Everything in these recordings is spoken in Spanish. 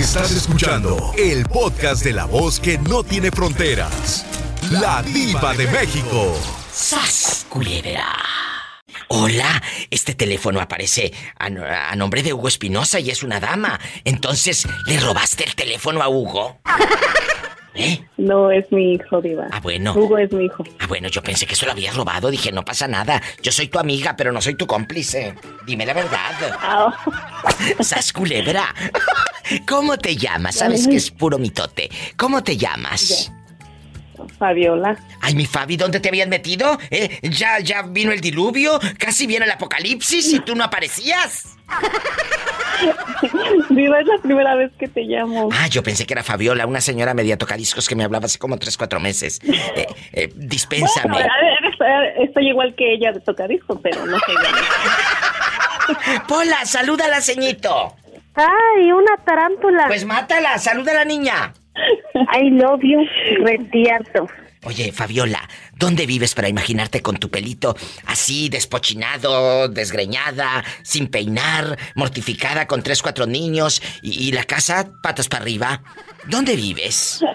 Estás escuchando el podcast de la voz que no tiene fronteras. La diva de México. ¡Sas, culebra! Hola, este teléfono aparece a, a, nombre de Hugo Espinosa y es una dama. Entonces, ¿le robaste el teléfono a Hugo? ¿Eh? No, es mi hijo, Diva. Ah, bueno. Hugo es mi hijo. Ah, bueno, yo pensé que eso lo habías robado. Dije, no pasa nada. Yo soy tu amiga, pero no soy tu cómplice. Dime la verdad. Ah. Sas culebra. ¿Cómo te llamas? Sabes que es puro mitote. ¿Cómo te llamas? Fabiola. Ay, mi Fabi, ¿dónde te habías metido? ¿Eh? ¿Ya, ya vino el diluvio? ¿Casi viene el apocalipsis y tú no aparecías? Viva, es la primera vez que te llamo. Ah, yo pensé que era Fabiola, una señora media tocadiscos que me hablaba hace como 3, 4 meses. Eh, eh, dispénsame. estoy igual que ella de tocadiscos, pero no sé. Pola, saluda a la ceñito. Ay, una tarántula. Pues mátala, saluda a la niña. I love you, retierto. Oye, Fabiola, ¿dónde vives para imaginarte con tu pelito así, despochinado, desgreñada, sin peinar, mortificada con tres, cuatro niños y, la casa patas para arriba? ¿Dónde vives?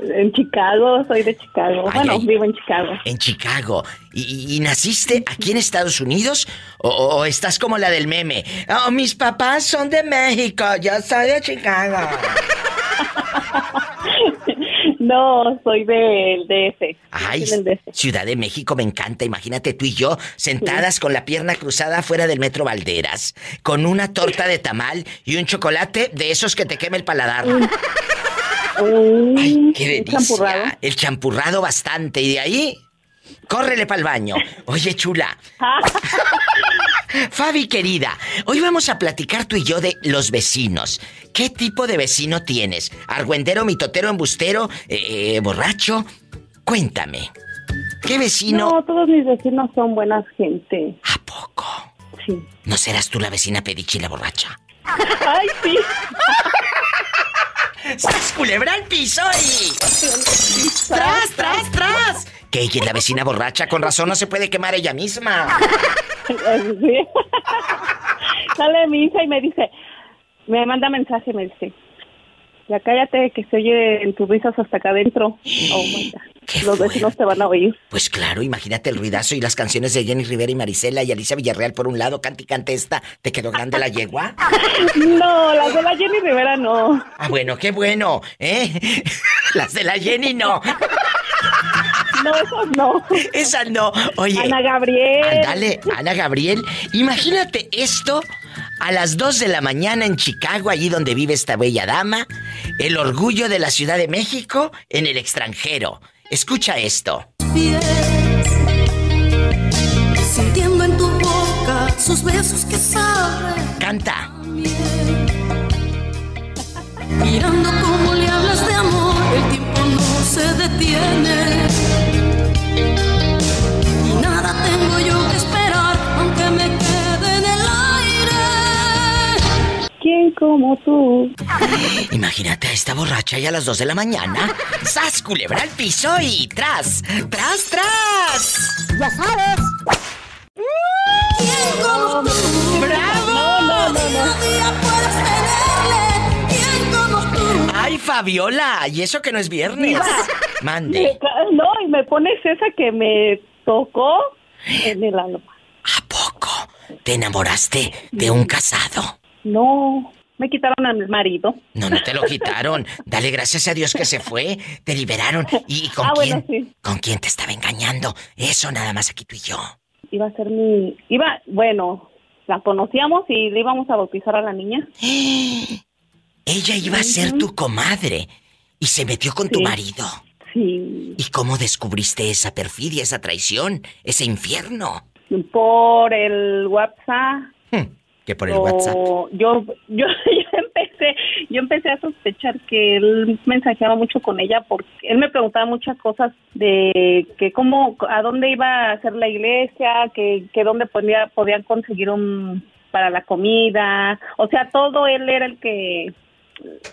En Chicago, soy de Chicago. bueno, vivo en Chicago. En Chicago. ¿Y, naciste aquí en Estados Unidos? ¿O, estás como la del meme? Oh, mis papás son de México, yo soy de Chicago. No, soy del DF. Ay, Ciudad de México me encanta. Imagínate tú y yo sentadas con la pierna cruzada fuera del Metro Valderas, con una torta de tamal y un chocolate de esos que te quema el paladar. Ay, qué delicia. El champurrado. El champurrado bastante. Y de ahí, córrele para el baño. Oye, chula. Fabi querida, hoy vamos a platicar tú y yo de los vecinos. ¿Qué tipo de vecino tienes? ¿Argüendero, mitotero, embustero, eh, eh, borracho? Cuéntame. ¿Qué vecino? No, todos mis vecinos son buenas gente. ¿A poco? Sí. ¿No serás tú la vecina pedichila borracha? ¡Ay, sí! ¡Sas culebra al piso y... ¡Tras, tras, tras! Que ella es la vecina borracha, con razón no se puede quemar ella misma. Sí. Sale mi hija y me dice, me manda mensaje, me dice, ya cállate que se oye en tus risas hasta acá adentro. Oh Los vecinos te van a oír. Pues claro, imagínate el ruidazo y las canciones de Jenny Rivera y Marisela y Alicia Villarreal por un lado, cante y cante esta. ¿Te quedó grande la yegua? No, las de la Jenny Rivera no. Ah, bueno, qué bueno, ¿eh? Las de la Jenny no. No, esas no. Esas no. Oye. Ana Gabriel. Dale, Ana Gabriel. Imagínate esto a las 2 de la mañana en Chicago, allí donde vive esta bella dama. El orgullo de la Ciudad de México en el extranjero. Escucha esto. Sintiendo en tu boca sus besos que saben. Canta. Mirando cómo le hablas de amor, el tiempo no se detiene. Como tú? Imagínate a esta borracha y a las 2 de la mañana. ¡Sas, culebra al piso y tras! ¡Tras, tras! ¡Ya sabes! ¿Quién como tú? ¡Bravo! No, no, no, no. Día puedes tenerle. ¿Quién como tú? ¡Ay, Fabiola! ¿Y eso que no es viernes? Mande. No, y me pones esa que me tocó en el alma. ¿A poco? ¿Te enamoraste de un casado? No, me quitaron a mi marido. No, no te lo quitaron. Dale gracias a Dios que se fue. Te liberaron. ¿Y con Ah, quién? bueno, sí. ¿Con quién te estaba engañando? Eso nada más aquí tú y yo. Iba a ser mi... Iba, bueno, la conocíamos y le íbamos a bautizar a la niña. Ella iba a ser tu comadre y se metió con tu marido. Sí, ¿Y cómo descubriste esa perfidia, esa traición, ese infierno? por el WhatsApp. Hmm, que por el o- WhatsApp. Yo, yo, yo empecé, yo empecé a sospechar que él mensajeaba mucho con ella porque él me preguntaba muchas cosas de que cómo, a dónde iba a hacer la iglesia, que, que dónde podía, podían conseguir un para la comida, o sea, todo él era el que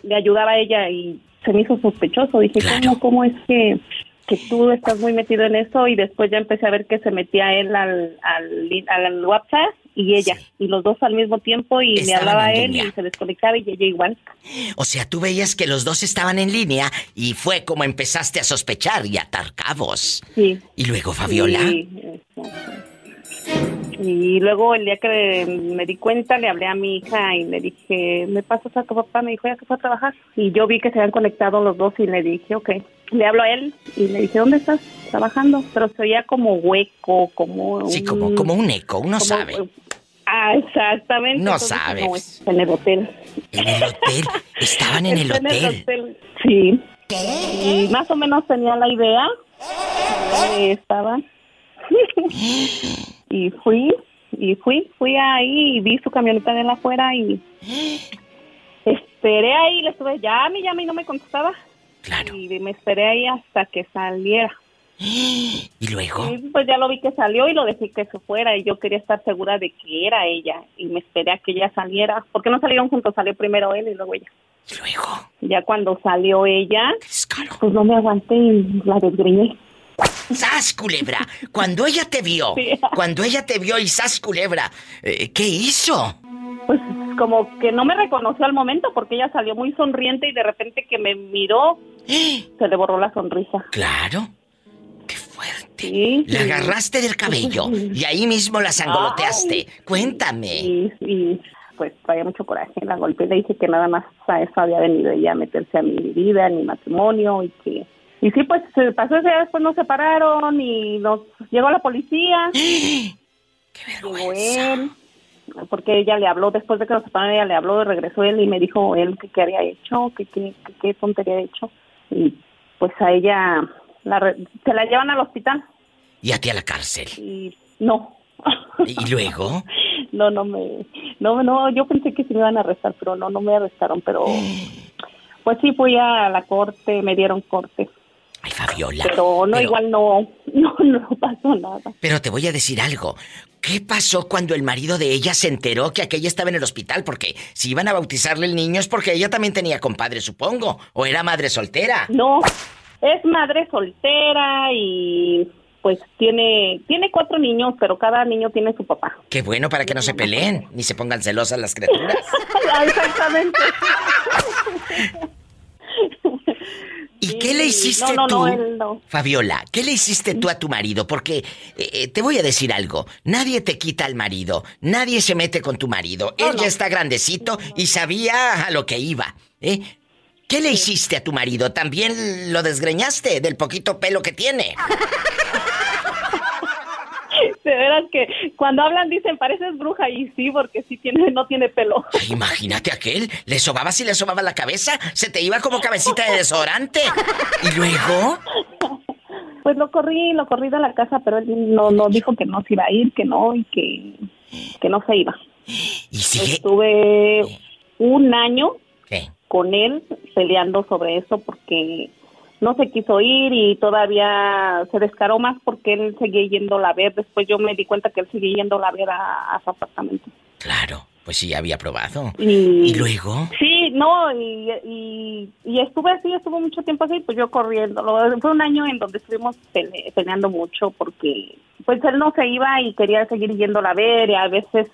le ayudaba a ella y se me hizo sospechoso. Dije, Claro. ¿cómo, cómo es que, que tú estás muy metido en eso? Y después ya empecé a ver que se metía él al, al, al WhatsApp y ella, Sí. y los dos al mismo tiempo y me Estaban hablaba en él línea. y se desconectaba y ella igual. O sea, tú veías que los dos estaban en línea y fue como empezaste a sospechar y atar cabos. Sí. Y luego Fabiola. Sí. Y luego el día que me di cuenta le hablé a mi hija y le dije, ¿me pasas a tu papá? Me dijo, ya que fue a trabajar. Y yo vi que se habían conectado los dos y le dije, ok. Le hablo a él y le dije, ¿dónde estás? Trabajando. Pero se oía como hueco, como... Sí, un- como, como un eco, uno como- sabe. Ah, exactamente. No Entonces, sabes. no, es en el hotel. En el hotel. Estaban en el hotel. Sí. Y más o menos tenía la idea de dónde estaba. y fui, y fui, fui ahí y vi su camioneta de él afuera y esperé ahí, le estuve llame, llame y no me contestaba. Claro. Y me esperé ahí hasta que saliera. Y luego. Y pues ya lo vi que salió y lo dejé que se fuera y yo quería estar segura de que era ella y me esperé a que ella saliera. porque no salieron juntos? Salió primero él y luego ella. Y luego. Ya cuando salió ella, pues no me aguanté y la desgreñé. ¡Sas, culebra! Cuando ella te vio, Sí. cuando ella te vio y sas, culebra, eh, ¿qué hizo? Pues como que no me reconoció al momento porque ella salió muy sonriente y de repente que me miró, se le borró la sonrisa. Claro. ¡Qué fuerte! Sí, La agarraste del cabello y ahí mismo la sangoloteaste. Cuéntame. Y, y, pues traía mucho coraje. La golpeé y le dije que nada más a eso había venido ella a meterse a mi vida, a mi matrimonio y que... Y sí, pues se pasó ese día, después nos separaron y nos llegó la policía. ¡Qué vergüenza! él, porque ella le habló, después de que nos separaron, ella le habló, regresó él y me dijo él que qué había hecho, que, qué tontería había hecho. Y pues a ella la re- se la llevan al hospital Y a ti a la cárcel. y no. ¿Y luego? No, no me, no, no, yo pensé que se me iban a arrestar, pero no, no me arrestaron, pero pues sí fui a la corte, me dieron corte, Ay, Fabiola. pero no, Pero- igual no, no, no pasó nada. Pero te voy a decir algo. ¿Qué pasó cuando el marido de ella se enteró que aquella estaba en el hospital? Porque si iban a bautizarle el niño es porque ella también tenía compadre, supongo. O era madre soltera. No, es madre soltera y pues tiene tiene cuatro niños, pero cada niño tiene su papá. Qué bueno para que no se peleen, ni se pongan celosas las criaturas. Exactamente. ¿Y Sí, qué le hiciste no, no, tú? no, él no. Fabiola, ¿qué le hiciste tú a tu marido? Porque eh, eh, te voy a decir algo, nadie te quita al marido, nadie se mete con tu marido. Él ya está grandecito y sabía a lo que iba. ¿eh? ¿Qué le hiciste a tu marido? ¿También lo desgreñaste del poquito pelo que tiene? De veras que cuando hablan dicen pareces bruja y sí, porque sí tiene, no tiene pelo. Ay, imagínate aquel, le sobabas y le sobaba la cabeza, se te iba como cabecita de desodorante. ¿Y luego? Pues lo corrí, lo corrí de la casa, pero él no, no dijo que no se iba a ir, que no y que, que no se iba. ¿Y sigue? Estuve un año ¿Qué? Con él peleando sobre eso porque no se quiso ir y todavía se descaró más porque él seguía yéndola a ver. Después yo me di cuenta que él seguía yéndola a ver a, a su apartamento. Claro, pues sí, había probado. Y, ¿Y luego? Sí, no, y, y, y estuve así, estuvo mucho tiempo así, pues yo corriendo. Fue un año en donde estuvimos pele- peleando mucho porque pues él no se iba y quería seguir yéndola a ver y a veces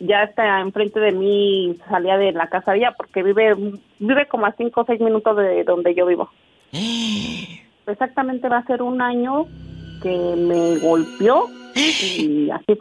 ya hasta enfrente de mí salía de la casa ella porque vive vive como a cinco o seis minutos de donde yo vivo. Exactamente va a ser un año que me golpeó y así.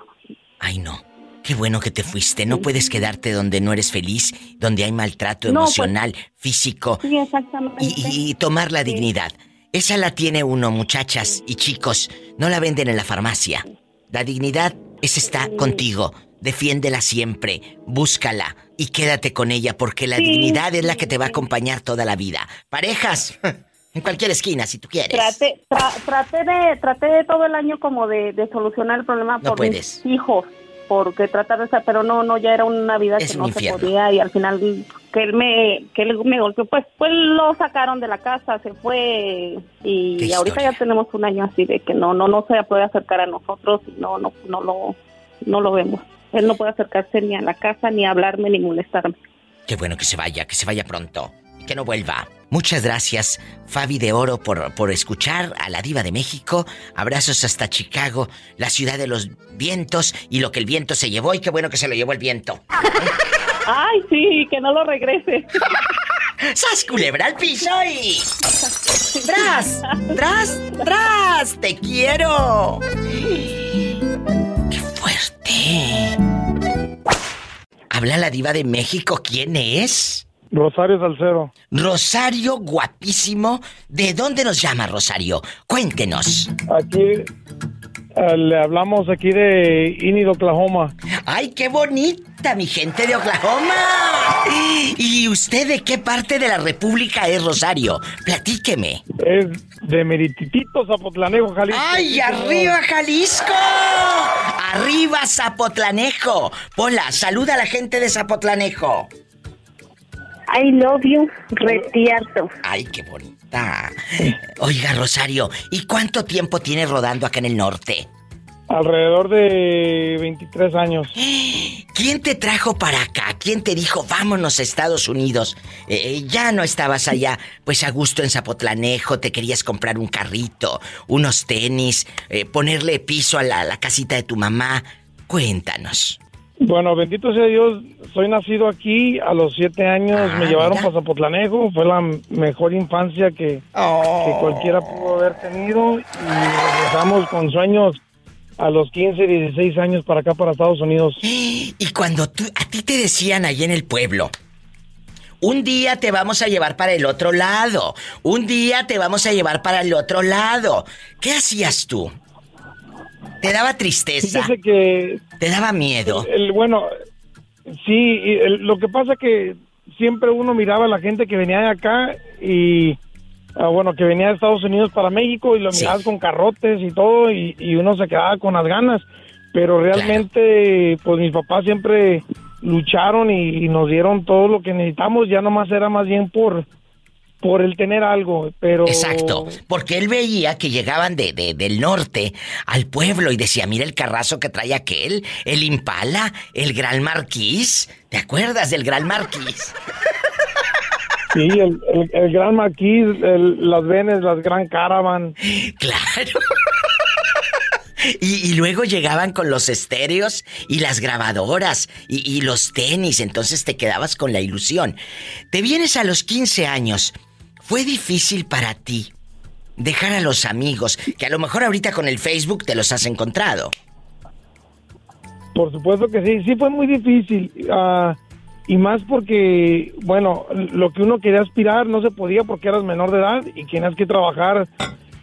Ay, no. Qué bueno que te fuiste. No puedes quedarte donde no eres feliz, donde hay maltrato No, pues- emocional, físico Sí, exactamente. y, y- tomar la dignidad. Esa la tiene uno, muchachas y chicos. No la venden en la farmacia. La dignidad, esa está contigo. Defiéndela siempre, búscala y quédate con ella porque la Sí, dignidad es la que te va a acompañar toda la vida. Parejas, en cualquier esquina si tú quieres. Traté, tra- traté de traté de todo el año como de, de solucionar el problema No por puedes. mis hijos porque tratar de estar pero no no ya era una vida Es que un no infierno. se podía y al final que él me que él me golpeó pues pues lo sacaron de la casa se fue y ahorita ya tenemos un año así de que no no no se puede acercar a nosotros y no no no lo no lo vemos él no puede acercarse ni a la casa ni hablarme ni molestarme Qué bueno que se vaya, que se vaya pronto. que no vuelva. Muchas gracias, Fabi de Oro, por, por escuchar a la Diva de México. Abrazos hasta Chicago, la ciudad de los vientos y lo que el viento se llevó. Y qué bueno que se lo llevó el viento. Ay, sí, que no lo regrese. ¡Sas culebra al piso y. ¡Tras! ¡Tras! ¡Tras! ¡Te quiero! Habla la diva de México. ¿Quién es? Rosario Salcero. Rosario, guapísimo. ¿De dónde nos llama Rosario? Cuéntenos. Aquí eh, le hablamos aquí de Inid, Oklahoma. ¡Ay, qué bonita, mi gente de Oklahoma! ¿Y usted de qué parte de la República es Rosario? Platíqueme. Es de Merititito, Zapotlanejo, Jalisco. ¡Ay, arriba Jalisco! ¡Arriba Zapotlanejo! Pola, saluda a la gente de Zapotlanejo. I love you, retierto. ¡Ay, qué Oiga, Rosario, ¿y cuánto tiempo tiene rodando acá en el norte? Alrededor de 23 años. ¿Quién te trajo para acá? ¿Quién te dijo, vámonos a Estados Unidos? Eh, eh, ya no estabas allá, pues a gusto en Zapotlanejo, te querías comprar un carrito, unos tenis, eh, ponerle piso a la, a la casita de tu mamá. Cuéntanos. Bueno, bendito sea Dios, soy nacido aquí, a los siete años Ah, me llevaron mira. para Zapotlanejo, fue la mejor infancia que, Oh. que cualquiera pudo haber tenido y regresamos con sueños a los 15, 16 años para acá, para Estados Unidos. Y cuando tú, a ti te decían ahí en el pueblo, un día te vamos a llevar para el otro lado, un día te vamos a llevar para el otro lado, ¿qué hacías tú? ¿Te daba tristeza? Fíjese que ¿Te daba miedo? El, bueno, sí, el- lo que pasa que siempre uno miraba a la gente que venía de acá y, ah, bueno, que venía de Estados Unidos para México y lo Sí. mirabas con carrotes y todo y, y uno se quedaba con las ganas. Pero realmente, pues mis papás siempre lucharon y, y nos dieron todo lo que necesitamos, ya nomás era más bien por por el tener algo, pero Exacto, porque él veía que llegaban de, de- del norte al pueblo y decía, mira el carrazo que trae aquel, el Impala, el Gran Marquís. ¿Te acuerdas del Gran Marquís? sí, el, el- el Gran Marquis, el- las Venes, las Gran Caravan, Claro. Y, y luego llegaban con los estéreos y las grabadoras y, y los tenis, entonces te quedabas con la ilusión. Te vienes a los 15 años. ¿Fue difícil para ti dejar a los amigos, que a lo mejor ahorita con el Facebook te los has encontrado? Por supuesto que sí, sí fue muy difícil. ah, y más porque, bueno, lo que uno quería aspirar no se podía porque eras menor de edad y tenías que trabajar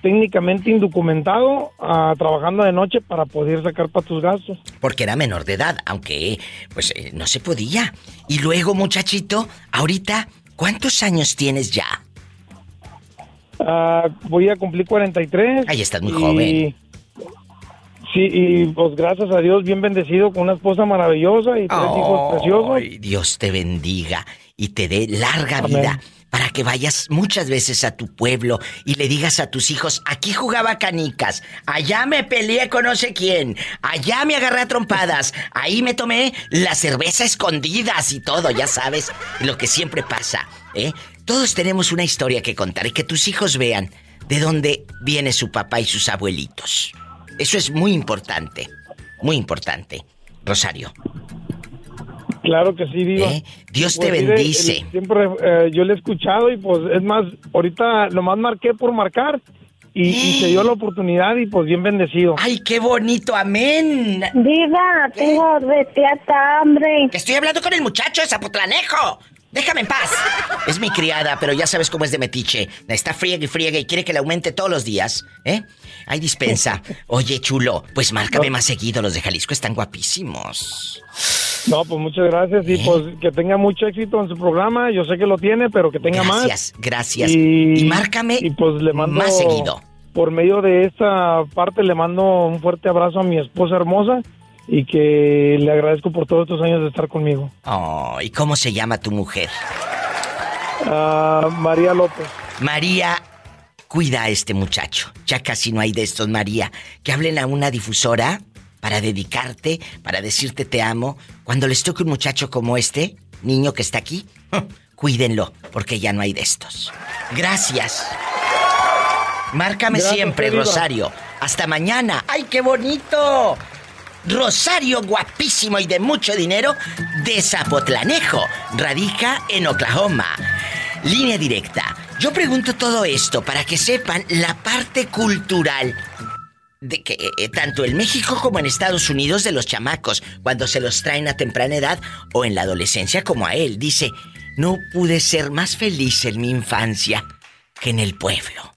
técnicamente indocumentado, ah, trabajando de noche para poder sacar para tus gastos. Porque era menor de edad, aunque pues eh, no se podía. Y luego, muchachito, ahorita, ¿cuántos años tienes ya? Ah, voy a cumplir 43. Ay, estás muy y- joven. Sí, y pues gracias a Dios, bien bendecido con una esposa maravillosa y tres hijos preciosos. Ay, Dios te bendiga y te dé larga Amén. vida para que vayas muchas veces a tu pueblo y le digas a tus hijos, aquí jugaba canicas, allá me peleé con no sé quién, allá me agarré a trompadas, ahí me tomé la cerveza escondidas y todo, ya sabes lo que siempre pasa, ¿eh? Todos tenemos una historia que contar y que tus hijos vean de dónde viene su papá y sus abuelitos. Eso es muy importante, muy importante. Rosario. Claro que sí, Diva. ¿Eh? Dios te Pues, mire, bendice. el- siempre eh, yo le he escuchado y pues es más, ahorita nomás marqué por marcar y, y se dio la oportunidad y pues bien bendecido. ¡Ay, qué bonito! ¡Amén! Diva, tengo retiata hambre. Que estoy hablando con el muchacho de Zapotlanejo. Déjame en paz. Es mi criada, pero ya sabes cómo es de metiche. Está friegue y friegue y quiere que le aumente todos los días. ¿Eh? Hay dispensa. Oye, chulo, pues márcame más seguido. Los de Jalisco están guapísimos. No, pues muchas gracias y ¿Eh? pues que tenga mucho éxito en su programa. Yo sé que lo tiene, pero que tenga más. Gracias, gracias. Y, márcame y pues le mando más seguido. Por medio de esta parte le mando un fuerte abrazo a mi esposa hermosa y que le agradezco por todos estos años de estar conmigo. Oh, ¿y cómo se llama tu mujer? Ah, María López. María, cuida a este muchacho. Ya casi no hay de estos, María. Que hablen a una difusora para dedicarte, para decirte te amo. Cuando les toque un muchacho como este, niño que está aquí, cuídenlo, porque ya no hay de estos. Gracias. Márcame Gracias, siempre, querido. Rosario. Hasta mañana. ¡Ay, qué bonito! Rosario, guapísimo y de mucho dinero, de Zapotlanejo. Radica en Oklahoma. Línea directa. Yo pregunto todo esto para que sepan la parte cultural de que eh, tanto en México como en Estados Unidos de los chamacos, cuando se los traen a temprana edad o en la adolescencia como a él, dice, no pude ser más feliz en mi infancia que en el pueblo.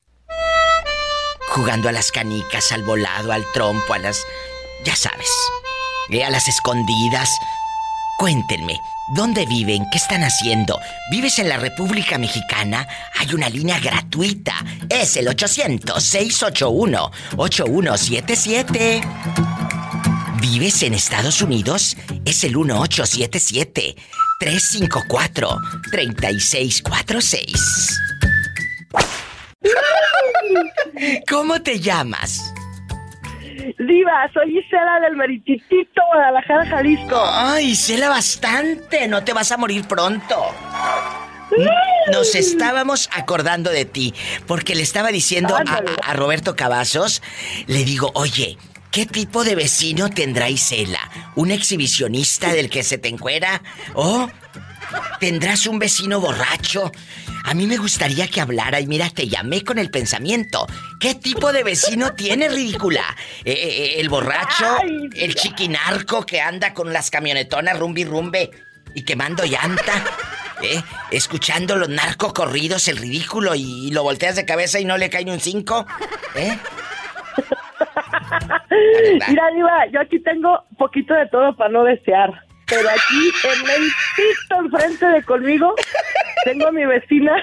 Jugando a las canicas, al volado, al trompo, a las... ya sabes, eh, a las escondidas. Cuéntenme, ¿dónde viven? ¿Qué están haciendo? ¿Vives en la República Mexicana? Hay una línea gratuita. Es el 800-681-8177. ¿Vives en Estados Unidos? Es el 1877-354-3646. ¿Cómo te llamas? Diva, soy Isela del Merititito, Guadalajara, Jalisco. Ay, cela bastante. No te vas a morir pronto. Nos estábamos acordando de ti, porque le estaba diciendo a, a- a Roberto Cavazos, le digo, oye, ¿qué tipo de vecino tendrá Isela? ¿Un exhibicionista del que se te encuera? ¿O tendrás un vecino borracho? A mí me gustaría que hablara y mira, te llamé con el pensamiento. ¿Qué tipo de vecino tiene, ridícula? Eh, eh, eh, ¿El borracho? Ay, ¿El chiquinarco que anda con las camionetonas rumbi rumbe y quemando llanta? ¿Eh? Escuchando los narcocorridos, el ridículo, y, lo volteas de cabeza y no le cae ni un cinco. ¿Eh? Mira, Diva, yo aquí tengo poquito de todo para no desear. Pero aquí, en mentito enfrente de conmigo, tengo a mi vecina.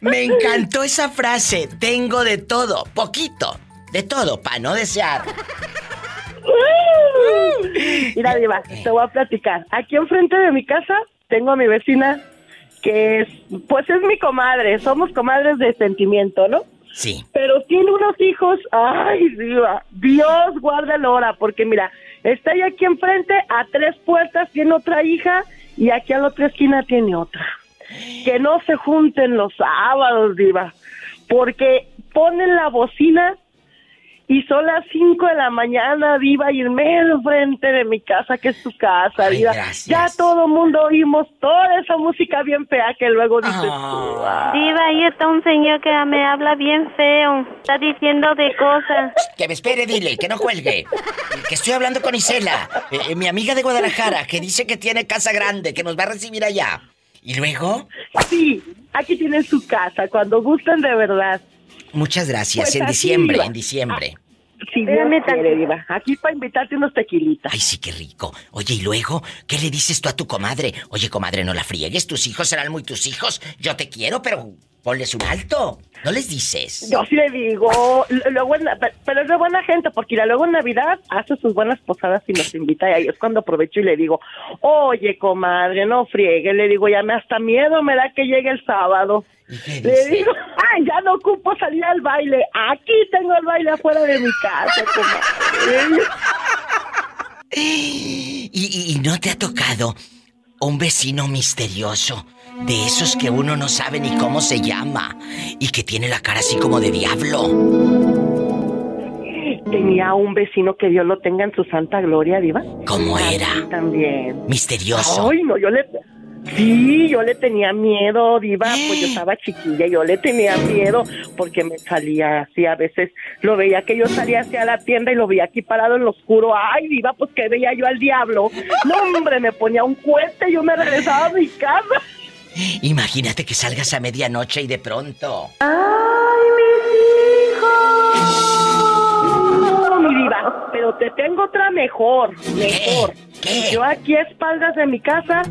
Me encantó esa frase. Tengo de todo, poquito, de todo, para no desear. Mira, Diva, te voy a platicar. Aquí enfrente de mi casa tengo a mi vecina que es, pues es mi comadre. Somos comadres de sentimiento, ¿no? Sí. Pero tiene unos hijos, ay, Diva, Dios guarda la hora, porque mira, está ella aquí enfrente, a tres puertas tiene otra hija y aquí a la otra esquina tiene otra. Que no se junten los sábados, Diva, porque ponen la bocina y son las cinco de la mañana, Diva, y en medio frente de mi casa, que es su casa, Ay, Diva. gracias. Ya todo mundo oímos toda esa música bien fea que luego dices Ah. tú, "Ah". Diva, ahí está un señor que me habla bien feo. Está diciendo de cosas. Que me espere, dile, que no cuelgue. Que estoy hablando con Isela, eh, eh, mi amiga de Guadalajara, que dice que tiene casa grande, que nos va a recibir allá. ¿Y luego? Sí, aquí tienen su casa, cuando gusten de verdad. Muchas gracias. Pues en diciembre, en diciembre. Si Dios quiere. Diva. Aquí para invitarte unos tequilitas. Ay, sí, qué rico. Oye, ¿y luego? ¿Qué le dices tú a tu comadre? Oye, comadre, no la friegues. Tus hijos serán muy tus hijos. Yo te quiero, pero ponles un alto. ¿No les dices? Yo sí le digo, luego en la- pe- pero es de buena gente, porque mira, luego en Navidad hace sus buenas posadas y nos invita y ahí es cuando aprovecho y le digo, oye, comadre, no friegue, le digo, ya me hasta miedo me da que llegue el sábado. ¿Y qué Le digo, ay, ya no ocupo salir al baile, aquí tengo el baile afuera de mi casa, comadre. ¿Y, y- y no te ha tocado un vecino misterioso? De esos que uno no sabe ni cómo se llama y que tiene la cara así como de diablo. Tenía un vecino que Dios lo tenga en su santa gloria, Diva. ¿Cómo era? También. Misterioso. Ay, no, yo le... Sí, yo le tenía miedo, Diva, pues yo estaba chiquilla, yo le tenía miedo porque me salía así, a veces lo veía que yo salía hacia la tienda y lo veía aquí parado en lo oscuro. Ay, Diva, pues que veía yo al diablo. No, hombre, me ponía un cohete y yo me regresaba a mi casa. Imagínate que salgas a medianoche y de pronto. ¡Ay, mis hijos! No, mi Diva, pero te tengo otra mejor, mejor. ¿Qué? Yo aquí a espaldas de mi casa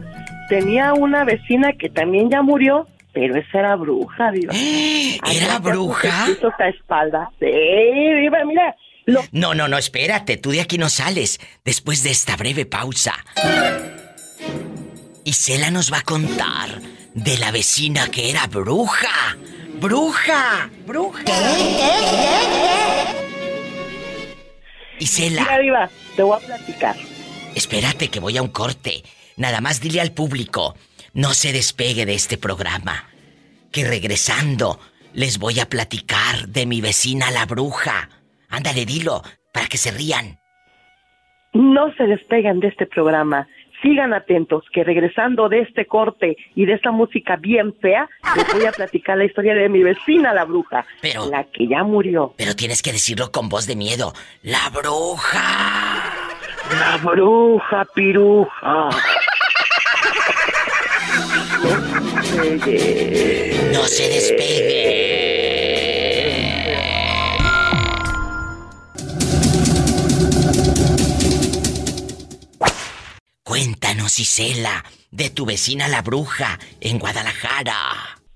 tenía una vecina que también ya murió, pero esa era bruja, Diva. ¿Era bruja? A espaldas. Sí, Diva, mira. Lo... No, no, no, espérate, tú de aquí no sales después de esta breve pausa. Isela nos va a contar de la vecina que era bruja. ¡Bruja! ¡Bruja! Isela. Mira, Diva, te voy a platicar. Espérate que voy a un corte. Nada más dile al público. no se despegue de este programa. Que regresando les voy a platicar de mi vecina la bruja. Ándale, dilo, para que se rían. No se despeguen de este programa. Sigan atentos, que regresando de este corte y de esta música bien fea, les voy a platicar la historia de mi vecina, la bruja. Pero- La que ya murió. Pero tienes que decirlo con voz de miedo. La bruja. La bruja piruja. No se despegue. Cuéntanos, Isela, de tu vecina la bruja en Guadalajara.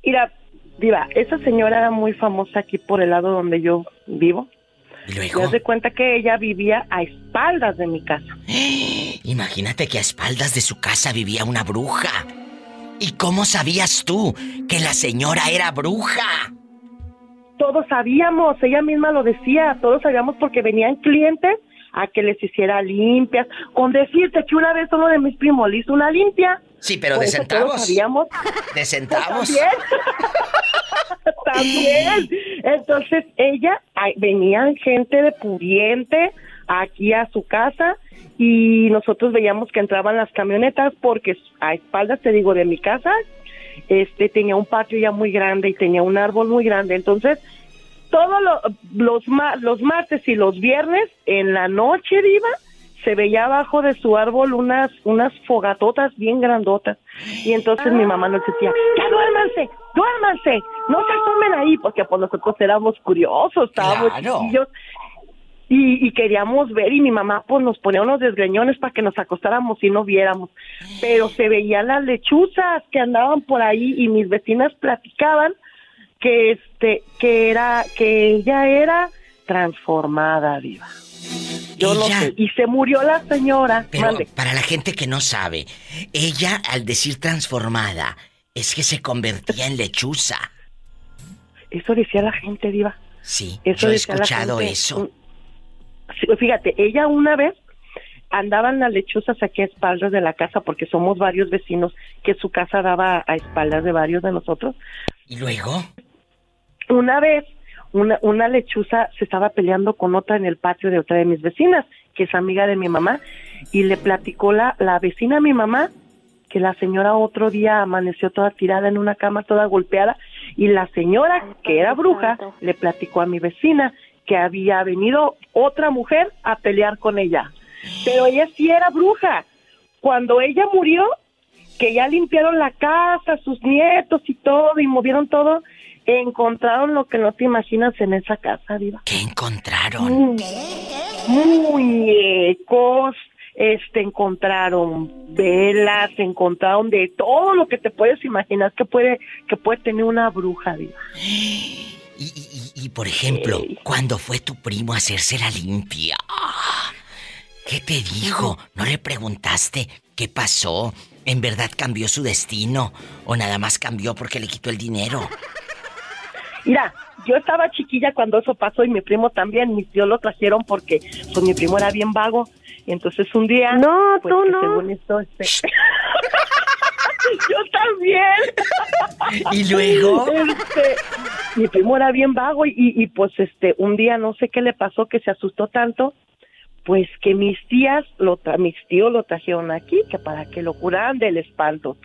Mira, Diva, esa señora era muy famosa aquí por el lado donde yo vivo. Y Me luego, das de cuenta que ella vivía a espaldas de mi casa. imagínate que a espaldas de su casa vivía una bruja. ¿Y cómo sabías tú que la señora era bruja? Todos sabíamos, ella misma lo decía, todos sabíamos porque venían clientes a que les hiciera limpias. Con decirte que una vez uno de mis primos le hizo una limpia. Sí, pero de centavos. Sabíamos. De centavos. También. También. Entonces ella, venían gente de pudiente aquí a su casa y nosotros veíamos que entraban las camionetas porque a espaldas, te digo, de mi casa, este tenía un patio ya muy grande y tenía un árbol muy grande. Entonces, todos lo- los, ma- los martes y los viernes en la noche, Diva, se veía abajo de su árbol unas, unas fogatotas bien grandotas. Y entonces mi mamá nos decía, ya duérmanse, duérmanse, no se asomen ahí, porque pues nosotros éramos curiosos, estábamos Claro. chiquillos. Y, y queríamos ver y mi mamá pues nos ponía unos desgreñones para que nos acostáramos y no viéramos. Pero se veían las lechuzas que andaban por ahí y mis vecinas platicaban que este que era que ella era transformada viva. Yo no Ella- sé. Y se murió la señora. Pero Mande. para la gente que no sabe, ella al decir transformada es que se convertía en lechuza. Eso decía la gente, Diva. Sí, Eso yo he escuchado gente. eso. Fíjate, ella una vez andaban las lechuzas aquí a espaldas de la casa porque somos varios vecinos que su casa daba a espaldas de varios de nosotros. ¿Y luego? Una vez una, una lechuza se estaba peleando con otra en el patio de otra de mis vecinas, que es amiga de mi mamá, y le platicó la, la vecina a mi mamá que la señora otro día amaneció toda tirada en una cama, toda golpeada, y la señora, que era bruja, le platicó a mi vecina que había venido otra mujer a pelear con ella. Pero ella sí era bruja. Cuando ella murió, que ya limpiaron la casa, sus nietos y todo, y movieron todo, encontraron lo que no te imaginas en esa casa, Diva. ¿Qué encontraron? Muñecos, este, encontraron velas, encontraron de todo lo que te puedes imaginar que puede, que puede tener una bruja, Diva. Y, y- y- y, por ejemplo, Ey. cuando fue tu primo a hacerse la limpia, ¿qué te dijo? ¿No le preguntaste qué pasó? ¿En verdad cambió su destino? ¿O nada más cambió porque le quitó el dinero? Mira, yo estaba chiquilla cuando eso pasó y mi primo también, mis tíos lo trajeron porque pues mi primo era bien vago. Y entonces un día... No, pues, tú no. Según esto, este... yo también. ¿Y luego? Este, mi primo era bien vago y, y pues este un día no sé qué le pasó que se asustó tanto pues que mis tías lo tra- mis tíos lo trajeron aquí que para que lo curaran del espanto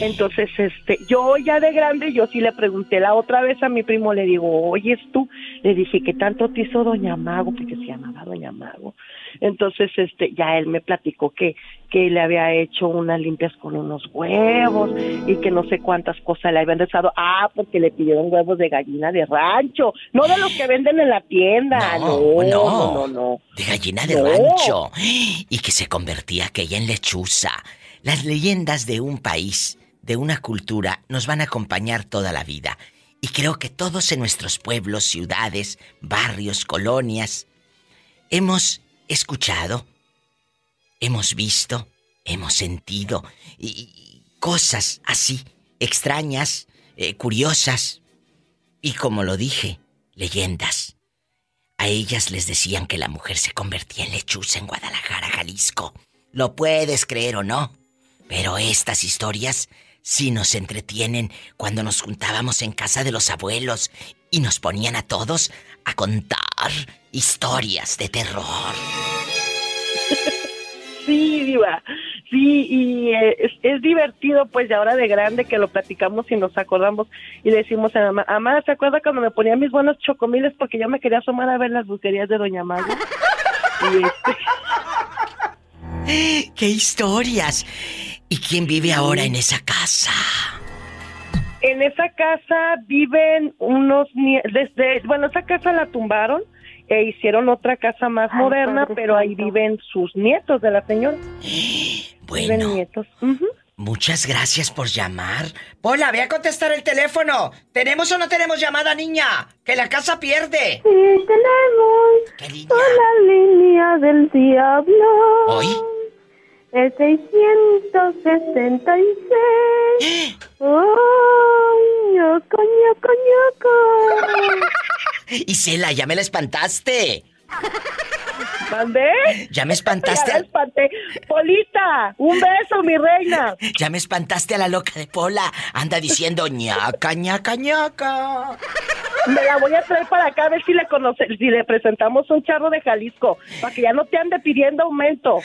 entonces este yo ya de grande yo sí le pregunté la otra vez a mi primo le digo oyes tú le dije que tanto te hizo doña Mago porque se llamaba doña Mago entonces este ya él me platicó que que le había hecho unas limpias con unos huevos y que no sé cuántas cosas le habían rezado. Ah, porque le pidieron huevos de gallina de rancho, no de los que venden en la tienda. No, No, no. no, no, no. De gallina de No. rancho. Y que se convertía aquella en lechuza. Las leyendas de un país, de una cultura, nos van a acompañar toda la vida. Y creo que todos en nuestros pueblos, ciudades, barrios, colonias, hemos escuchado, hemos visto, hemos sentido y, cosas así, extrañas, eh, curiosas. Y como lo dije, leyendas. A ellas les decían que la mujer se convertía en lechuza en Guadalajara, Jalisco. ¿Lo puedes creer o no? Pero estas historias sí nos entretienen cuando nos juntábamos en casa de los abuelos y nos ponían a todos a contar historias de terror. Sí, diva. Sí, y eh, es, es divertido pues de ahora de grande que lo platicamos y nos acordamos y le decimos a mamá, mamá, ¿se acuerda cuando me ponía mis buenos chocomiles porque yo me quería asomar a ver las bucerías de Doña Maga? Y este, ¡Qué historias! ¿Y quién vive ahora en esa casa? en esa casa viven unos desde, bueno, esa casa la tumbaron e hicieron otra casa más moderna, pero ahí viven sus nietos de la señora. Viven Bueno, nietos. Ujú. muchas gracias por llamar. Pola, ve a contestar el teléfono. ¿Tenemos o no tenemos llamada, niña? Que la casa pierde. Sí, tenemos ¿Qué línea? por la línea del diablo. ¿Hoy? El 666. ¡Ay, ñoco, ñoco, ñoco! Isela, ya me la espantaste. ¿Mandé? Ya me espantaste. espanté. Polita, un beso, mi reina. Ya me espantaste a la loca de Pola. Anda diciendo ñaca, ñaca, ñaca. Me la voy a traer para acá a ver si le conoce, si le presentamos un charro de Jalisco, para que ya no te ande pidiendo aumento.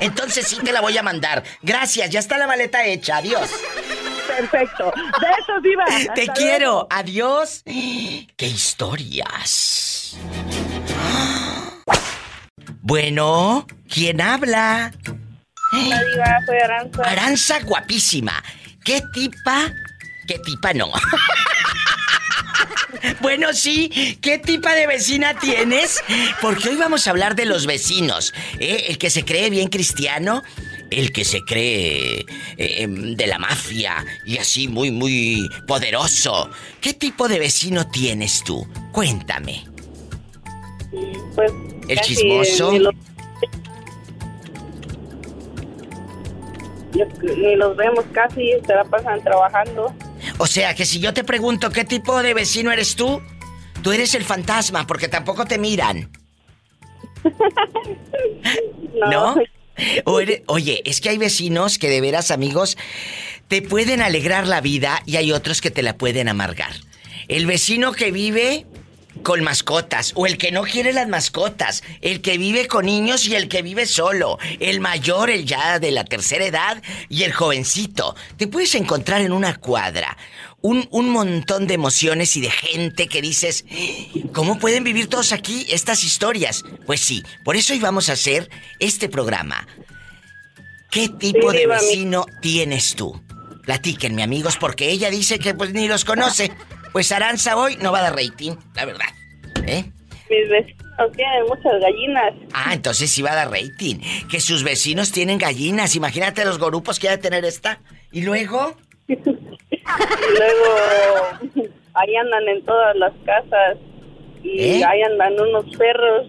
Entonces sí te la voy a mandar. Gracias, ya está la maleta hecha. Adiós. Perfecto. Besos, diva. Te quiero. Adiós. ¡Qué historias! Bueno, ¿quién habla? La diva soy Aranza. Aranza guapísima. ¿Qué tipa? ¿Qué tipa no? bueno, sí. ¿Qué tipa de vecina tienes? Porque hoy vamos a hablar de los vecinos. ¿eh? El que se cree bien cristiano. El que se cree eh, em, de la mafia y así muy, muy poderoso. ¿Qué tipo de vecino tienes tú? Cuéntame. Pues, ¿El chismoso? Ni los, ni los vemos casi, se la pasan trabajando. O sea, que si yo te pregunto qué tipo de vecino eres tú, tú eres el fantasma porque tampoco te miran. ¿No? O eres- oye, es que hay vecinos que de veras, amigos, te pueden alegrar la vida y hay otros que te la pueden amargar. El vecino que vive con mascotas o el que no quiere las mascotas, el que vive con niños y el que vive solo, el mayor, el ya de la tercera edad y el jovencito. Te puedes encontrar en una cuadra un, un montón de emociones y de gente que dices, ¿cómo pueden vivir todos aquí estas historias? Pues sí, por eso hoy vamos a hacer este programa. ¿Qué tipo Sí, de vecino tienes tú? Platíquenme, amigos, porque ella dice que pues ni los conoce. Pues Aranza hoy no va a dar rating, la verdad. ¿Eh? Mis vecinos tienen muchas gallinas. Ah, entonces sí va a dar rating. Que sus vecinos tienen gallinas. Imagínate los gorupos que ha de tener esta. Y luego. Y luego ahí andan en todas las casas. Y ¿Eh? ahí andan unos perros.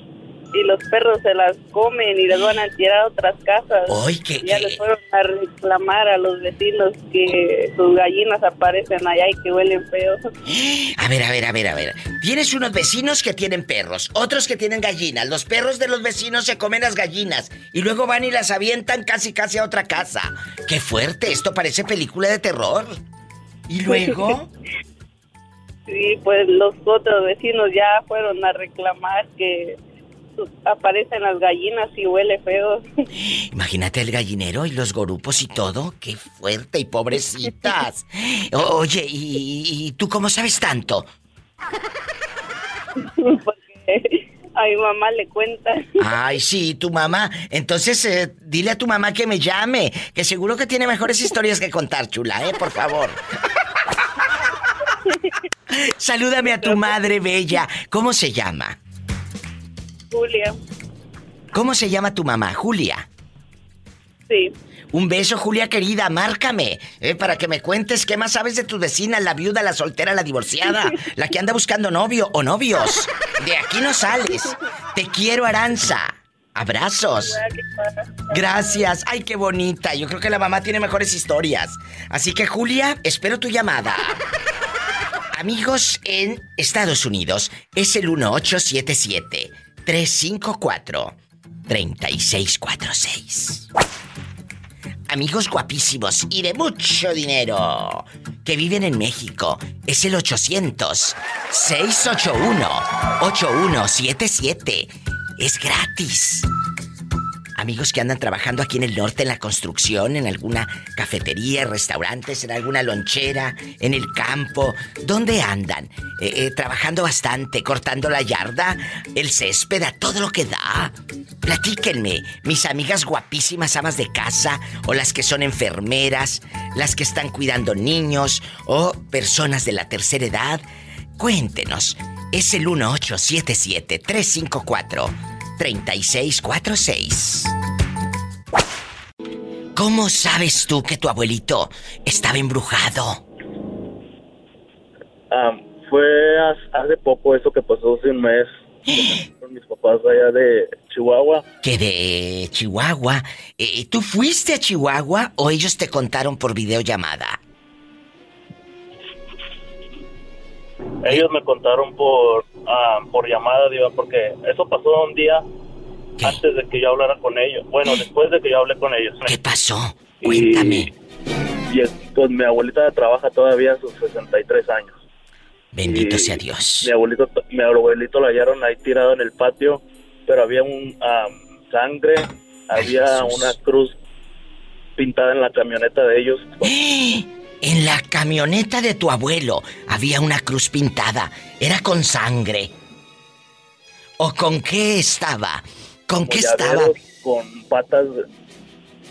Y los perros se las comen y les van a tirar a otras casas. ¡Ay, qué- Ya les fueron a reclamar a los vecinos que sus gallinas aparecen allá y que huelen feo. A ver, a ver, a ver, a ver. Tienes unos vecinos que tienen perros, otros que tienen gallinas. Los perros de los vecinos se comen las gallinas y luego van y las avientan casi casi a otra casa. ¡Qué fuerte! Esto parece película de terror. ¿Y luego? Y pues los otros vecinos ya fueron a reclamar que aparecen las gallinas y huele feo. Imagínate el gallinero y los gorupos y todo. ¡Qué fuerte y pobrecitas! Oye, ¿y, y tú cómo sabes tanto? Porque a mi mamá le cuentan. Ay, sí, tu mamá. Entonces, eh, dile a tu mamá que me llame, que seguro que tiene mejores historias que contar, chula, ¿eh? Por favor. Salúdame a tu madre bella. ¿Cómo se llama? Julia, ¿Cómo se llama tu mamá? Julia. sí. Un beso, Julia querida, márcame, eh, para que me cuentes qué más sabes de tu vecina, la viuda, la soltera, la divorciada, la que anda buscando novio o novios. De aquí no sales. Te quiero, Aranza. Abrazos. Gracias. Ay, qué bonita. Yo creo que la mamá tiene mejores historias. Así que, Julia, espero tu llamada. Amigos en Estados Unidos, es el 1877 354 3646. amigos guapísimos y de mucho dinero que viven en México. Es el 800-681-8177. Es gratis. Amigos que andan trabajando aquí en el norte en la construcción, en alguna cafetería, restaurantes, en alguna lonchera, en el campo. ¿Dónde andan? Eh, eh, trabajando bastante, cortando la yarda, el césped, a todo lo que da. Platíquenme, mis amigas guapísimas amas de casa, o las que son enfermeras, las que están cuidando niños, o personas de la tercera edad. Cuéntenos. Es el 1877 354 3646. ¿Cómo sabes tú que tu abuelito estaba embrujado? Ah, fue hace poco eso que pasó hace un mes con mis papás allá de Chihuahua. ¿Que de Chihuahua? Eh, ¿Tú fuiste a Chihuahua o ellos te contaron por videollamada? Ellos me contaron por ah, por llamada, digo, porque eso pasó un día antes de que yo hablara con ellos. Bueno, después de que yo hablé con ellos. ¿Qué pasó? Cuéntame. Y, pues mi abuelita trabaja todavía a sus 63 años. Bendito sea Dios. Mi abuelito, mi abuelito lo hallaron ahí tirado en el patio, pero había un sangre, había una cruz pintada en la camioneta de ellos. En la camioneta de tu abuelo había una cruz pintada. Era con sangre. ¿O con qué estaba? ¿Con qué estaba? Con patas,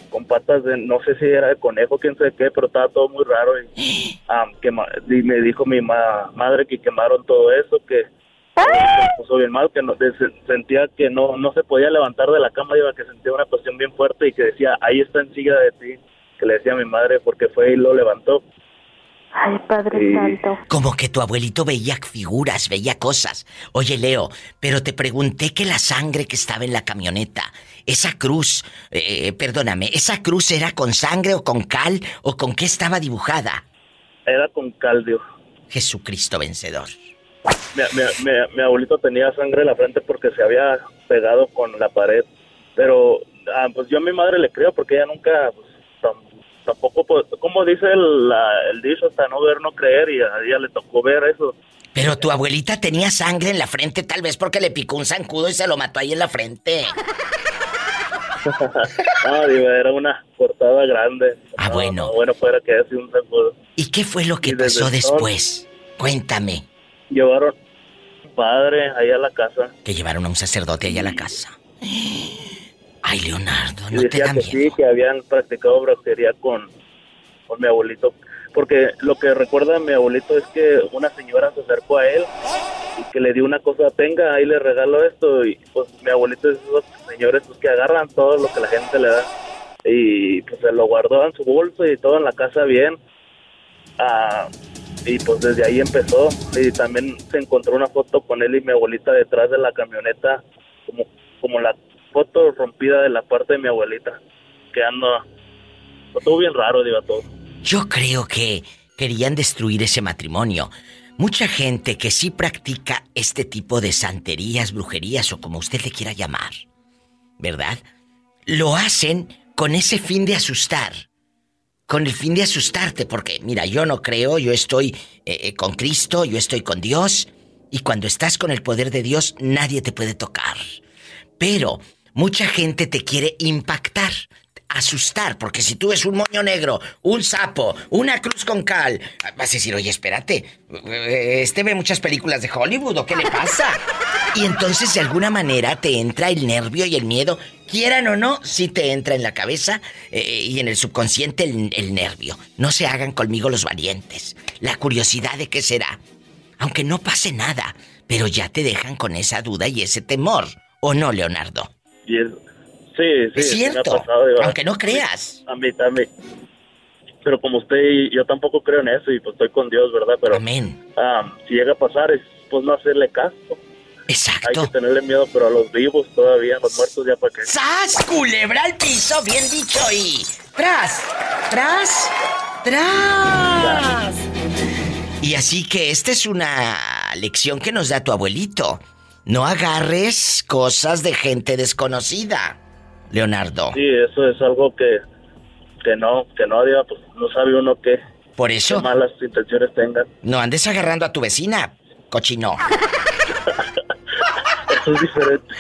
con patas de, no sé si era de conejo, quién sé qué, pero estaba todo muy raro. Y, me dijo mi madre que quemaron todo eso, que se puso bien mal, que no, sentía que no, no se podía levantar de la cama, iba que sentía una cuestión bien fuerte y que decía, ahí está en silla de ti que le decía a mi madre porque fue y lo levantó. Ay, Padre Santo. Como que tu abuelito veía figuras, veía cosas. Oye, Leo, pero te pregunté que la sangre que estaba en la camioneta, esa cruz, eh, perdóname, ¿esa cruz era con sangre o con cal o con qué estaba dibujada? Era con cal, Dios. Jesucristo vencedor. Mi, abuelito tenía sangre en la frente porque se había pegado con la pared. Pero ah, pues yo a mi madre le creo porque ella nunca tampoco, pues, como dice el, el dicho, hasta no ver, no creer, y a ella le tocó ver eso. Pero tu abuelita tenía sangre en la frente, tal vez porque le picó un zancudo y se lo mató ahí en la frente. no, digo, era una cortada grande. Ah, bueno. bueno, fuera que haya un zancudo. ¿Y qué fue lo que pasó después? Cuéntame. Llevaron a un padre ahí a la casa. Que llevaron a un sacerdote ahí a la casa. Ay, Leonardo, no te da que Sí, que habían practicado brujería con, con mi abuelito. Porque lo que recuerda mi abuelito es que una señora se acercó a él y que le dio una cosa, tenga, ahí le regalo esto. Y pues mi abuelito es esos señores pues, que agarran todo lo que la gente le da. Y pues se lo guardó en su bolso y todo en la casa bien. Ah, y pues desde ahí empezó. Y también se encontró una foto con él y mi abuelita detrás de la camioneta, como, como la foto rompida de la parte de mi abuelita, que anda todo bien raro, digo todo. Yo creo que querían destruir ese matrimonio. Mucha gente que sí practica este tipo de santerías, brujerías o como usted le quiera llamar, ¿verdad? Lo hacen con ese fin de asustar. Con el fin de asustarte, porque mira, yo no creo, yo estoy eh, eh, con Cristo, yo estoy con Dios, y cuando estás con el poder de Dios, nadie te puede tocar. Pero mucha gente te quiere impactar, asustar, porque si tú ves un moño negro, un sapo, una cruz con cal, vas a decir, oye, espérate, este ve muchas películas de Hollywood, ¿o qué le pasa? Y entonces de alguna manera te entra el nervio y el miedo, quieran o no, sí te entra en la cabeza eh, y en el subconsciente el, el nervio. No se hagan conmigo los valientes, la curiosidad de qué será. Aunque no pase nada, pero ya te dejan con esa duda y ese temor, ¿o no, Leonardo? Y es, sí, sí. Es cierto. aunque no creas. A mí también. Pero como usted y yo tampoco creo en eso y pues estoy con Dios, ¿verdad? Pero Amén. si llega a pasar es pues no hacerle caso. Exacto. Hay que tenerle miedo, pero a los vivos todavía, a los muertos ya para qué. ¡Sas! Culebra al piso, bien dicho y. ¡Tras! ¡Tras! ¡Tras! Y así que esta es una lección que nos da tu abuelito. No agarres cosas de gente desconocida, Leonardo. Sí, eso es algo que que no, que no, Diva, pues no sabe uno qué, Por qué eso, malas intenciones tengan. no andes agarrando a tu vecina, cochino. Eso es diferente.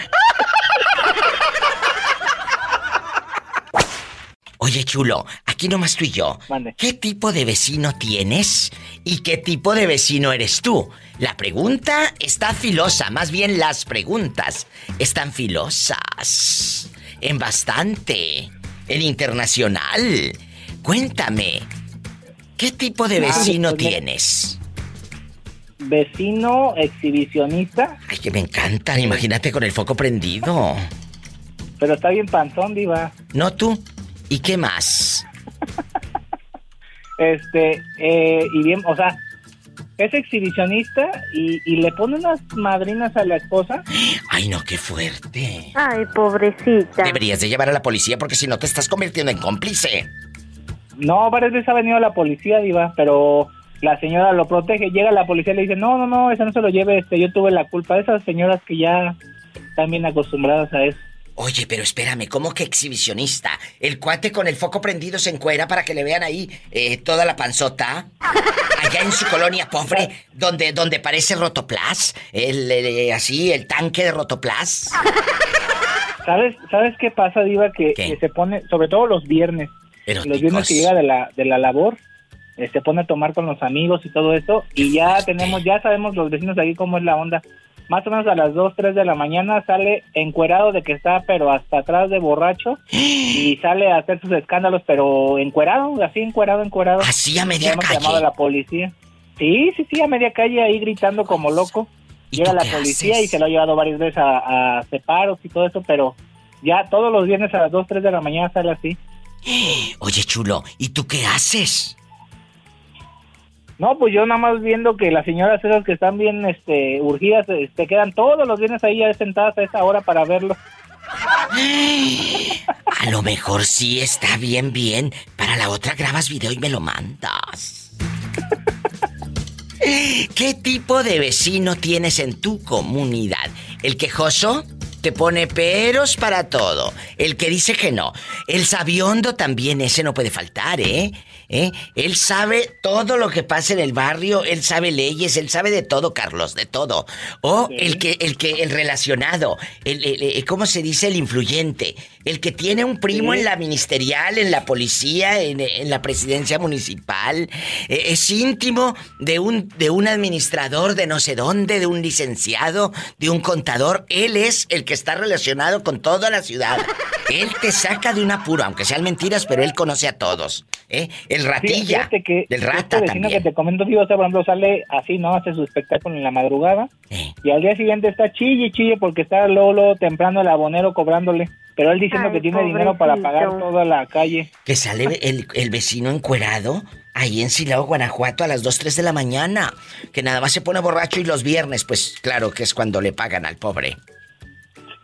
Oye, chulo, aquí nomás tú y yo. Mande. ¿Qué tipo de vecino tienes y qué tipo de vecino eres tú? La pregunta está filosa, más bien las preguntas están filosas. En bastante. En internacional. Cuéntame, ¿qué tipo de vecino pues, tienes? Vecino exhibicionista, Ay, que me encantan, imagínate con el foco prendido. pero está bien panzón, diva. ¿No tú? ¿Y qué más? Este, eh, y bien, o sea, es exhibicionista y, y le pone unas madrinas a la esposa. Ay, no, qué fuerte. Ay, pobrecita. Deberías de llevar a la policía porque si no te estás convirtiendo en cómplice. No, varias veces ha venido la policía, diva, pero la señora lo protege. Llega la policía y le dice, no, no, no, eso no se lo lleve, este, yo tuve la culpa. Esas señoras que ya están bien acostumbradas a eso. Oye, pero espérame, ¿cómo que exhibicionista? ¿El cuate con el foco prendido se encuera para que le vean ahí eh, toda la panzota? Allá en su colonia pobre, donde, donde parece Rotoplas, el, eh, así, el tanque de Rotoplas. ¿Sabes, ¿Sabes qué pasa, Diva? Que, que se pone, sobre todo los viernes, los viernes que llega de la, de la labor, eh, se pone a tomar con los amigos y todo eso, y ya tenemos, ya sabemos los vecinos de aquí cómo es la onda. Más o menos a las 2, 3 de la mañana sale encuerado de que está, pero hasta atrás de borracho, y sale a hacer sus escándalos, pero encuerado, así encuerado, encuerado. Así a media hemos calle. llamado a la policía. Sí, sí, sí, a media calle ahí gritando como loco. ¿Y Llega la policía haces? y se lo ha llevado varias veces a, a separos y todo eso, pero ya todos los viernes a las 2, 3 de la mañana sale así. Oye, chulo, ¿y tú qué haces? No, pues yo nada más viendo que las señoras esas que están bien este, urgidas se quedan todos los viernes ahí sentadas a esa hora para verlo. A lo mejor sí está bien, bien. Para la otra grabas video y me lo mandas. ¿Qué tipo de vecino tienes en tu comunidad? ¿El quejoso? Te pone peros para todo. El que dice que no. El sabiondo también, ese no puede faltar, ¿eh? ¿Eh? Él sabe todo lo que pasa en el barrio, él sabe leyes, él sabe de todo, Carlos, de todo. O el que, el que, el relacionado, el, el- el- ¿cómo se dice? El influyente. El que tiene un primo Sí. en la ministerial, en la policía, en, en la presidencia municipal. Eh, es íntimo de un, de un administrador de no sé dónde, de un licenciado, de un contador. Él es el que está relacionado con toda la ciudad. Él te saca de un apuro, aunque sean mentiras, pero él conoce a todos. ¿eh? El Sí, ratilla. fíjate que del este rata vecino también. que te comento, tío, por ejemplo, sale así, ¿no? Hace su espectáculo en la madrugada Eh, y al día siguiente está chille, chille porque está luego, luego temprano el abonero cobrándole. Pero él diciendo Ay, que tiene dinero para pagar pobrecito. toda la calle. que sale el, el vecino encuerado ahí en Silao, Guanajuato, a las 2, 3 de la mañana. Que nada más se pone borracho y los viernes, pues claro que es cuando le pagan al pobre.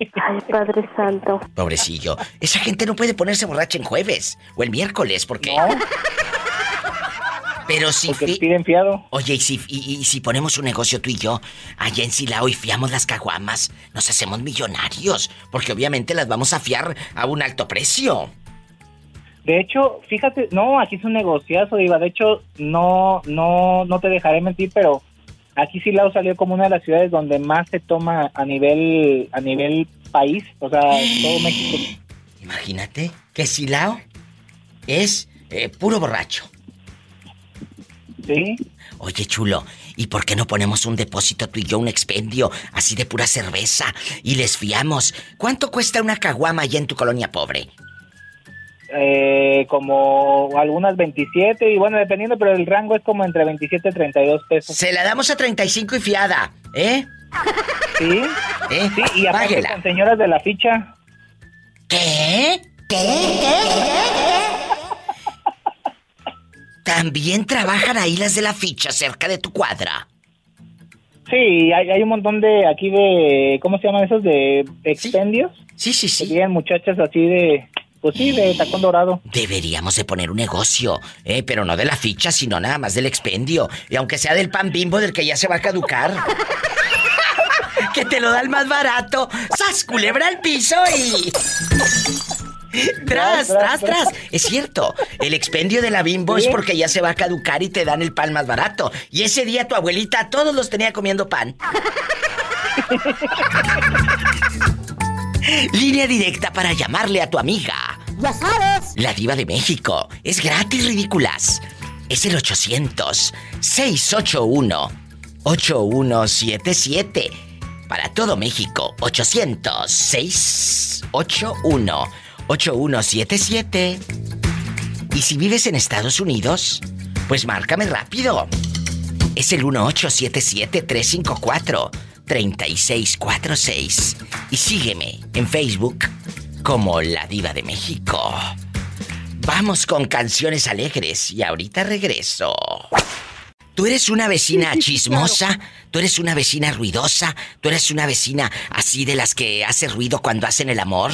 Ay, Padre Santo. Pobrecillo. Esa gente no puede ponerse borracha en jueves o el miércoles, porque. No, Pero si. porque piden fiado. Oye, y si, y, y si ponemos un negocio tú y yo allá en Silao y fiamos las caguamas, nos hacemos millonarios. Porque obviamente las vamos a fiar a un alto precio. De hecho, fíjate, no, aquí es un negociazo, Iba. De hecho, no, no, no te dejaré mentir, pero aquí Silao salió como una de las ciudades donde más se toma a nivel, a nivel país, o sea, todo México. Imagínate que Silao es eh, puro borracho. Sí. Oye, chulo, ¿y por qué no ponemos un depósito tú y yo, un expendio, así de pura cerveza, y les fiamos? ¿Cuánto cuesta una caguama allá en tu colonia pobre? Eh, como algunas 27 y bueno, dependiendo, pero el rango es como entre 27 y 32 pesos. Se la damos a 35 y fiada, ¿eh? Sí, ¿Eh? sí, y aparte Páguela. con señoras de la ficha. ¿Qué? También trabajan ahí las de la ficha cerca de tu cuadra. Sí, hay, hay un montón de aquí de, ¿cómo se llaman esos? De expendios. Sí, sí, sí. tienen muchachas así de, pues sí, de tacón dorado. Deberíamos de poner un negocio, ¿eh? Pero no de la ficha, sino nada más del expendio. Y aunque sea del pan bimbo del que ya se va a caducar. que te lo da el más barato. ¡Sas, culebra al piso y... Tras, tras, tras. Es cierto. El expendio de la bimbo es porque ya se va a caducar y te dan el pan más barato. Y ese día tu abuelita a todos los tenía comiendo pan. Línea directa para llamarle a tu amiga. Ya sabes. La diva de México. Es gratis, ridículas. Es el 800-681-8177. Para todo México, 800-681-8177. Y si vives en Estados Unidos, pues márcame rápido. Es el 1877-354-3646. Y sígueme en Facebook como La Diva de México. Vamos con canciones alegres y ahorita regreso. ¿Tú eres una vecina chismosa? ¿Tú eres una vecina ruidosa? ¿Tú eres una vecina así de las que hace ruido cuando hacen el amor?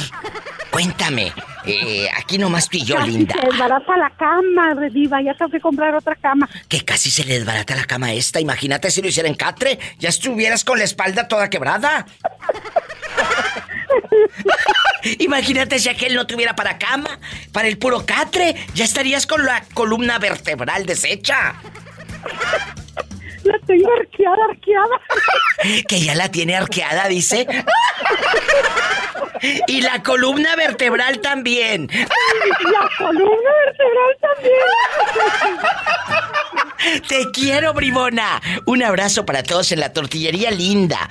Cuéntame. Eh, aquí nomás tú y yo, linda. Se desbarata la cama, Rediva. Ya tengo que comprar otra cama. Que casi se le desbarata la cama esta. Imagínate si lo hiciera en catre. Ya estuvieras con la espalda toda quebrada. Imagínate si aquel no tuviera para cama, para el puro catre, ya estarías con la columna vertebral deshecha. La tengo arqueada, arqueada. Que ya la tiene arqueada, dice. Y la columna vertebral también. La columna vertebral también. Te quiero, bribona. Un abrazo para todos en la tortillería linda.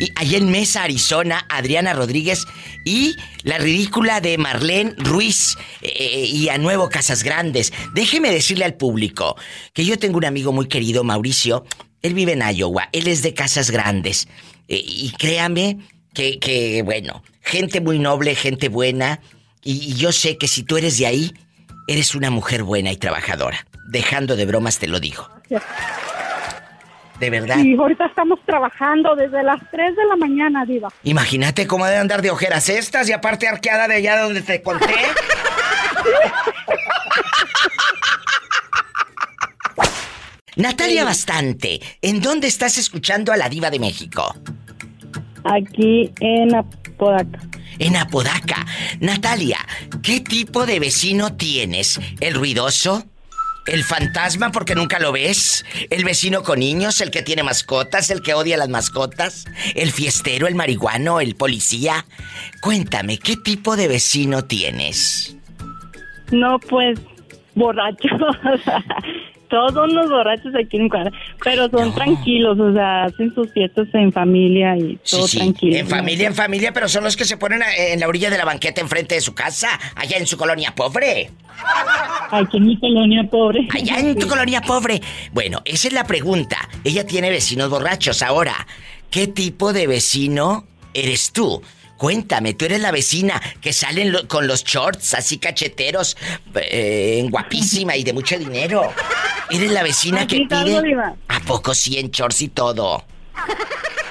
Y allá en Mesa, Arizona, Adriana Rodríguez y la ridícula de Marlene Ruiz eh, y a Nuevo Casas Grandes. Déjeme decirle al público que yo tengo un amigo muy querido, Mauricio. Él vive en Iowa, él es de Casas Grandes. Eh, y créame que, que, bueno, gente muy noble, gente buena. Y, y yo sé que si tú eres de ahí, eres una mujer buena y trabajadora. Dejando de bromas te lo digo. De verdad. Sí, ahorita estamos trabajando desde las 3 de la mañana, Diva. Imagínate cómo deben andar de ojeras estas y aparte arqueada de allá donde te conté. Natalia Bastante, ¿en dónde estás escuchando a la diva de México? Aquí en Apodaca. En Apodaca. Natalia, ¿qué tipo de vecino tienes? ¿El ruidoso? ¿El fantasma porque nunca lo ves? ¿El vecino con niños? ¿El que tiene mascotas? ¿El que odia las mascotas? ¿El fiestero? ¿El marihuano? ¿El policía? Cuéntame, ¿qué tipo de vecino tienes? No, pues, borrachos. Todos los borrachos aquí en Cuadra, pero son tranquilos, o sea, hacen sus fiestas en familia y todo Sí, sí, tranquilo. En familia, en familia, pero son los que se ponen a- en la orilla de la banqueta enfrente de su casa, allá en su colonia pobre. Aquí en mi colonia pobre. Allá en tu colonia pobre. Bueno, esa es la pregunta. Ella tiene vecinos borrachos. Ahora, ¿qué tipo de vecino eres tú? Cuéntame, tú eres la vecina que salen lo- con los shorts así cacheteros, eh, guapísima y de mucho dinero. Eres la vecina que Aquí pide... ¿A poco sí en shorts y todo?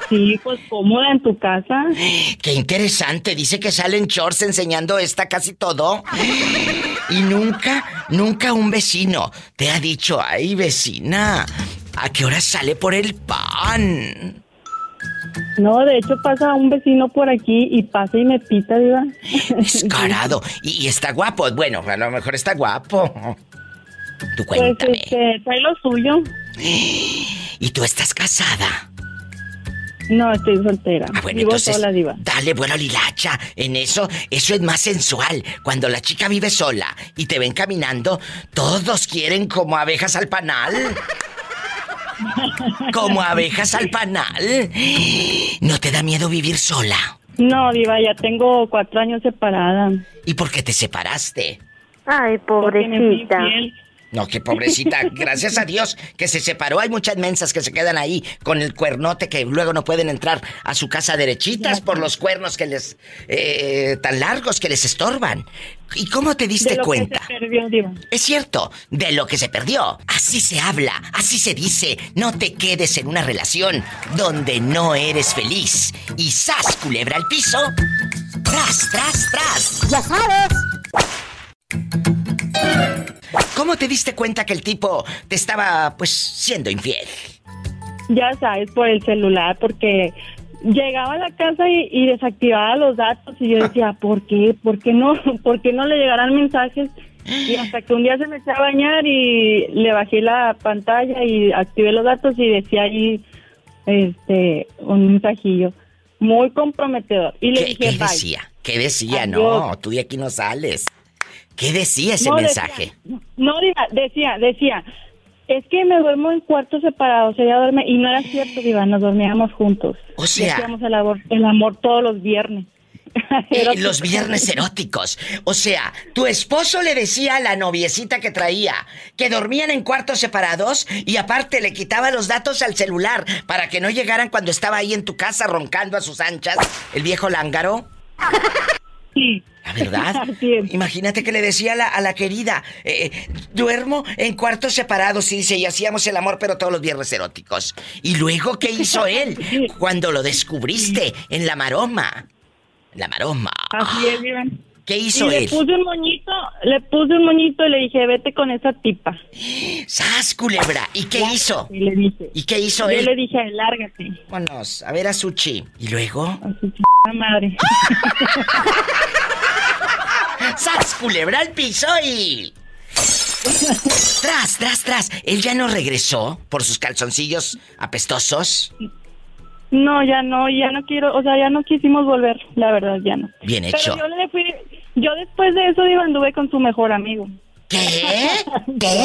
Sí, pues cómoda en tu casa. Qué interesante, dice que salen shorts enseñando esta casi todo. Y nunca, nunca un vecino te ha dicho, ay vecina, ¿a qué hora sale por el pan? No, de hecho pasa un vecino por aquí y pasa y me pita, diva. Descarado. Y, y está guapo. Bueno, a lo mejor está guapo. Tú Pues cuéntame. este, trae lo suyo. ¿Y tú estás casada? No, estoy soltera. Ah, bueno, Vivo entonces. sola, diva. Dale, bueno, Lilacha. En eso, eso es más sensual. Cuando la chica vive sola y te ven caminando, todos quieren como abejas al panal. Como abejas al panal. ¿No te da miedo vivir sola? No, diva, ya tengo cuatro años separada. ¿Y por qué te separaste? Ay, Porque me fui pobrecita. infiel. No, que pobrecita. Gracias a Dios que se separó. Hay muchas mensas que se quedan ahí con el cuernote que luego no pueden entrar a su casa derechitas por los cuernos que les... eh, tan largos que les estorban. ¿Y cómo te diste De lo que cuenta? se perdió, diva. Es cierto, de lo que se perdió. Así se habla, así se dice. No te quedes en una relación donde no eres feliz. Y sas, culebra al piso. Tras, tras, tras. Ya sabes. ¿Cómo te diste cuenta que el tipo te estaba, pues, siendo infiel? Ya sabes, por el celular, porque llegaba a la casa y, desactivaba los datos y yo decía, ¿por qué? ¿Por qué no? ¿Por qué no le llegarán mensajes? Y hasta que un día se me echó a bañar y le bajé la pantalla y activé los datos y decía ahí este un mensajillo muy comprometedor. Y le ¿Qué, dije, ¿qué decía? ¿Qué decía? No, tú de aquí no sales. ¿Qué decía ese mensaje? no, decía, decía, es que me duermo en cuartos separados, ella duerme, y no era cierto, Diva, nos dormíamos juntos. O sea... Hacíamos el amor, el amor todos los viernes. los viernes eróticos. O sea, tu esposo le decía a la noviecita que traía que dormían en cuartos separados y aparte le quitaba los datos al celular para que no llegaran cuando estaba ahí en tu casa roncando a sus anchas el viejo lángaro. Sí. La verdad. Imagínate que le decía a la, querida, eh, duermo en cuartos separados, y dice, y hacíamos el amor, pero todos los viernes eróticos. Y luego, ¿qué hizo él cuando lo descubriste en la maroma? La maroma. Así es, Iván. ¿Qué hizo él? Le puse un moñito, le puse un moñito y le dije, vete con esa tipa. ¡Sas, culebra! ¿Y qué hizo? Y le dije. ¿Y qué hizo él? Yo le dije, lárgate. Vámonos, a ver a Suchi. ¿Y luego? A su madre. ¡Sas, culebra al piso y... tras, tras, tras. ¿Él ya no regresó por sus calzoncillos apestosos? No, ya no, ya no quiero, o sea, ya no quisimos volver, la verdad, ya no. Bien hecho. Pero yo le fui, yo después de eso, digo, anduve con su mejor amigo. ¿Qué? ¿Qué?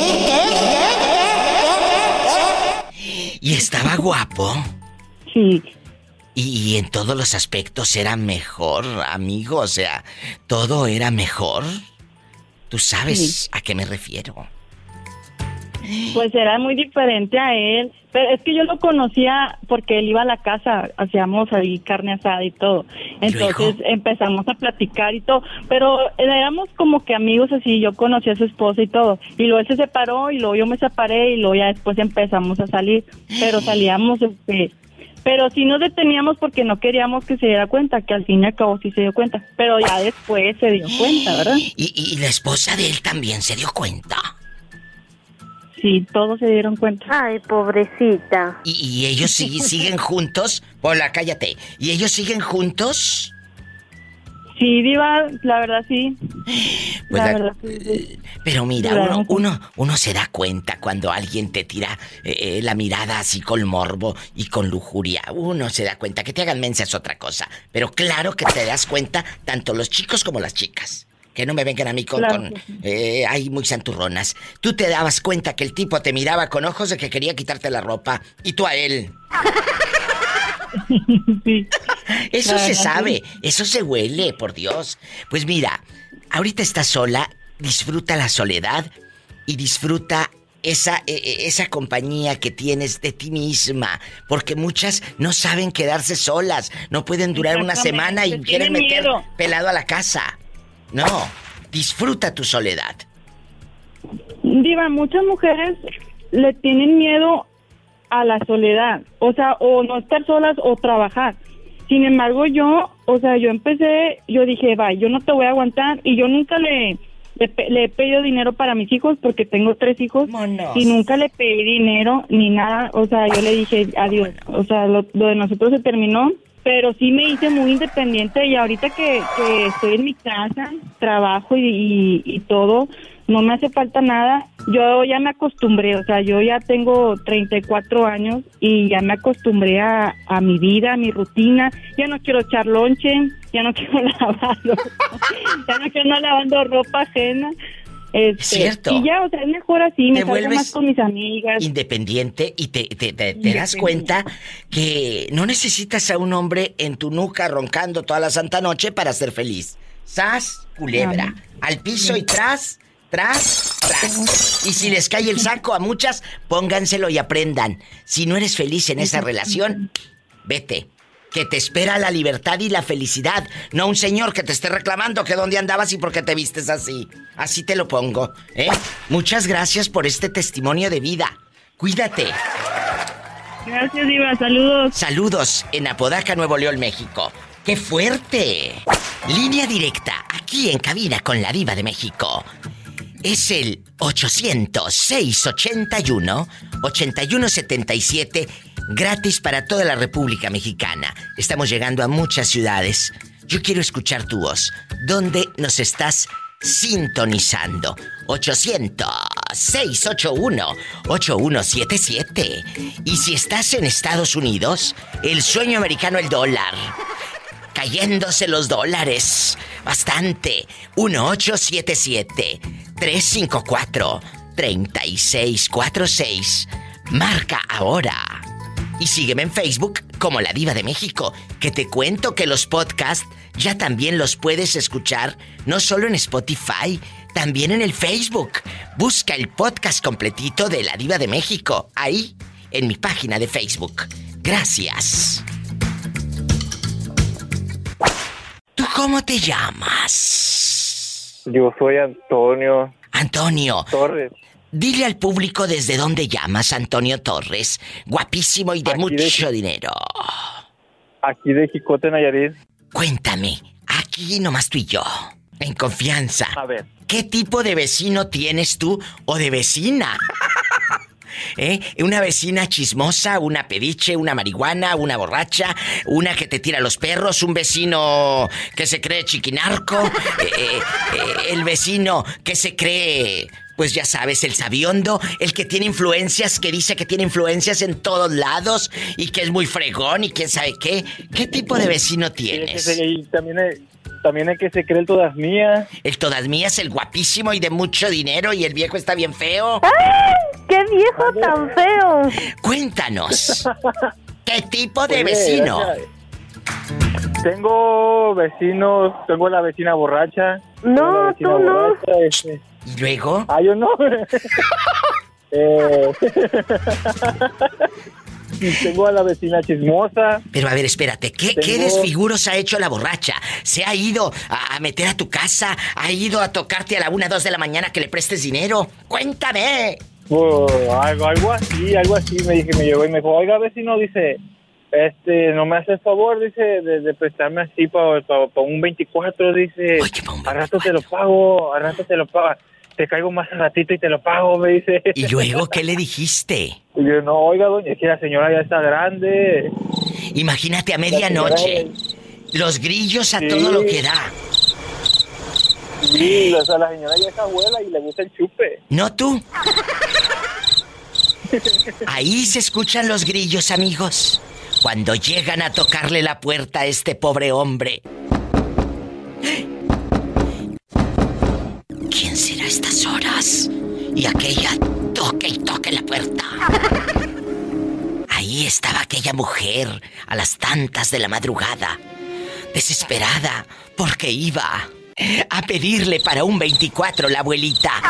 ¿Y estaba guapo? Sí. Y, en todos los aspectos era mejor, amigo, o sea, todo era mejor. ¿Tú sabes a qué me refiero? Pues era muy diferente a él. Pero es que yo lo conocía porque él iba a la casa, hacíamos ahí carne asada y todo. Entonces empezamos a platicar y todo. Pero éramos como que amigos así, yo conocí a su esposa y todo. Y luego él se separó y luego yo me separé y luego ya después empezamos a salir. Pero salíamos este, pero sí nos deteníamos porque no queríamos que se diera cuenta, que al fin y al cabo sí se dio cuenta. Pero ya después se dio cuenta, ¿verdad? ¿Y, y la esposa de él también se dio cuenta? Sí, todos se dieron cuenta. Ay, pobrecita. ¿Y, ellos siguen juntos? Hola, cállate. ¿Y ellos siguen juntos? Sí, Diva, la verdad sí. Pues la, verdad, sí, Pero mira, uno, uno, se da cuenta cuando alguien te tira eh, eh, la mirada así con morbo y con lujuria. Uno se da cuenta que te hagan mensa es otra cosa. Pero claro que te das cuenta tanto los chicos como las chicas. Que no me vengan a mí con... Eh, ay, muy santurronas. Tú te dabas cuenta que el tipo te miraba con ojos de que quería quitarte la ropa y tú a él. Eso se sabe, eso se huele, por Dios. Pues mira, ahorita estás sola, disfruta la soledad y disfruta esa, e, e, esa compañía que tienes de ti misma. Porque muchas no saben quedarse solas, no pueden durar una semana y quieren meter pelado a la casa. No, disfruta tu soledad. Diva, muchas mujeres le tienen miedo a la soledad, o sea, o no estar solas o trabajar. Sin embargo, yo, o sea, yo empecé, yo dije, va, yo no te voy a aguantar y yo nunca le, le, he pedido dinero para mis hijos porque tengo tres hijos y nunca le pedí dinero ni nada, o sea, yo le dije adiós, o sea, lo, de nosotros se terminó, pero sí me hice muy independiente y ahorita que, estoy en mi casa, trabajo y, y todo, no me hace falta nada. Yo ya me acostumbré, o sea, yo ya tengo 34 años y ya me acostumbré a, mi vida, a mi rutina. Ya no quiero echar lonche, ya no quiero lavar, ya no quiero lavando ropa ajena. Este, Cierto. Y ya, o sea, es mejor así, me salgo más con mis amigas. Independiente y te, te, te, das cuenta que no necesitas a un hombre en tu nuca roncando toda la santa noche para ser feliz. Sas, culebra, al piso y tras, tras, tras. Y si les cae el saco a muchas, pónganselo y aprendan. Si no eres feliz en esa relación, vete. Que te espera la libertad y la felicidad, no un señor que te esté reclamando que dónde andabas y por qué te vistes así. Así te lo pongo, ¿eh? Muchas gracias por este testimonio de vida. Cuídate. Gracias, Diva. Saludos. Saludos en Apodaca, Nuevo León, México. ¡Qué fuerte! Línea directa, aquí en cabina con la Diva de México es el 800-681-8177. gratis para toda la República Mexicana. Estamos llegando a muchas ciudades. Yo quiero escuchar tu voz. ¿Dónde nos estás sintonizando? 800-681-8177. Y si estás en Estados Unidos, el sueño americano, el dólar. Cayéndose los dólares. Bastante. 1877-354-3646. Marca ahora. Y sígueme en Facebook como La Diva de México, que te cuento que los podcasts ya también los puedes escuchar no solo en Spotify, también en el Facebook. Busca el podcast completito de La Diva de México, ahí, en mi página de Facebook. Gracias. Cómo te llamas? Yo soy Antonio. Antonio. Torres. Dile al público desde dónde llamas, Antonio Torres. Guapísimo y de mucho dinero. Aquí de Jicote, Nayarit. Cuéntame, aquí nomás tú y yo, en confianza. A ver. ¿Qué tipo de vecino tienes tú o de vecina? ¿Eh? Una vecina chismosa, una pediche, una marihuana, una borracha, una que te tira los perros, un vecino que se cree chiquinarco, eh, eh, eh, el vecino que se cree, pues ya sabes, el sabiondo, el que tiene influencias, que dice que tiene influencias en todos lados y que es muy fregón y quién sabe qué. ¿Qué tipo de vecino tienes? Y también, también el que se cree el todas mías. El todas mías, el guapísimo y de mucho dinero y el viejo está bien feo. ¡Ay! ¡Qué viejo tan feo! Cuéntanos. ¿Qué tipo de Oye, vecino? Tengo vecinos, tengo la vecina borracha. No, vecina tú no. borracha, este. ¿Y luego? Ah, yo no. Eh, tengo a la vecina chismosa. Pero a ver, espérate, ¿qué, qué Tengo- desfiguros ha hecho la borracha? ¿Se ha ido a, a meter a tu casa? ¿Ha ido a tocarte a la una, dos de la mañana que le prestes dinero? ¡Cuéntame! Pues, algo, algo así, algo así. Me dije, me llegó y me dijo, oiga, vecino, dice, este, no me hace favor, dice, de, de prestarme así para un 24, dice. Al rato te lo pago, al rato te lo pago. Te caigo más al ratito y te lo pago, me dice. ¿Y luego qué le dijiste? Y yo, no, oiga, doña, es que la señora ya está grande. Imagínate a medianoche. Los grillos a todo lo que da. Sí, o sea, la señora ya es abuela y le gusta el chupe. ¿No tú? Ahí se escuchan los grillos, amigos. Cuando llegan a tocarle la puerta a este pobre hombre. ¿Quién será a estas horas? Y aquella toque y toque la puerta. Ahí estaba aquella mujer a las tantas de la madrugada, desesperada porque iba a pedirle para un 24 la abuelita.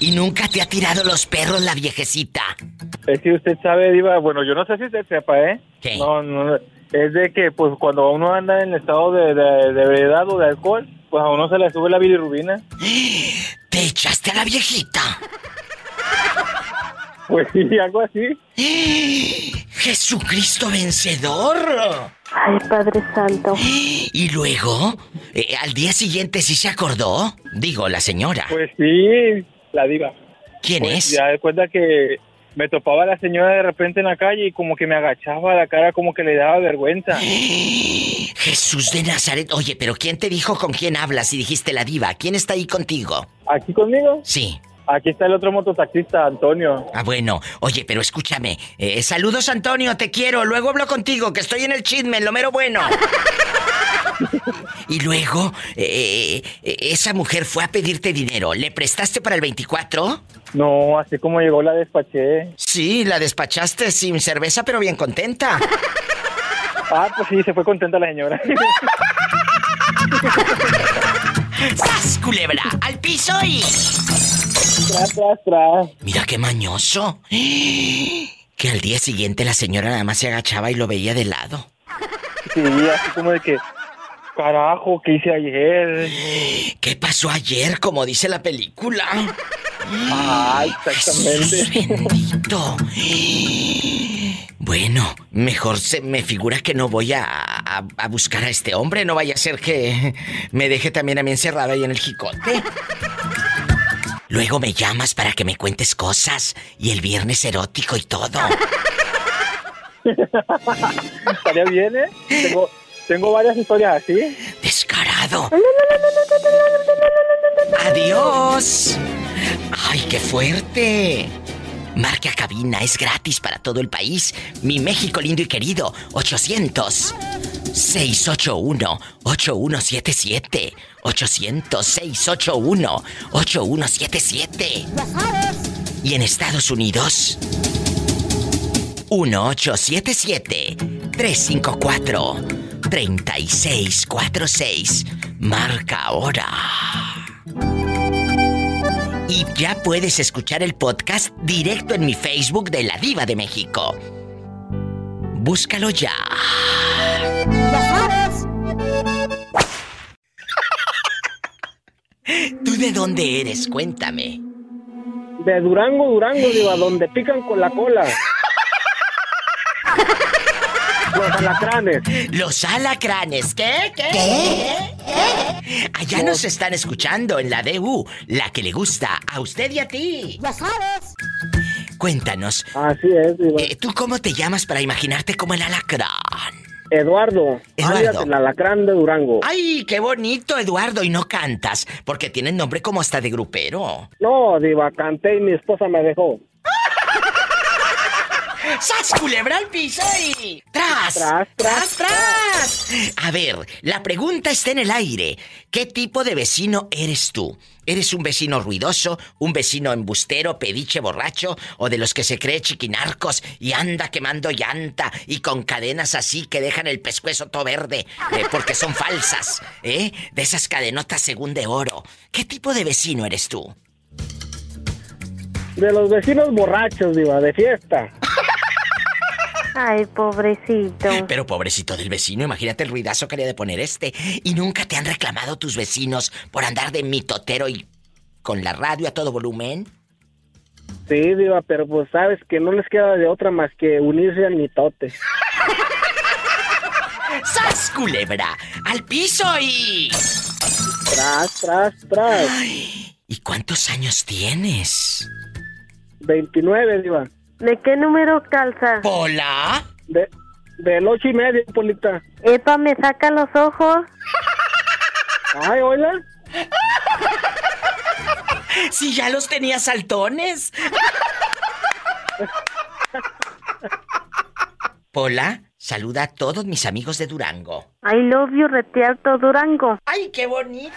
Y nunca te ha tirado los perros la viejecita. Es que usted sabe, Diva, bueno, yo no sé si usted sepa, ¿eh? ¿Qué? No, no, es de que, pues, cuando uno anda en estado de, de, de ebriedad o de alcohol, pues a uno se le sube la bilirrubina. ¿Te echaste a la viejita? Pues sí, algo así. ¡Jesucristo vencedor! Ay, Padre Santo. ¿Y luego? Eh, ¿Al día siguiente sí se acordó? Digo, la señora. Pues sí, la Diva. ¿Quién Pues es? Ya de cuenta que me topaba la señora de repente en la calle y como que me agachaba la cara, como que le daba vergüenza. Jesús de Nazaret. Oye, pero ¿quién te dijo con quién hablas y dijiste la diva? ¿Quién está ahí contigo? ¿Aquí conmigo? Sí. Aquí está el otro mototaxista, Antonio. Ah, bueno. Oye, pero escúchame. Eh, saludos, Antonio, te quiero. Luego hablo contigo, que estoy en el chisme, en lo mero bueno. y luego, eh, eh, esa mujer fue a pedirte dinero. ¿Le prestaste para el 24? No, así como llegó la despaché. Sí, la despachaste sin cerveza, pero bien contenta. Ah, pues sí, se fue contenta la señora. ¡Sas, culebra! ¡Al piso y... tras, tras, tras. Mira qué mañoso. Que al día siguiente la señora nada más se agachaba y lo veía de lado. Sí, así como de que, carajo, ¿qué hice ayer? ¿Qué pasó ayer, como dice la película? Ah, exactamente. Bendito. Bueno, mejor se me figura que no voy a, a- a buscar a este hombre. No vaya a ser que me deje también a mí encerrada ahí en el jicote. Luego me llamas para que me cuentes cosas y el viernes erótico y todo. Estaría bien, ¿eh? Tengo, tengo varias historias así. Descarado. Adiós. Ay, qué fuerte. Marca cabina, es gratis para todo el país. Mi México lindo y querido, 800 681 8177. 800 681 8177. Y en Estados Unidos 1877 354 3646. Marca ahora. Y ya puedes escuchar el podcast directo en mi Facebook de La Diva de México. Búscalo ya. ¿Tú de dónde eres? Cuéntame. De Durango, Durango, digo, donde pican con la cola. Los alacranes. Los alacranes. ¿Qué? ¿Qué? Allá nos están escuchando en la DU, la que le gusta a usted y a ti. Ya sabes. Cuéntanos. Así es, eh, ¿Tú cómo te llamas para imaginarte como el alacrán? Eduardo. Eduardo. el alacrán de Durango. Ay, qué bonito, Eduardo. Y no cantas, porque tienes nombre como hasta de grupero. No, diva, canté y mi esposa me dejó. ¡Sas, culebra al piso y... ¡Tras! ¡Tras, tras, tras! A ver, la pregunta está en el aire. ¿Qué tipo de vecino eres tú? ¿Eres un vecino ruidoso, un vecino embustero, pediche borracho o de los que se cree chiquinarcos y anda quemando llanta y con cadenas así que dejan el pescuezo todo verde eh, porque son falsas, ¿eh? De esas cadenotas según de oro. ¿Qué tipo de vecino eres tú? De los vecinos borrachos, diva, de fiesta. Ay, pobrecito. Pero pobrecito del vecino, imagínate el ruidazo que haría de poner este. ¿Y nunca te han reclamado tus vecinos por andar de mitotero y con la radio a todo volumen? Sí, Diva, pero pues sabes que no les queda de otra más que unirse al mitote. ¡Sas, culebra! ¡Al piso y... Tras, tras, tras. ¿Y cuántos años tienes? 29, Diva. ¿De qué número calza? ¿Pola? De, del ocho y medio, Polita. Epa, me saca los ojos. Ay, hola. Si ya los tenía saltones. Pola, saluda a todos mis amigos de Durango. I love you, Retiarto Durango. ¡Ay, qué bonita!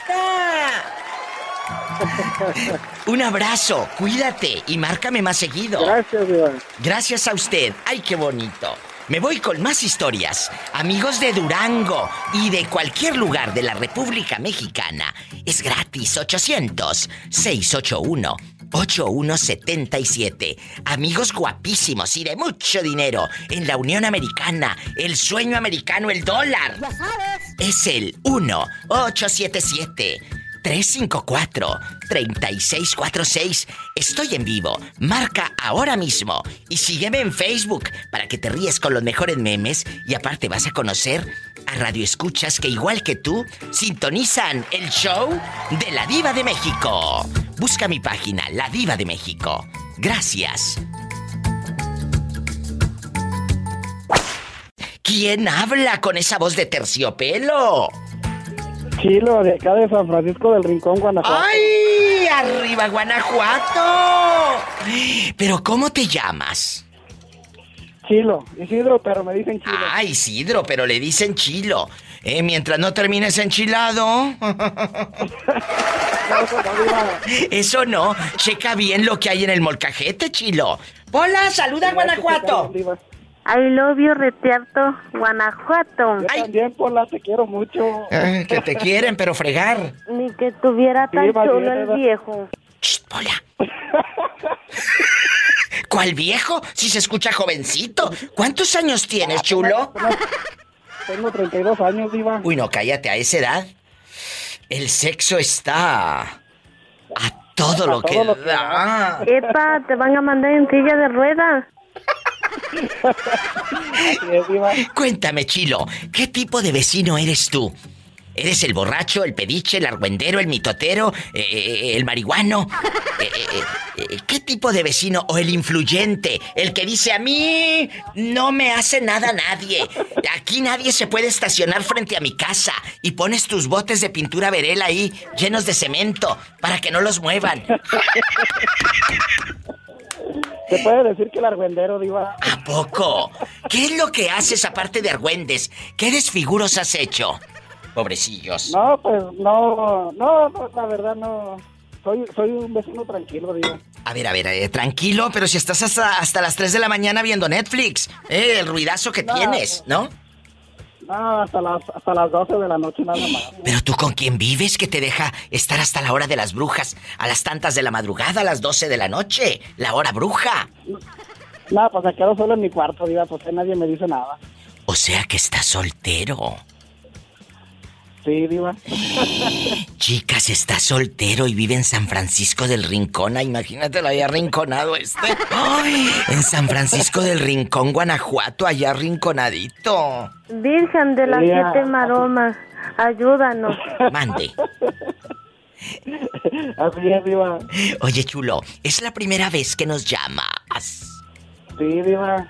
Un abrazo, cuídate y márcame más seguido. Gracias, Iván. Gracias a usted. ¡Ay, qué bonito! Me voy con más historias. Amigos de Durango y de cualquier lugar de la República Mexicana. Es gratis 800 681 8177. Amigos guapísimos y de mucho dinero en la Unión Americana. El sueño americano, el dólar. Ya sabes. Es el 1877 354-3646. Estoy en vivo. Marca ahora mismo y sígueme en Facebook para que te ríes con los mejores memes y aparte vas a conocer a Radio Escuchas que igual que tú sintonizan el show de La Diva de México. Busca mi página, La Diva de México. Gracias. ¿Quién habla con esa voz de terciopelo? Chilo, de acá de San Francisco del Rincón, Guanajuato. ¡Ay! ¡Arriba, Guanajuato! Pero, ¿cómo te llamas? Chilo, Isidro, pero me dicen Chilo. Ah, Isidro, pero le dicen Chilo. Eh, mientras no termines enchilado. Eso no. Checa bien lo que hay en el molcajete, Chilo. Hola, saluda, Guanajuato. I love you, Retiarto, Guanajuato. Yo también, Pola, te quiero mucho. Eh, que te quieren, pero fregar. Ni que tuviera tan chulo el viejo. Shh, Pola. ¿Cuál viejo? Si se escucha jovencito. ¿Cuántos años tienes, chulo? Tengo 32 años, Diva. Uy, no, cállate, a esa edad. El sexo está... A todo lo que da. Epa, te van a mandar en silla de ruedas. Cuéntame, Chilo, ¿qué tipo de vecino eres tú? Eres el borracho, el pediche, el argüendero, el mitotero, eh, eh, el marihuano. ¿Qué tipo de vecino? O el influyente, el que dice a mí no me hace nada nadie. Aquí nadie se puede estacionar frente a mi casa y pones tus botes de pintura verela ahí llenos de cemento para que no los muevan. Se puede decir que el argüendero, Diva. ¿A poco? ¿Qué es lo que haces aparte de argüendes? ¿Qué desfiguros has hecho? Pobrecillos. No, pues no, no, no la verdad no. Soy, soy un vecino tranquilo, Diva. A ver, a ver, eh, tranquilo, pero si estás hasta, hasta las 3 de la mañana viendo Netflix, eh, el ruidazo que tienes, ¿no? No, hasta las, hasta las 12 de la noche nada más. Pero tú con quién vives que te deja estar hasta la hora de las brujas, a las tantas de la madrugada, a las 12 de la noche, la hora bruja. No, pues me quedo solo en mi cuarto, diva, pues nadie me dice nada. O sea que estás soltero. Sí, diva. Chicas, está soltero y vive en San Francisco del Rincón. Ah, imagínate, lo había rinconado este. Ay, en San Francisco del Rincón, Guanajuato, allá rinconadito. Virgen de las siete maromas, ayúdanos. Mande. Así es, diva. Oye, chulo, es la primera vez que nos llamas. Sí,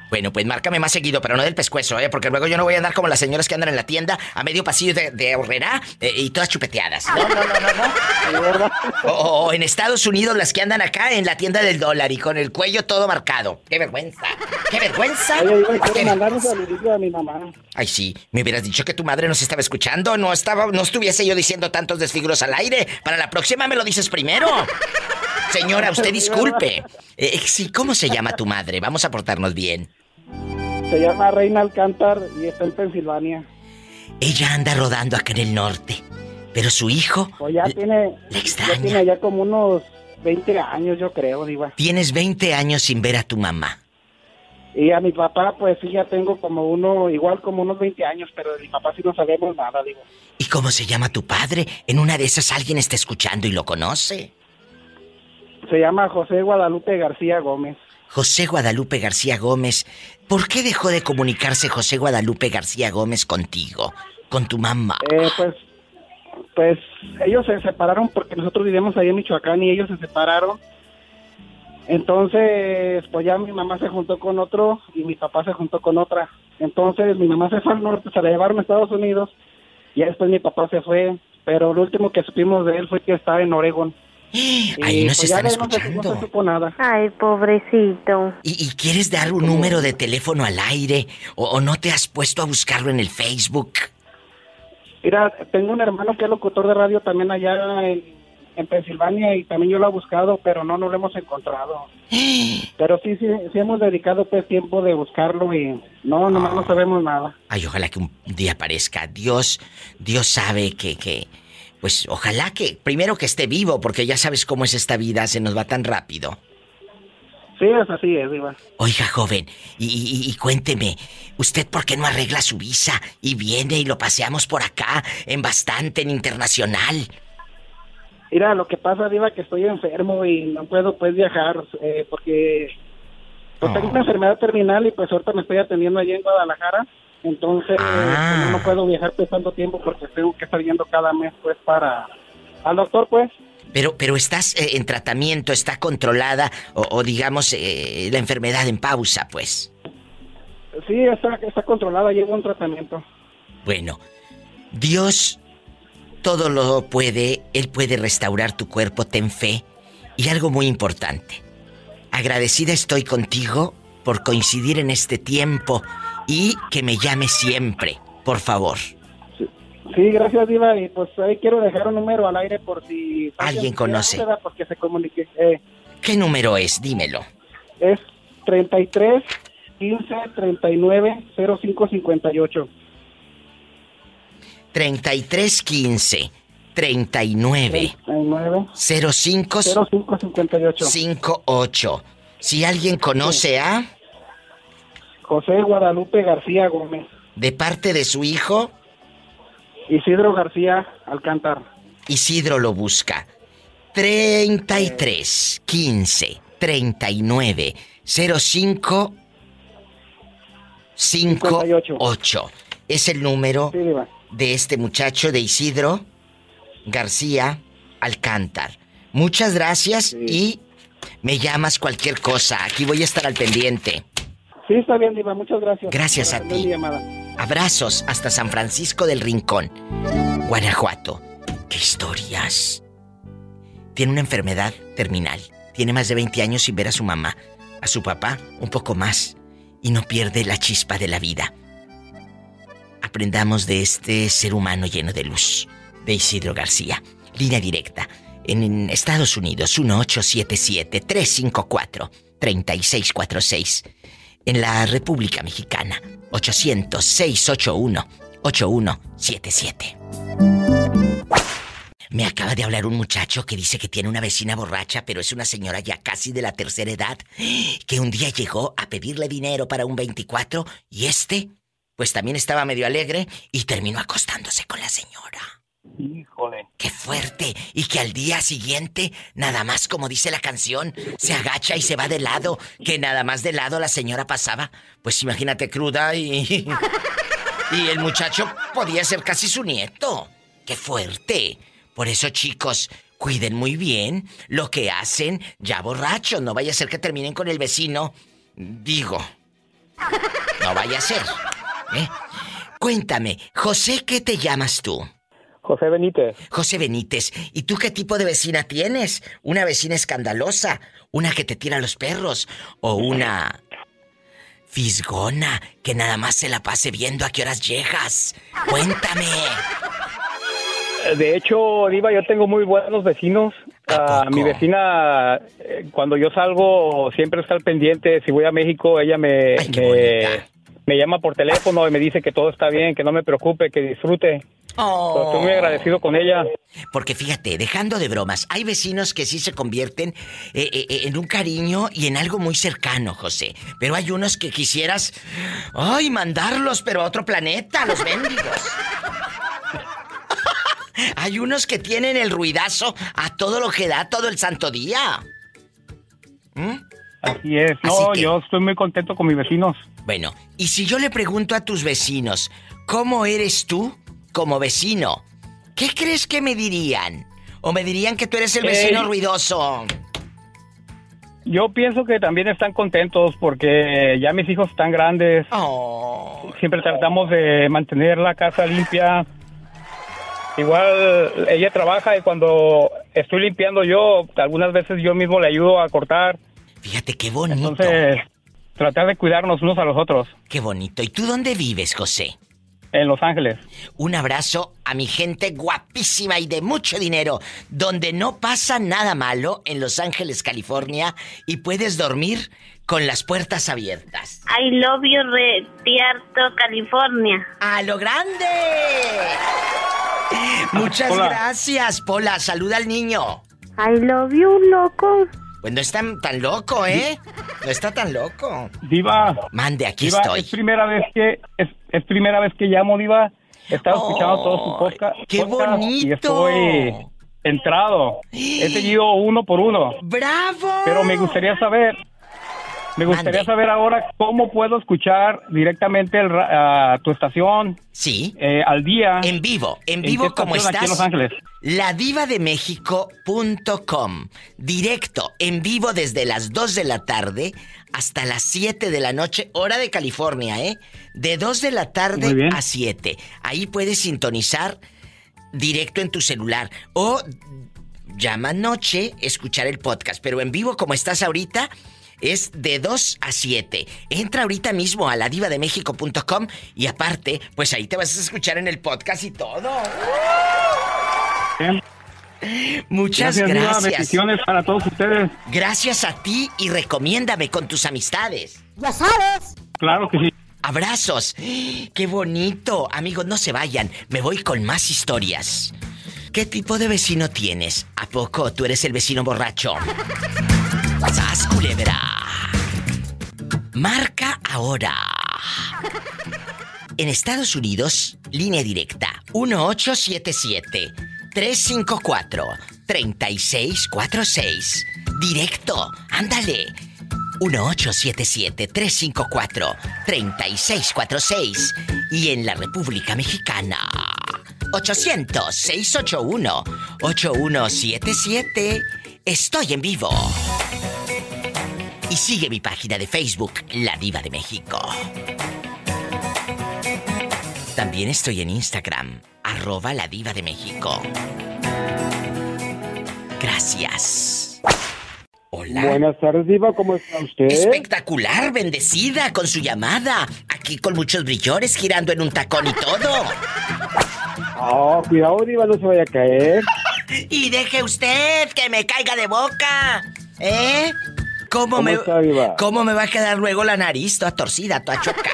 Bueno, pues márcame más seguido, pero no del pescuezo, ¿eh? Porque luego yo no voy a andar como las señoras que andan en la tienda a medio pasillo de, de horrera eh, y todas chupeteadas. No, no, no, no, no. O, en Estados Unidos las que andan acá en la tienda del dólar y con el cuello todo marcado. ¡Qué vergüenza! ¡Qué vergüenza! quiero mandar un saludito a mi mamá. Ay, sí. Me hubieras dicho que tu madre nos estaba escuchando. No estaba, no estuviese yo diciendo tantos desfiguros al aire. Para la próxima me lo dices primero. Señora, usted disculpe. Eh, sí, ¿cómo se llama tu madre? Vamos a portarnos bien. Se llama Reina Alcántar y está en Pensilvania. Ella anda rodando acá en el norte. Pero su hijo. Pues ya tiene. Ya tiene ya como unos 20 años, yo creo, Diva. Tienes 20 años sin ver a tu mamá. Y a mi papá, pues sí, ya tengo como uno, igual como unos 20 años, pero de mi papá sí no sabemos nada, digo. ¿Y cómo se llama tu padre? En una de esas alguien está escuchando y lo conoce. Se llama José Guadalupe García Gómez. José Guadalupe García Gómez. ¿Por qué dejó de comunicarse José Guadalupe García Gómez contigo? Con tu mamá. Eh, pues, pues ellos se separaron porque nosotros vivimos ahí en Michoacán y ellos se separaron. Entonces, pues ya mi mamá se juntó con otro y mi papá se juntó con otra. Entonces, mi mamá se fue al norte, se la llevaron a Estados Unidos y después mi papá se fue. Pero lo último que supimos de él fue que estaba en Oregon. Ahí nos pues están escuchando. nada. Ay, pobrecito. ¿Y, quieres dar un número de teléfono al aire? O, no te has puesto a buscarlo en el Facebook? Mira, tengo un hermano que es locutor de radio también allá en, en Pensilvania y también yo lo he buscado, pero no, no lo hemos encontrado. pero sí, sí, sí hemos dedicado pues tiempo de buscarlo y no, nomás no sabemos nada. Ay, ojalá que un día aparezca. Dios, Dios sabe que, que pues ojalá que, primero que esté vivo, porque ya sabes cómo es esta vida, se nos va tan rápido. Sí, es así, es, Iván. Oiga, joven, y, cuénteme, ¿usted por qué no arregla su visa y viene y lo paseamos por acá, en bastante, en internacional? Mira, lo que pasa, Diva, que estoy enfermo y no puedo, pues, viajar, eh, porque pues, tengo una enfermedad terminal y pues ahorita me estoy atendiendo allí en Guadalajara. Entonces, ah. no puedo viajar pues tanto tiempo porque tengo que estar yendo cada mes pues para al doctor pues. Pero, pero estás eh, en tratamiento, está controlada o, digamos eh, la enfermedad en pausa, pues. Sí, está, está controlada, llevo un tratamiento. Bueno, Dios todo lo puede, Él puede restaurar tu cuerpo, ten fe. Y algo muy importante, agradecida estoy contigo por coincidir en este tiempo y que me llame siempre, por favor. Sí, gracias, Diva. Y pues ahí quiero dejar un número al aire por si alguien conoce. Porque se comunique. Eh. ¿Qué número es? Dímelo. Es 33 15 39 05 58. 33 15 39 05 05 58 58. Si alguien conoce a José Guadalupe García Gómez. ¿De parte de su hijo? Isidro García Alcántar. Isidro lo busca. 33 15 39 05 58. Es el número de este muchacho de Isidro García Alcántar. Muchas gracias y me llamas cualquier cosa. Aquí voy a estar al pendiente. Sí, está bien, Diva. Muchas gracias. Gracias a ti. Abrazos hasta San Francisco del Rincón, Guanajuato. ¡Qué historias! Tiene una enfermedad terminal. Tiene más de 20 años sin ver a su mamá. A su papá, un poco más. Y no pierde la chispa de la vida. Aprendamos de este ser humano lleno de luz. De Isidro García. Línea directa. En Estados Unidos, 1877-354-3646. En la República Mexicana, 800-681-8177. Me acaba de hablar un muchacho que dice que tiene una vecina borracha, pero es una señora ya casi de la tercera edad, que un día llegó a pedirle dinero para un 24 y este, pues también estaba medio alegre y terminó acostándose con la señora. Híjole. ¡Qué fuerte! Y que al día siguiente, nada más como dice la canción, se agacha y se va de lado, que nada más de lado la señora pasaba. Pues imagínate cruda y... y el muchacho podía ser casi su nieto. ¡Qué fuerte! Por eso, chicos, cuiden muy bien lo que hacen ya borrachos. No vaya a ser que terminen con el vecino. Digo. No vaya a ser. ¿eh? Cuéntame, José, ¿qué te llamas tú? José Benítez. José Benítez, ¿y tú qué tipo de vecina tienes? ¿Una vecina escandalosa? ¿Una que te tira los perros? ¿O una fisgona que nada más se la pase viendo a qué horas llegas? Cuéntame. De hecho, Diva, yo tengo muy buenos vecinos. Ah, mi vecina, eh, cuando yo salgo, siempre está al pendiente. Si voy a México, ella me, me, llama por teléfono y me dice que todo está bien, que no me preocupe, que disfrute. Estoy muy agradecido con ella. Porque fíjate, dejando de bromas, hay vecinos que sí se convierten eh, eh, en un cariño y en algo muy cercano, José. Pero hay unos que quisieras, ay, mandarlos, pero a otro planeta, los mendigos. Hay unos que tienen el ruidazo a todo lo que da todo el santo día. ¿Mm? Así es. No, yo estoy muy contento con mis vecinos. Bueno, y si yo le pregunto a tus vecinos, ¿cómo eres tú como vecino? ¿Qué crees que me dirían? ¿O me dirían que tú eres el vecino ruidoso? Yo pienso que también están contentos porque ya mis hijos están grandes. Oh. Siempre tratamos de mantener la casa limpia. Igual ella trabaja y cuando estoy limpiando yo, algunas veces yo mismo le ayudo a cortar. Fíjate qué bonito. Entonces, tratar de cuidarnos unos a los otros. Qué bonito. ¿Y tú dónde vives, José? En Los Ángeles. Un abrazo a mi gente guapísima y de mucho dinero, donde no pasa nada malo en Los Ángeles, California, y puedes dormir con las puertas abiertas. I love you, Retierto, California. ¡A lo grande! Muchas gracias, Pola. Saluda al niño. I love you, loco. Pues no está tan loco, ¿eh? No está tan loco. Diva. Mande, aquí estoy. Es primera vez que es, primera vez que llamo, Diva. He estado escuchando todo su podcast. ¡Qué bonito! Y estoy entrado. He seguido uno por uno. ¡Bravo! Pero me gustaría saber me gustaría saber ahora cómo puedo escuchar directamente a tu estación. Sí. Eh, al día. En vivo, en vivo como estás. Aquí en Los Ángeles. Ladivademéxico.com. Directo, en vivo desde las 2 de la tarde hasta las 7 de la noche, hora de California, ¿eh? De 2 de la tarde a 7. Ahí puedes sintonizar directo en tu celular o llama noche, escuchar el podcast, pero en vivo como estás ahorita es de 2 a 7. Entra ahorita mismo a ladivademexico.com y aparte, pues ahí te vas a escuchar en el podcast y todo. Muchas gracias. Bendiciones para todos ustedes. Gracias a ti y recomiéndame con tus amistades. Ya sabes. Claro que sí. Abrazos. Qué bonito. Amigos, no se vayan. Me voy con más historias. ¿Qué tipo de vecino tienes? ¿A poco tú eres el vecino borracho? ¡Sas, culebra! Marca ahora. En Estados Unidos, línea directa 1877 354 3646. Directo, ándale. 1877 354 3646 y en la República Mexicana 1-800-681-8177. Estoy en vivo. Sigue mi página de Facebook, La Diva de México. También estoy en Instagram, arroba La Diva de México. Gracias. Hola. Buenas tardes, Diva, ¿cómo está usted? Espectacular, bendecida con su llamada. Aquí con muchos brillores girando en un tacón y todo. Oh, cuidado, Diva, no se vaya a caer. y deje usted que me caiga de boca. ¿Eh? ¿Cómo, me, ¿Cómo me va a quedar luego la nariz toda torcida, toda choca?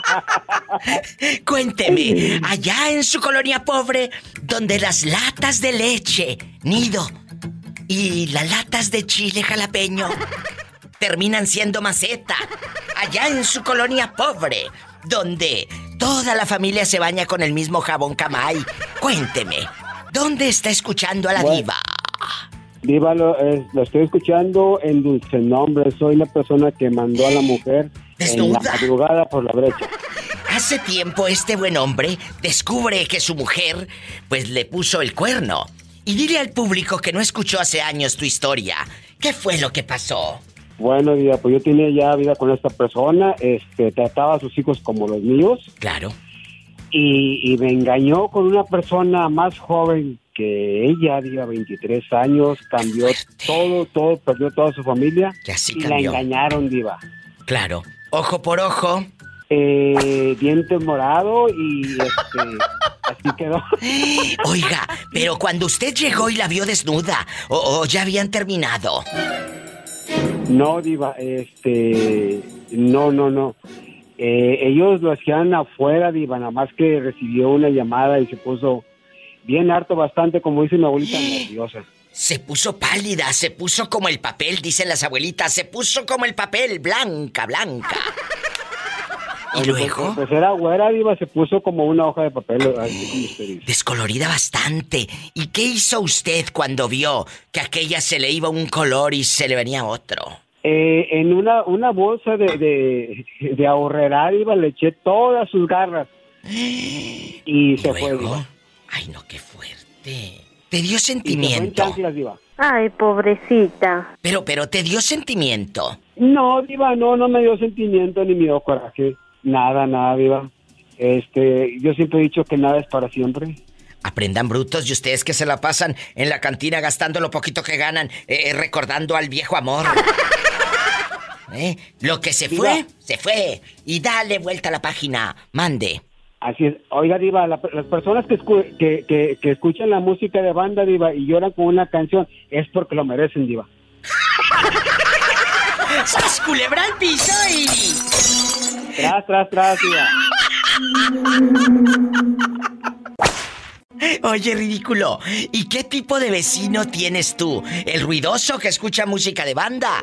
Cuénteme, allá en su colonia pobre, donde las latas de leche, nido, y las latas de chile jalapeño terminan siendo maceta. Allá en su colonia pobre, donde toda la familia se baña con el mismo jabón camay. Cuénteme, ¿dónde está escuchando a la diva? Diva, lo, estoy escuchando en Dulce Nombre. Soy la persona que mandó a la mujer en la madrugada por la brecha. Hace tiempo este buen hombre descubre que su mujer pues le puso el cuerno. Y dile al público que no escuchó hace años tu historia. ¿Qué fue lo que pasó? Bueno, Diva, pues yo tenía ya vida con esta persona, este, trataba a sus hijos como los míos. Claro. Y, y me engañó con una persona más joven que ella, Diva, 23 años, cambió todo, todo, perdió toda su familia. y la engañaron, Diva. Claro. Ojo por ojo. Eh, diente morado y este, así quedó. Oiga, pero cuando usted llegó y la vio desnuda, o, ya habían terminado. No, Diva, este, no, no, no. Eh, ellos lo hacían afuera, Diva, nada más que recibió una llamada y se puso bien harto bastante, como dice mi abuelita, nerviosa. Se puso pálida, se puso como el papel, dicen las abuelitas, se puso como el papel, blanca, blanca. ¿Y luego? Pues, era güera, diva, se puso como una hoja de papel, así como usted dice. Descolorida bastante. ¿Y qué hizo usted cuando vio que aquella se le iba un color y se le venía otro? Eh, en una, una bolsa de, de, de ahorrerar, iba, le eché todas sus garras. Y, se fue, Ay, no, qué fuerte. ¿Te dio sentimiento? Ay, pobrecita. Pero, pero, ¿te dio sentimiento? No, Diva, no, no me dio sentimiento ni me dio coraje. Nada, nada, Diva. Este, yo siempre he dicho que nada es para siempre. Aprendan brutos y ustedes que se la pasan en la cantina gastando lo poquito que ganan, eh, eh, recordando al viejo amor. ¿Eh? Lo que se fue, se fue. Y dale vuelta a la página. Mande. Así es. Oiga, Diva, las personas que, que, que, escuchan la música de banda, Diva, y lloran con una canción, es porque lo merecen, Diva. ¡Sas culebra al piso y... Tras, tras, tras, Diva. Oye, ridículo. ¿Y qué tipo de vecino tienes tú? ¿El ruidoso que escucha música de banda?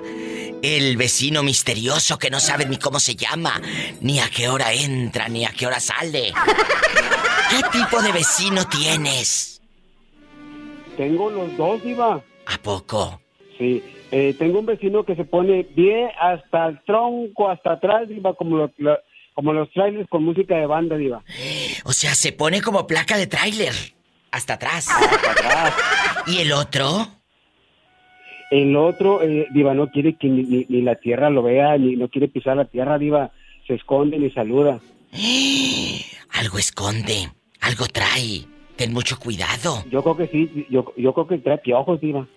¿El vecino misterioso que no sabe ni cómo se llama? Ni a qué hora entra, ni a qué hora sale. ¿Qué tipo de vecino tienes? Tengo los dos, Diva. ¿A poco? Sí. Eh, tengo un vecino que se pone bien hasta el tronco, hasta atrás, Diva, como como los trailers con música de banda, Diva. O sea, se pone como placa de trailer. Hasta atrás. Hasta atrás. ¿Y el otro? El otro, eh, Diva, no quiere que ni, la tierra lo vea, ni no quiere pisar la tierra, Diva. Se esconde ni saluda. Algo esconde, algo trae. Ten mucho cuidado. Yo creo que sí, yo, yo creo que trae piojos, Diva.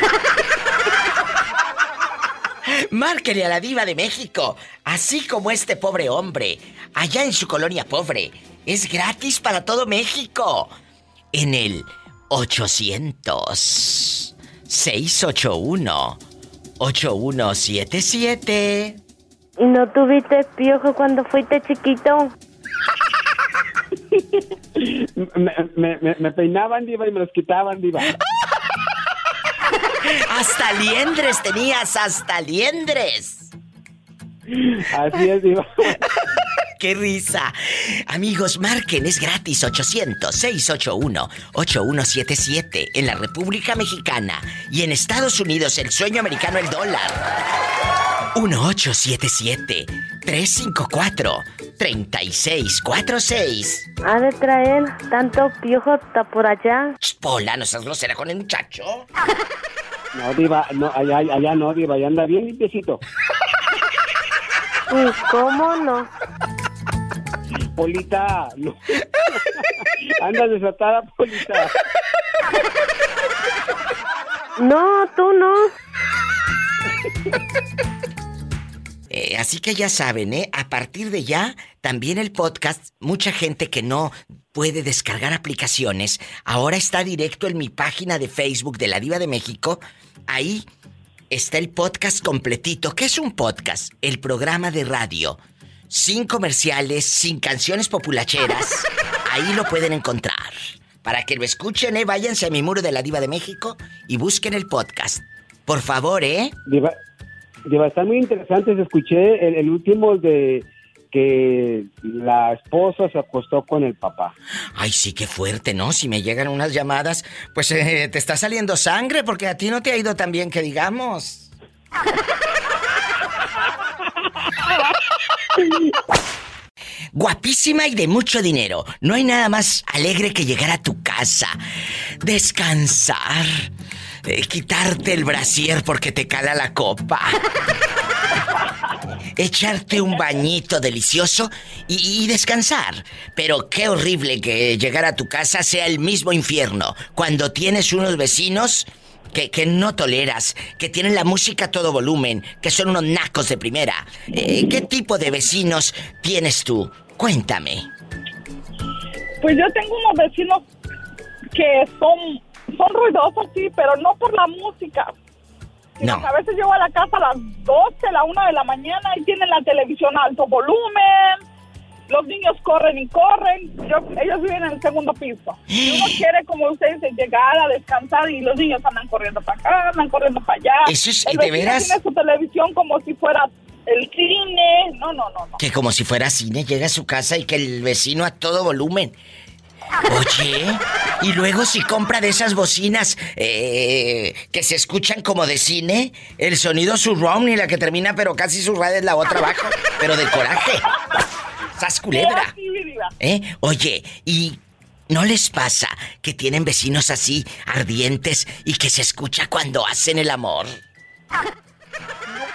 Márquele a la diva de México, así como este pobre hombre, allá en su colonia pobre. Es gratis para todo México. En el 800 681 8177. ¿Y no tuviste piojo cuando fuiste chiquito? me, me, me, peinaban, diva, y me los quitaban, diva. Hasta liendres tenías, hasta liendres. Así es, diva. ¡Qué risa! Amigos, marquen, es gratis 800-681-8177 en la República Mexicana y en Estados Unidos el sueño americano el dólar. 1877-354-3646. Ha de traer tanto piojo está por allá. Pola, no seas grosera con el muchacho. No, Diva, no, allá, allá no, Diva, allá anda bien limpiecito. ¿Y cómo no? Polita, no. anda desatada, Polita. No, tú no. Eh, así que ya saben, ¿eh? A partir de ya, también el podcast, mucha gente que no puede descargar aplicaciones, ahora está directo en mi página de Facebook de La Diva de México. Ahí está el podcast completito. ¿Qué es un podcast? El programa de radio. Sin comerciales, sin canciones populacheras. Ahí lo pueden encontrar. Para que lo escuchen, ¿eh? Váyanse a mi muro de La Diva de México y busquen el podcast. Por favor, ¿eh? Diva, Diva, están muy interesantes. Escuché el, el último de que la esposa se acostó con el papá. Ay, sí, qué fuerte, ¿no? Si me llegan unas llamadas, pues eh, te está saliendo sangre porque a ti no te ha ido tan bien que digamos. Guapísima y de mucho dinero. No hay nada más alegre que llegar a tu casa, descansar, eh, quitarte el brasier porque te cala la copa. Echarte un bañito delicioso y, y descansar. Pero qué horrible que llegar a tu casa sea el mismo infierno cuando tienes unos vecinos que, que no toleras, que tienen la música a todo volumen, que son unos nacos de primera. Eh, ¿Qué tipo de vecinos tienes tú? Cuéntame. Pues yo tengo unos vecinos que son, son ruidosos, sí, pero no por la música. No. A veces llego a la casa a las 12, la 1 de la mañana y tienen la televisión a alto volumen. Los niños corren y corren. Yo- ellos viven en el segundo piso. Y uno quiere, como usted dice, llegar a descansar y los niños andan corriendo para acá, andan corriendo para allá. Eso es- el ¿de veras? tiene su televisión como si fuera el cine. No, no, no, no. Que como si fuera cine, llega a su casa y que el vecino a todo volumen. Oye, y luego si compra de esas bocinas eh, que se escuchan como de cine, el sonido surround y la que termina pero casi su radio es la otra abajo, pero de coraje. ¡Sas culebra! ¿Eh? Oye, ¿y no les pasa que tienen vecinos así, ardientes, y que se escucha cuando hacen el amor?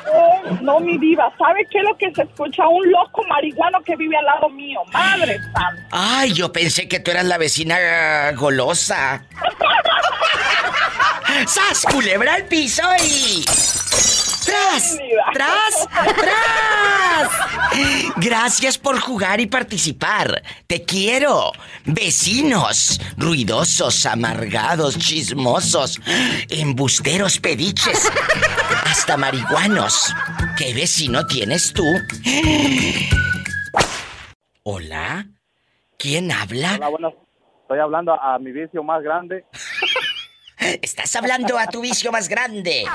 No, no, mi diva. ¿Sabe qué es lo que se escucha? Un loco marihuano que vive al lado mío. Madre santa. Ay, yo pensé que tú eras la vecina golosa. ¡Sas! Culebra al piso y. ¡Tras! ¡Tras! ¡Tras! Gracias por jugar y participar. Te quiero. Vecinos, ruidosos, amargados, chismosos, embusteros, pediches, hasta marihuanos. ¿Qué vecino tienes tú? ¿Hola? ¿Quién habla? Hola, bueno, estoy hablando a, mi vicio más grande. Estás hablando a tu vicio más grande,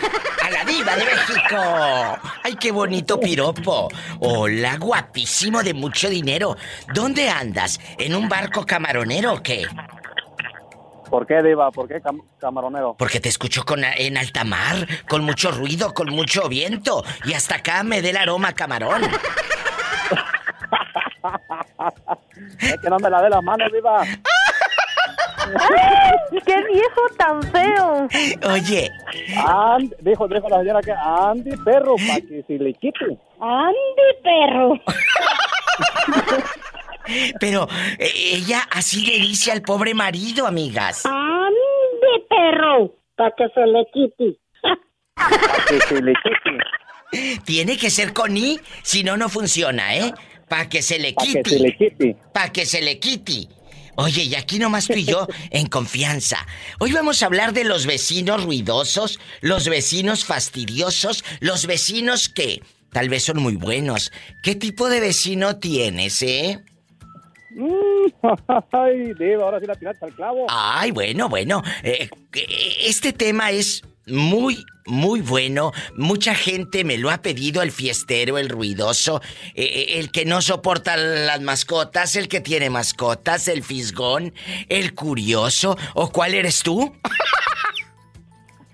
a la diva de México. Ay, qué bonito piropo. Hola, guapísimo de mucho dinero. ¿Dónde andas? ¿En un barco camaronero o qué? ¿Por qué, Diva? ¿Por qué cam- camaronero? Porque te escucho con, en alta mar, con mucho ruido, con mucho viento. Y hasta acá me dé el aroma a camarón. Es que no me la dé las manos, Diva. ¡Ay, ¡Qué viejo tan feo! Oye, And- dijo, dijo la señora que Andy, perro, para que se le quite. ¡Andy, perro! pero eh, ella así le dice al pobre marido, amigas. ¡Andy, perro! Para que se le quite. Para que se le quite. Tiene que ser con I, si no, no funciona, ¿eh? Para que se le Para quite. que se le quite. Para que se le quite. Oye, y aquí nomás tú y yo en confianza. Hoy vamos a hablar de los vecinos ruidosos, los vecinos fastidiosos, los vecinos que tal vez son muy buenos. ¿Qué tipo de vecino tienes, eh? Mm, Ay, Diva, ahora sí la al clavo. Ay, bueno, bueno. eh, eh, este tema es muy, muy bueno. Mucha gente me lo ha pedido, el fiestero, el ruidoso, eh, eh, el que no soporta las mascotas, el que tiene mascotas, el fisgón, el curioso. ¿O cuál eres tú?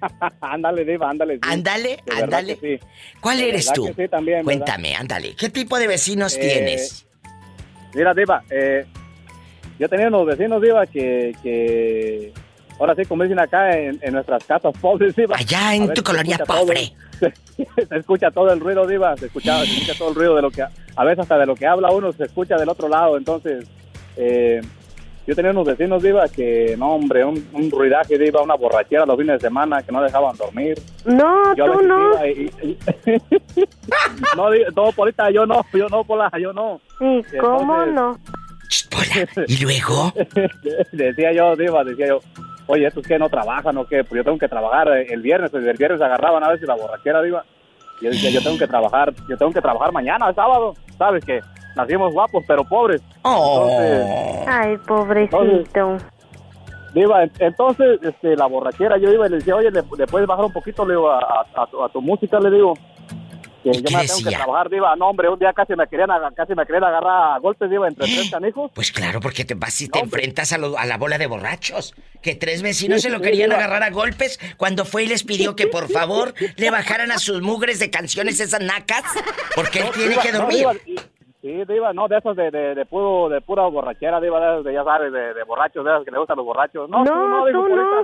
ándale, Diva, ándale. Ándale, ándale. ¿Cuál eres tú? Sí, también, Cuéntame, ándale. ¿Qué tipo de vecinos eh, tienes? Mira, Diva, eh, yo tenía unos vecinos, Diva, que, que ahora sí, como dicen acá en, nuestras casas pobres, Diva. Allá en tu colonia pobre. se, escucha todo el ruido, Diva, se escucha, se escucha todo el ruido de lo que, a veces hasta de lo que habla uno se escucha del otro lado, entonces, eh, yo tenía unos vecinos, Diva, que, no, hombre, un, un ruidaje, Diva, una borrachera los fines de semana que no dejaban dormir. No, tú no. no, no, Polita, yo no, yo no, Pola, yo no. ¿Y cómo no? ¿Y luego? decía yo, Diva, decía yo, oye, ¿estos que no trabajan o qué? Pues yo tengo que trabajar el viernes, el viernes agarraban a veces la borrachera, Diva. Yo decía, yo tengo que trabajar, yo tengo que trabajar mañana, sábado, ¿sabes qué? nacimos guapos, pero pobres. Oh. Ay, pobrecito. Diva, entonces, este, la borrachera, yo iba y le decía, oye, ¿le, puedes bajar un poquito, le digo, a, tu, música, le digo? Que yo me tengo que trabajar, Diva. No, hombre, un día casi me querían, casi me querían agarrar a golpes, Diva, entre tres canijos. Pues claro, porque te vas y te enfrentas a, a, la bola de borrachos. Que tres vecinos se lo querían agarrar a golpes cuando fue y les pidió que por favor le bajaran a sus mugres de canciones esas nacas, porque él tiene que dormir. Sí, Diva, no, de esos de, de, de, puro, de pura borrachera, Diva, de, ya sabes, de, de, borrachos, de esos que le gustan los borrachos. No, no, tú no.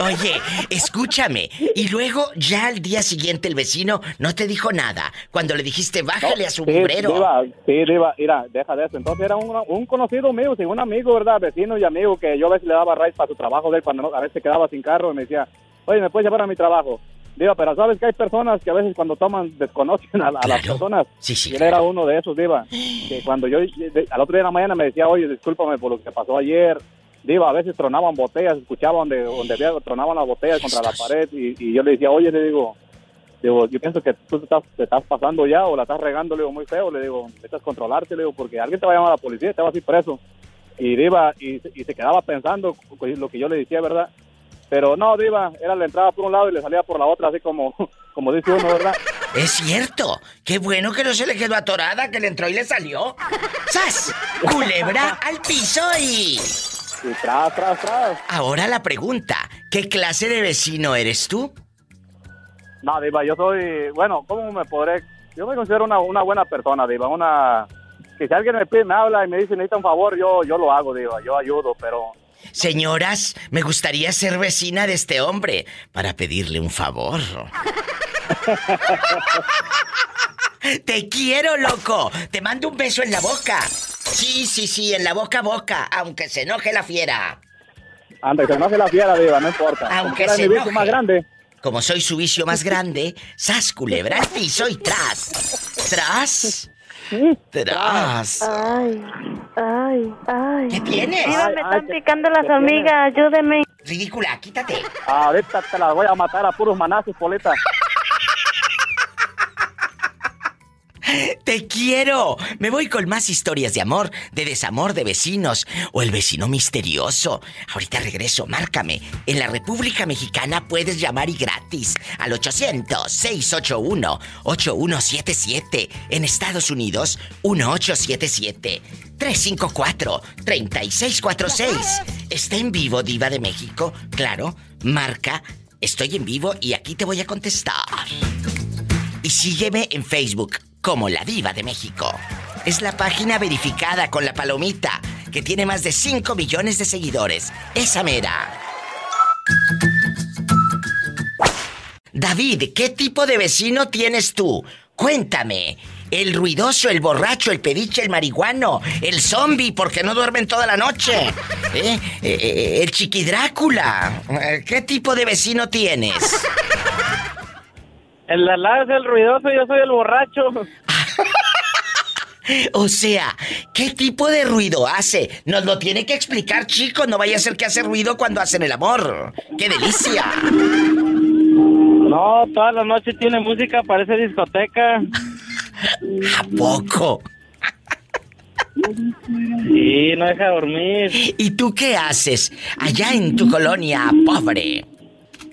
Oye, escúchame. Y luego, ya al día siguiente, el vecino no te dijo nada. Cuando le dijiste, bájale a su sí, Diva, sí, Diva, mira, deja de eso. Entonces era un, un conocido mío, sí, un amigo, ¿verdad? Vecino y amigo que yo a veces le daba raíz para su trabajo de él, cuando a veces quedaba sin carro, y me decía, oye, ¿me puedes llevar a mi trabajo? Diva, pero sabes que hay personas que a veces cuando toman desconocen a, las personas. Sí, sí. Y él era uno de esos, Diva. Que cuando yo, al otro día de la mañana me decía, oye, discúlpame por lo que pasó ayer. Diva, a veces tronaban botellas, escuchaban donde, donde había, tronaban las botellas contra la pared. Y, yo le decía, oye, le digo, digo, yo pienso que tú te estás, te estás pasando ya o la estás regando, le digo, muy feo. Le digo, necesitas controlarte, le digo, porque alguien te va a llamar a la policía y te va a ir preso. Y Diva, y, y se quedaba pensando lo que yo le decía, ¿verdad? Pero no, Diva, era la entrada por un lado y le salía por la otra, así como, como dice uno, ¿verdad? Es cierto. Qué bueno que no se le quedó atorada, que le entró y le salió. ¡Sas! Culebra al piso y... Y tras, tras, tras. Ahora la pregunta, ¿qué clase de vecino eres tú? No, Diva, yo soy, bueno, ¿cómo me podré? Yo me considero una, una buena persona, Diva, una... Que si alguien me, pide, me habla y me dice necesita un favor, yo, yo lo hago, Diva, yo ayudo, pero Señoras, me gustaría ser vecina de este hombre para pedirle un favor. Te quiero, loco. Te mando un beso en la boca. Sí, sí, sí, en la boca a boca, aunque se enoje la fiera. Aunque se enoje la fiera, Diva, no importa. Aunque se enoje. más grande. Como soy su vicio más grande, sas culebra al piso y tras. Tras. Tras. Ay, ay, ay. ¿Qué tienes? me están picando las hormigas, ayúdeme. Ridícula, quítate. Ahorita te las voy a matar a puros manazos, poleta. Te quiero. Me voy con más historias de amor, de desamor de vecinos o el vecino misterioso. Ahorita regreso, márcame. En la República Mexicana puedes llamar y gratis al 800-681-8177. En Estados Unidos, 1877-354-3646. Está en vivo, Diva de México. Claro, marca. Estoy en vivo y aquí te voy a contestar. Y sígueme en Facebook como la diva de México. Es la página verificada con la palomita, que tiene más de 5 millones de seguidores. Esa mera. David, ¿qué tipo de vecino tienes tú? Cuéntame. El ruidoso, el borracho, el pediche, el marihuano, el zombie porque no duermen toda la noche. ¿Eh? eh, eh el chiquidrácula. ¿Qué tipo de vecino tienes? El Lala es el ruidoso, yo soy el borracho. O sea, ¿qué tipo de ruido hace? Nos lo tiene que explicar, chicos. No vaya a ser que hace ruido cuando hacen el amor. ¡Qué delicia! No, toda la noche tiene música, parece discoteca. ¿A poco? Sí, no deja dormir. ¿Y tú qué haces allá en tu colonia, pobre?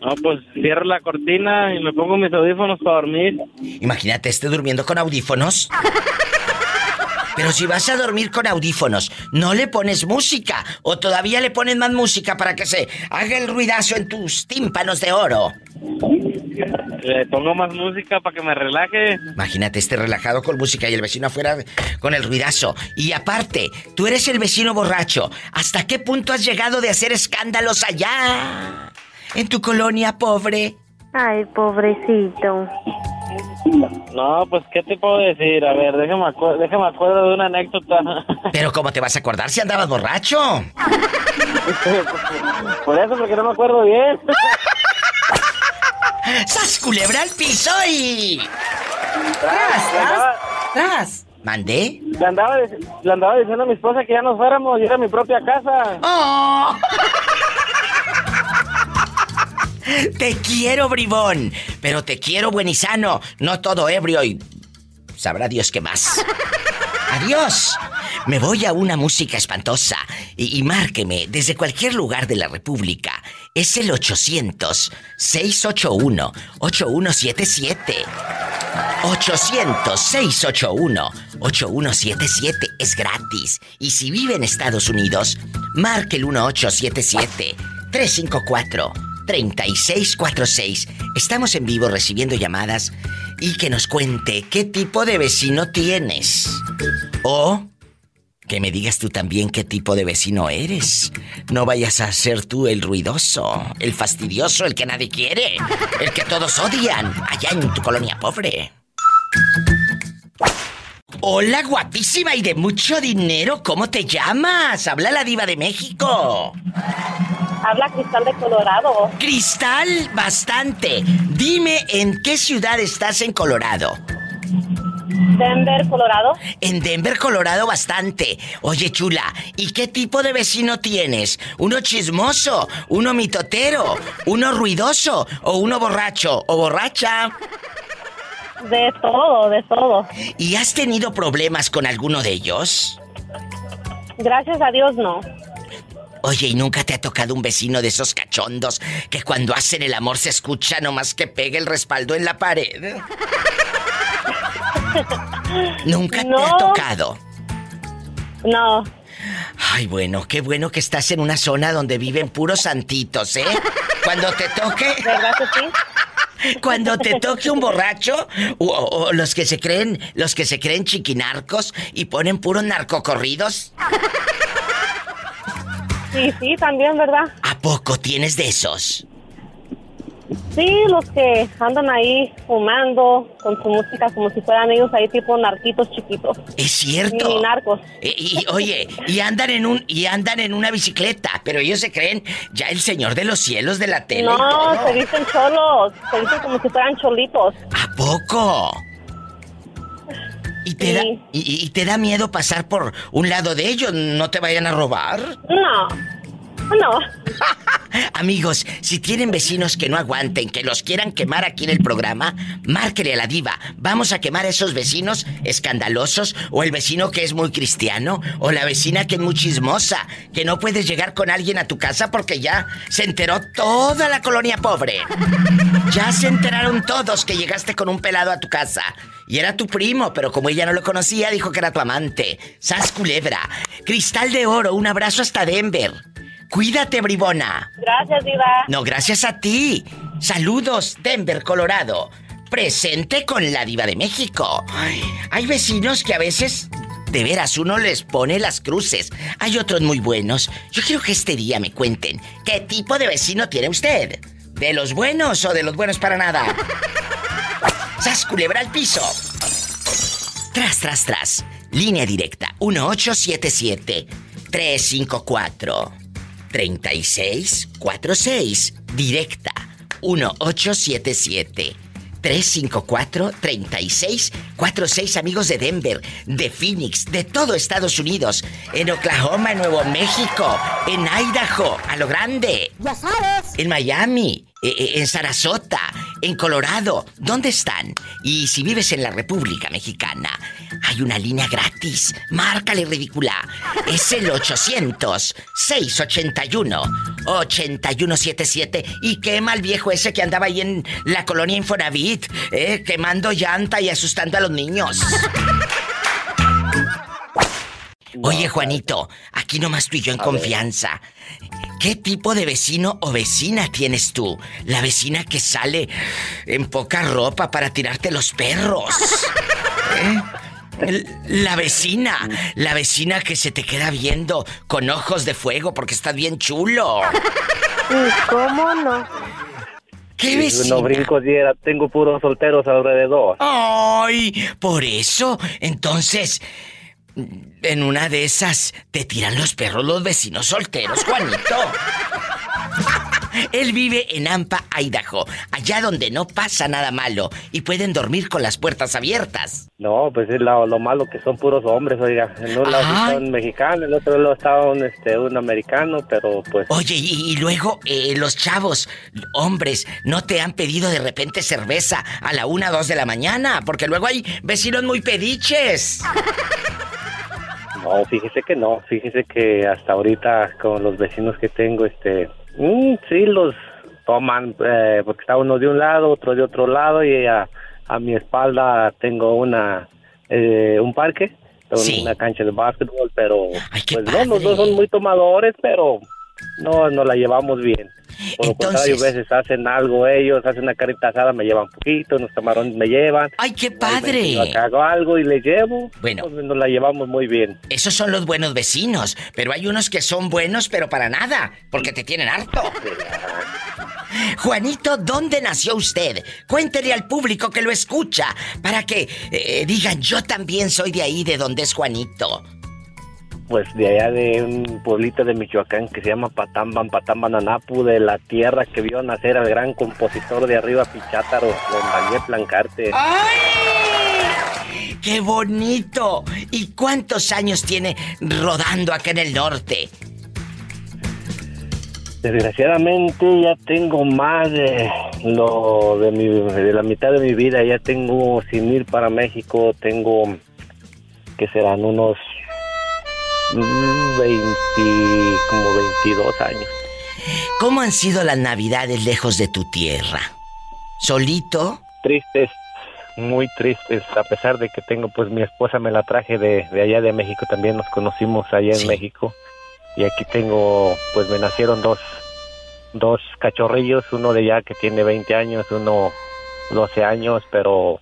No, pues cierro la cortina y me pongo mis audífonos para dormir. Imagínate, esté durmiendo con audífonos. Pero si vas a dormir con audífonos, no le pones música o todavía le pones más música para que se haga el ruidazo en tus tímpanos de oro. Le pongo más música para que me relaje. Imagínate este relajado con música y el vecino afuera con el ruidazo. Y aparte, tú eres el vecino borracho. ¿Hasta qué punto has llegado de hacer escándalos allá? En tu colonia pobre. Ay, pobrecito. No, pues, ¿qué te puedo decir? A ver, déjame, acu déjame acuerdo de una anécdota. Pero, ¿cómo te vas a acordar si andabas borracho? Por eso, porque no me acuerdo bien. ¡Sas culebra al piso y... ¡Tras, tras, tras! ¿Mandé? Le andaba, le andaba diciendo a mi esposa que ya nos fuéramos y era mi propia casa. ¡Oh! Te quiero, bribón. Pero te quiero buen y sano. No todo ebrio y. Sabrá Dios qué más. Adiós. Me voy a una música espantosa. Y, y márqueme desde cualquier lugar de la República. Es el 800-681-8177. 800-681-8177. Es gratis. Y si vive en Estados Unidos, marque el 1877 354 3646. Estamos en vivo recibiendo llamadas y que nos cuente qué tipo de vecino tienes. O que me digas tú también qué tipo de vecino eres. No vayas a ser tú el ruidoso, el fastidioso, el que nadie quiere, el que todos odian allá en tu colonia pobre. Hola, guapísima y de mucho dinero. ¿Cómo te llamas? Habla la diva de México. Habla Cristal de Colorado. Cristal, bastante. Dime en qué ciudad estás en Colorado. Denver, Colorado. En Denver, Colorado, bastante. Oye, chula, ¿y qué tipo de vecino tienes? ¿Uno chismoso? ¿Uno mitotero? ¿Uno ruidoso? ¿O uno borracho? ¿O borracha? De todo, de todo. ¿Y has tenido problemas con alguno de ellos? Gracias a Dios, no. Oye, ¿y nunca te ha tocado un vecino de esos cachondos que cuando hacen el amor se escucha nomás que pegue el respaldo en la pared? ¿Nunca te ha tocado? No. Ay, bueno, qué bueno que estás en una zona donde viven puros santitos, ¿eh? Cuando te toque... ¿Verdad que sí? Cuando te toque un borracho o, o, los que se creen, los que se creen chiquinarcos y ponen puros narcocorridos. Sí, sí, también, ¿verdad? ¿A poco tienes de esos? Sí, los que andan ahí fumando con su música como si fueran ellos ahí tipo narquitos chiquitos. Es cierto. Ni narcos. Y, y, oye, y andan en un y andan en una bicicleta, pero ellos se creen ya el señor de los cielos de la tele. No, se dicen cholos, se dicen como si fueran cholitos. ¿A poco? ¿Y te, da, y, ¿Y te da miedo pasar por un lado de ellos? ¿No te vayan a robar? No. No. Amigos, si tienen vecinos que no aguanten, que los quieran quemar aquí en el programa, márquele a la diva. Vamos a quemar a esos vecinos escandalosos, o el vecino que es muy cristiano, o la vecina que es muy chismosa, que no puedes llegar con alguien a tu casa porque ya se enteró toda la colonia pobre. Ya se enteraron todos que llegaste con un pelado a tu casa. Y era tu primo, pero como ella no lo conocía, dijo que era tu amante. Sas culebra. Cristal de oro, un abrazo hasta Denver. Cuídate, bribona. Gracias, Diva. No, gracias a ti. Saludos, Denver, Colorado. Presente con la Diva de México. Ay, hay vecinos que a veces, de veras, uno les pone las cruces. Hay otros muy buenos. Yo quiero que este día me cuenten qué tipo de vecino tiene usted. ¿De los buenos o de los buenos para nada? ¡Sas culebra al piso! Tras, tras, tras. Línea directa 1877 354 3646 directa 1877 354 3646 amigos de Denver, de Phoenix, de todo Estados Unidos, en Oklahoma, en Nuevo México, en Idaho, a lo grande. Ya sabes. En Miami, en Sarasota, en Colorado, ¿dónde están? Y si vives en la República Mexicana, hay una línea gratis. Márcale ridícula. Es el 800-681-8177. Y quema al viejo ese que andaba ahí en la colonia Infonavit, ¿eh? quemando llanta y asustando a los niños. Oye, Juanito, aquí nomás tú y yo en confianza. ¿Qué tipo de vecino o vecina tienes tú? La vecina que sale en poca ropa para tirarte los perros. ¿Eh? La vecina, la vecina que se te queda viendo con ojos de fuego porque estás bien chulo. ¿Y cómo no? ¿Qué vecina? No brinco diera, tengo puros solteros alrededor. Ay, por eso. Entonces, en una de esas te tiran los perros los vecinos solteros, Juanito. Él vive en Ampa, Idaho, allá donde no pasa nada malo y pueden dormir con las puertas abiertas. No, pues es lo, lo malo que son puros hombres, oiga. En un lado está un mexicano, en el otro lado está un, este, un americano, pero pues... Oye, y, y luego eh, los chavos, hombres, ¿no te han pedido de repente cerveza a la una, dos de la mañana? Porque luego hay vecinos muy pediches. No, fíjese que no, fíjese que hasta ahorita con los vecinos que tengo, este, mm, sí los toman, eh, porque está uno de un lado, otro de otro lado y a, a mi espalda tengo una, eh, un parque, tengo una cancha de básquetbol, pero pues no, los dos son muy tomadores, pero no, nos la llevamos bien. Por a veces hacen algo ellos, hacen una carita asada, me llevan poquito, unos camarones me llevan. ¡Ay, qué padre! Yo hago algo y les llevo. Bueno. pues, nos la llevamos muy bien. Esos son los buenos vecinos, pero hay unos que son buenos, pero para nada, porque te tienen harto. Juanito, ¿dónde nació usted? Cuéntele al público que lo escucha, para que eh, digan, yo también soy de ahí, de donde es Juanito. Pues de allá de un pueblito de Michoacán que se llama Patamban, Patamban Anapu, de la tierra que vio nacer al gran compositor de arriba Pichátaro, don Daniel Plancarte. ¡Qué bonito! ¿Y cuántos años tiene rodando acá en el norte? Desgraciadamente ya tengo más de lo de, mi, de la mitad de mi vida, ya tengo sin ir para México, tengo que serán unos 20, como 22 años. ¿Cómo han sido las navidades lejos de tu tierra? ¿Solito? Tristes, muy tristes, a pesar de que tengo pues mi esposa me la traje de, de allá de México, también nos conocimos allá en México y aquí tengo pues me nacieron dos dos cachorrillos, uno de ya que tiene 20 años, uno 12 años, pero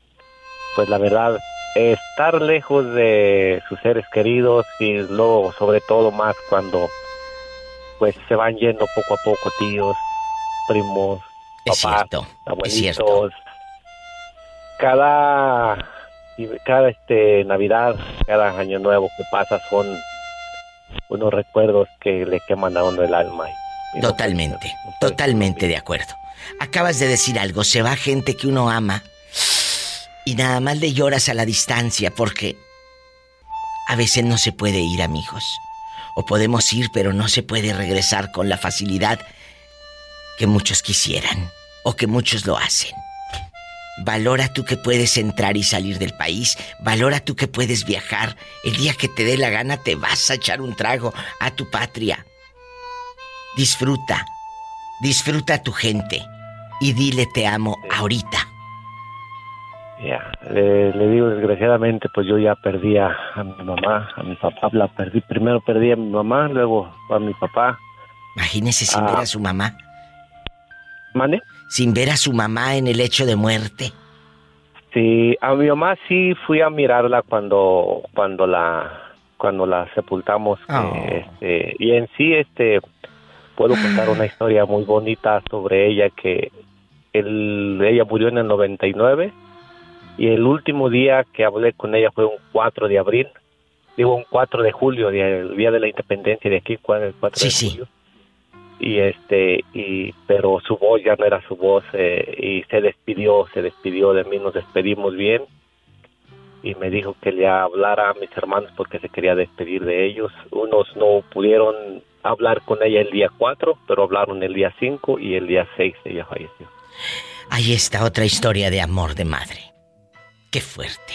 pues la verdad estar lejos de sus seres queridos y luego sobre todo más cuando pues se van yendo poco a poco tíos, primos, Es papás, cierto, es abuelitos. cierto. Cada cada este Navidad, cada año nuevo que pasa son unos recuerdos que le queman a uno el alma. y- y no Totalmente, totalmente de acuerdo. Acabas de decir algo, se va gente que uno ama y nada más le lloras a la distancia porque a veces no se puede ir, amigos. O podemos ir, pero no se puede regresar con la facilidad que muchos quisieran o que muchos lo hacen. Valora tú que puedes entrar y salir del país. Valora tú que puedes viajar. El día que te dé la gana te vas a echar un trago a tu patria. Disfruta. Disfruta a tu gente. Y dile te amo ahorita. Ya, le, le digo desgraciadamente, pues yo ya perdí a, a mi mamá, a mi papá, la perdí, primero perdí a mi mamá, luego a mi papá. Imagínese sin Ah. ver a su mamá. ¿Mande? Sin ver a su mamá en el hecho de muerte. Sí, a mi mamá sí fui a mirarla cuando cuando la cuando la sepultamos Oh. eh, este, y en sí este puedo contar una historia muy bonita sobre ella que el, ella murió en el 99 y el último día que hablé con ella fue un 4 de abril digo un 4 de julio el día de la independencia de aquí cua- el 4 de julio. Y este y pero su voz ya no era su voz eh, y se despidió se despidió de mí nos despedimos bien. Y me dijo que le hablara a mis hermanos porque se quería despedir de ellos. Unos no pudieron hablar con ella el día 4 pero hablaron el día 5 y el día 6 ella falleció. Ahí está otra historia de amor de madre. Qué fuerte.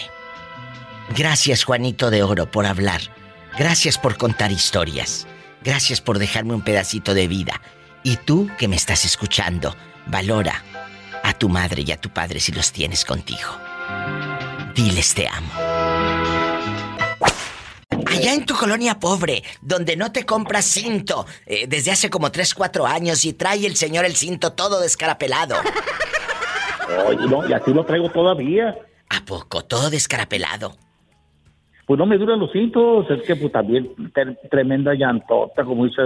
Gracias, Juanito de Oro, por hablar. Gracias por contar historias. Gracias por dejarme un pedacito de vida. Y tú que me estás escuchando, valora a tu madre y a tu padre si los tienes contigo. Diles te amo. Allá en tu colonia pobre, donde no te compras cinto eh, desde hace como 3, 4 años y trae el señor el cinto todo descarapelado. Oye, no, y así lo traigo todavía. ¿A poco? Todo descarapelado. Pues no me duran los cintos, es que pues también tremenda llantota, como dice...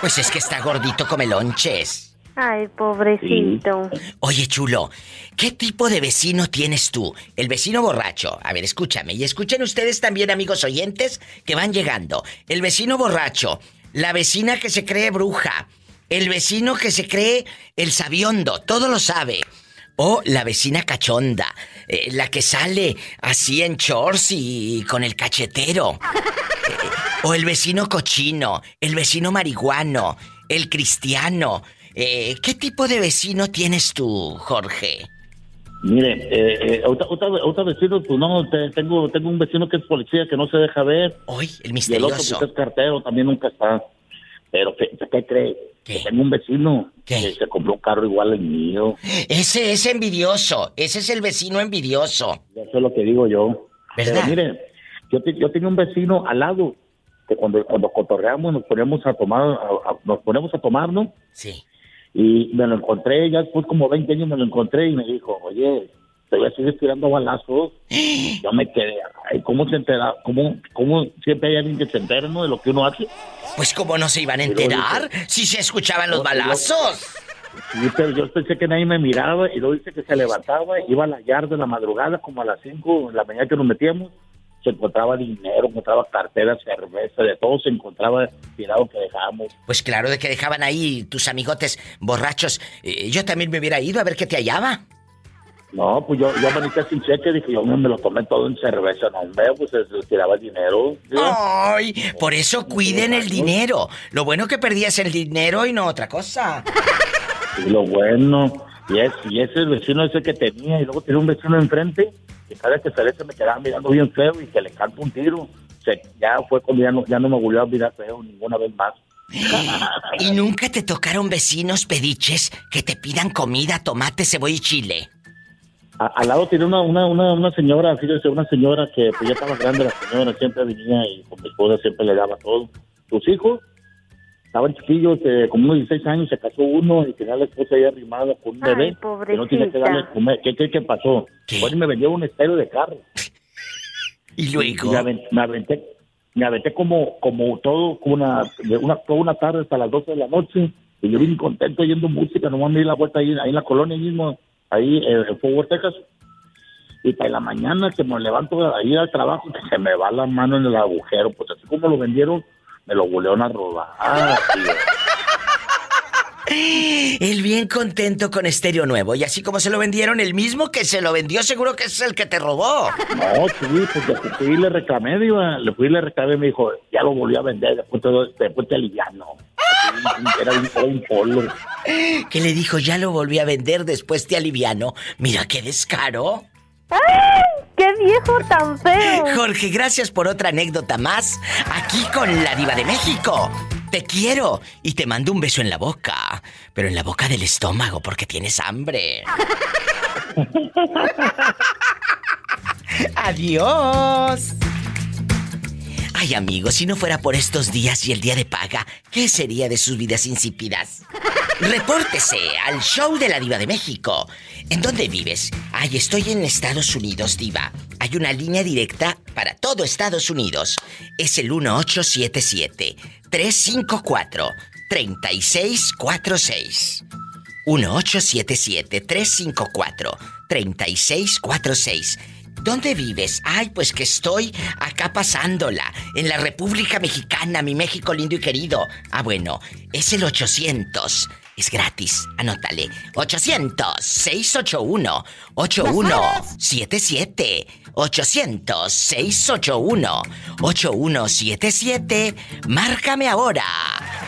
pues es que está gordito come lonches. Ay, pobrecito. Oye, chulo, ¿qué tipo de vecino tienes tú? El vecino borracho. A ver, escúchame. Y escuchen ustedes también, amigos oyentes, que van llegando. El vecino borracho. La vecina que se cree bruja. El vecino que se cree el sabiondo. Todo lo sabe. O la vecina cachonda. Eh, la que sale así en shorts y con el cachetero. o el vecino cochino. El vecino marihuano. El cristiano. Eh, ¿Qué tipo de vecino tienes tú, Jorge? Mire, eh, eh otra, otra, vecino, pues no, tengo, tengo un vecino que es policía que no se deja ver. Hoy, el misterioso. Y el otro que es cartero también nunca está. Pero, ¿qué, qué cree? tengo un vecino que se compró un carro igual al mío. Ese es envidioso. Ese es el vecino envidioso. Eso es lo que digo yo. ¿Verdad? Pero mire, yo, yo tenía un vecino al lado que cuando, cuando cotorreamos nos poníamos a tomar, nos ponemos a tomar, ¿no? Sí. Y me lo encontré, ya después como 20 años me lo encontré y me dijo, oye, te voy a seguir tirando balazos. Yo me quedé, ¿cómo se entera? ¿Cómo, ¿Cómo siempre hay alguien que se entera ¿no? de lo que uno hace? Pues cómo no se iban a enterar si se escuchaban los balazos. Sí, pero yo pensé que nadie me miraba y luego dice que se levantaba, iba a la yarda de la madrugada como a las 5 de la mañana que nos metíamos se encontraba dinero, encontraba carteras, cerveza, de todo se encontraba tirado que dejábamos. Pues claro, de que dejaban ahí tus amigotes borrachos. Eh, yo también me hubiera ido a ver qué te hallaba. No, pues yo, yo venía sin cheque, dije, yo me lo tomé todo en cerveza, no, hombre, pues se, tiraba dinero. Ay, por eso cuiden el dinero. Lo bueno que perdías el dinero y no otra cosa. Y lo bueno, y, es, y ese el vecino ese que tenía, y luego tenía un vecino enfrente, que cada que se me quedaba mirando bien feo y que le canto un tiro. Se, ya fue cuando ya no, ya no me volvió a mirar feo ninguna vez más. ¿Y nunca te tocaron vecinos pediches que te pidan comida, tomate, cebolla y chile? Al lado tiene una, una, una, una señora, fíjese, una señora que pues ya estaba grande la señora, siempre venía y con mi esposa siempre le daba todo. Sus hijos estaban chiquillos, eh, como unos 16 años, se casó uno y tenía la esposa ahí arrimada con un bebé. Que no tiene que darle comer. ¿Qué qué, qué pasó? Pues me vendió un estéreo de carro. ¿Y luego? me, aventé, me aventé como, como todo, como una, una, toda una tarde hasta las 12 de la noche. Y yo vine contento oyendo música, nomás me di la vuelta ahí, ahí en la colonia mismo, ahí en Fort Texas. Y para la mañana que me levanto ahí al trabajo, que se me va la mano en el agujero, pues así como lo vendieron, me lo volvieron a robar. Él bien contento con estéreo nuevo. Y así como se lo vendieron, el mismo que se lo vendió, seguro que es el que te robó. No, sí, porque fui y le reclamé, diva. Le fui y le reclamé y me dijo, ya lo volvió a vender, después te, después te aliviano. Era un, era un polo. ¿Qué le dijo? Ya lo volví a vender, después te aliviano. Mira qué descaro. ¡Ay! ¡Qué viejo tan feo! Jorge, gracias por otra anécdota más. Aquí con la Diva de México. Te quiero y te mando un beso en la boca. Pero en la boca del estómago porque tienes hambre. Adiós. Ay amigos, si no fuera por estos días y el día de paga, ¿qué sería de sus vidas insípidas? Repórtese al show de la Diva de México. ¿En dónde vives? Ay, estoy en Estados Unidos, Diva. Hay una línea directa para todo Estados Unidos. Es el 1877-354-3646. 1877-354-3646. ¿Dónde vives? Ay, pues que estoy acá pasándola, en la República Mexicana, mi México lindo y querido. Ah, bueno, es el 800. Es gratis, anótale. 800-681-8177. 800-681-8177. Márcame ahora.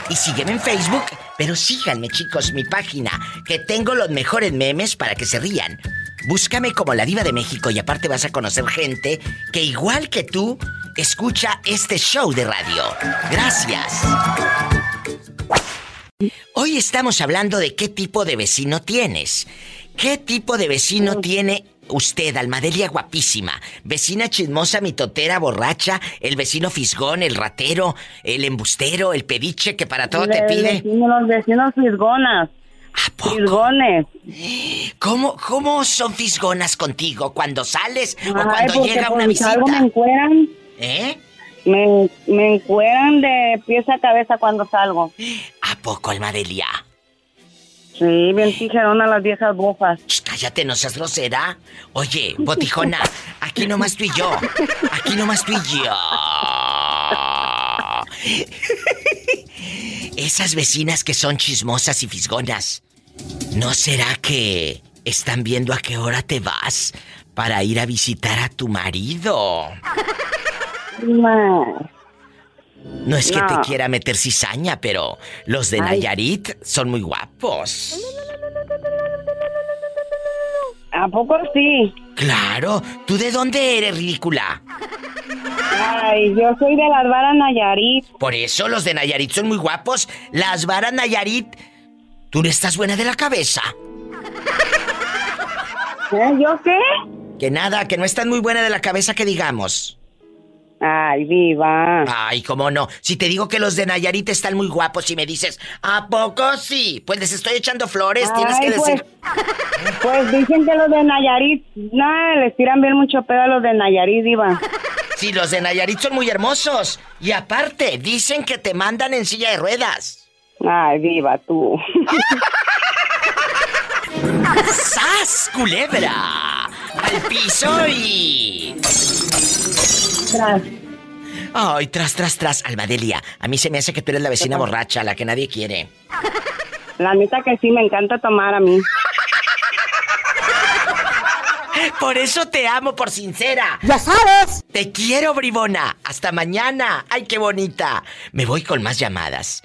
Y sígueme en Facebook. Pero síganme, chicos, mi página, que tengo los mejores memes para que se rían. Búscame como la diva de México y aparte vas a conocer gente que igual que tú escucha este show de radio. Gracias. Hoy estamos hablando de qué tipo de vecino tienes. ¿Qué tipo de vecino tiene usted, Almadelia guapísima, vecina chismosa, mitotera, borracha, el vecino fisgón, el ratero, el embustero, el pediche que para todo te pide. los vecinos fisgonas. Fisgones. ¿Cómo, ¿Cómo son fisgonas contigo cuando sales o cuando llega una visita? Algo me encueran. ¿Eh? Me, me encueran de pies a cabeza cuando salgo. ¿A poco, Almadelia? Sí, bien tijerona las viejas bofas. cállate, no seas grosera. Oye, botijona, aquí nomás tú y yo. Aquí nomás tú y yo. Esas vecinas que son chismosas y fisgonas, ¿no será que están viendo a qué hora te vas para ir a visitar a tu marido? No. No es que te quiera meter cizaña, pero los de Ay. Nayarit son muy guapos. ¿A poco sí? Claro, ¿tú de dónde eres, ridícula? Ay, yo soy de las varas Nayarit. Por eso los de Nayarit son muy guapos. Las varas Nayarit, tú no estás buena de la cabeza. ¿Eh? ¿Yo qué? Que nada, que no estás muy buena de la cabeza que digamos. Ay, viva. Ay, cómo no. Si te digo que los de Nayarit están muy guapos y me dices, ¿a poco sí? Pues les estoy echando flores, tienes que decir. Pues, pues dicen que los de Nayarit, no, les tiran bien mucho pedo a los de Nayarit, diva. Sí, los de Nayarit son muy hermosos. Y aparte, dicen que te mandan en silla de ruedas. Ay, viva tú. ¡Sas, culebra! ¡Al piso y... Tras. Ay, tras, tras, tras, Almadelia. A mí se me hace que tú eres la vecina borracha, la que nadie quiere. La neta que sí, me encanta tomar a mí. Por eso te amo, por sincera. ¡Ya sabes! Te quiero, bribona. Hasta mañana. Ay, qué bonita. Me voy con más llamadas.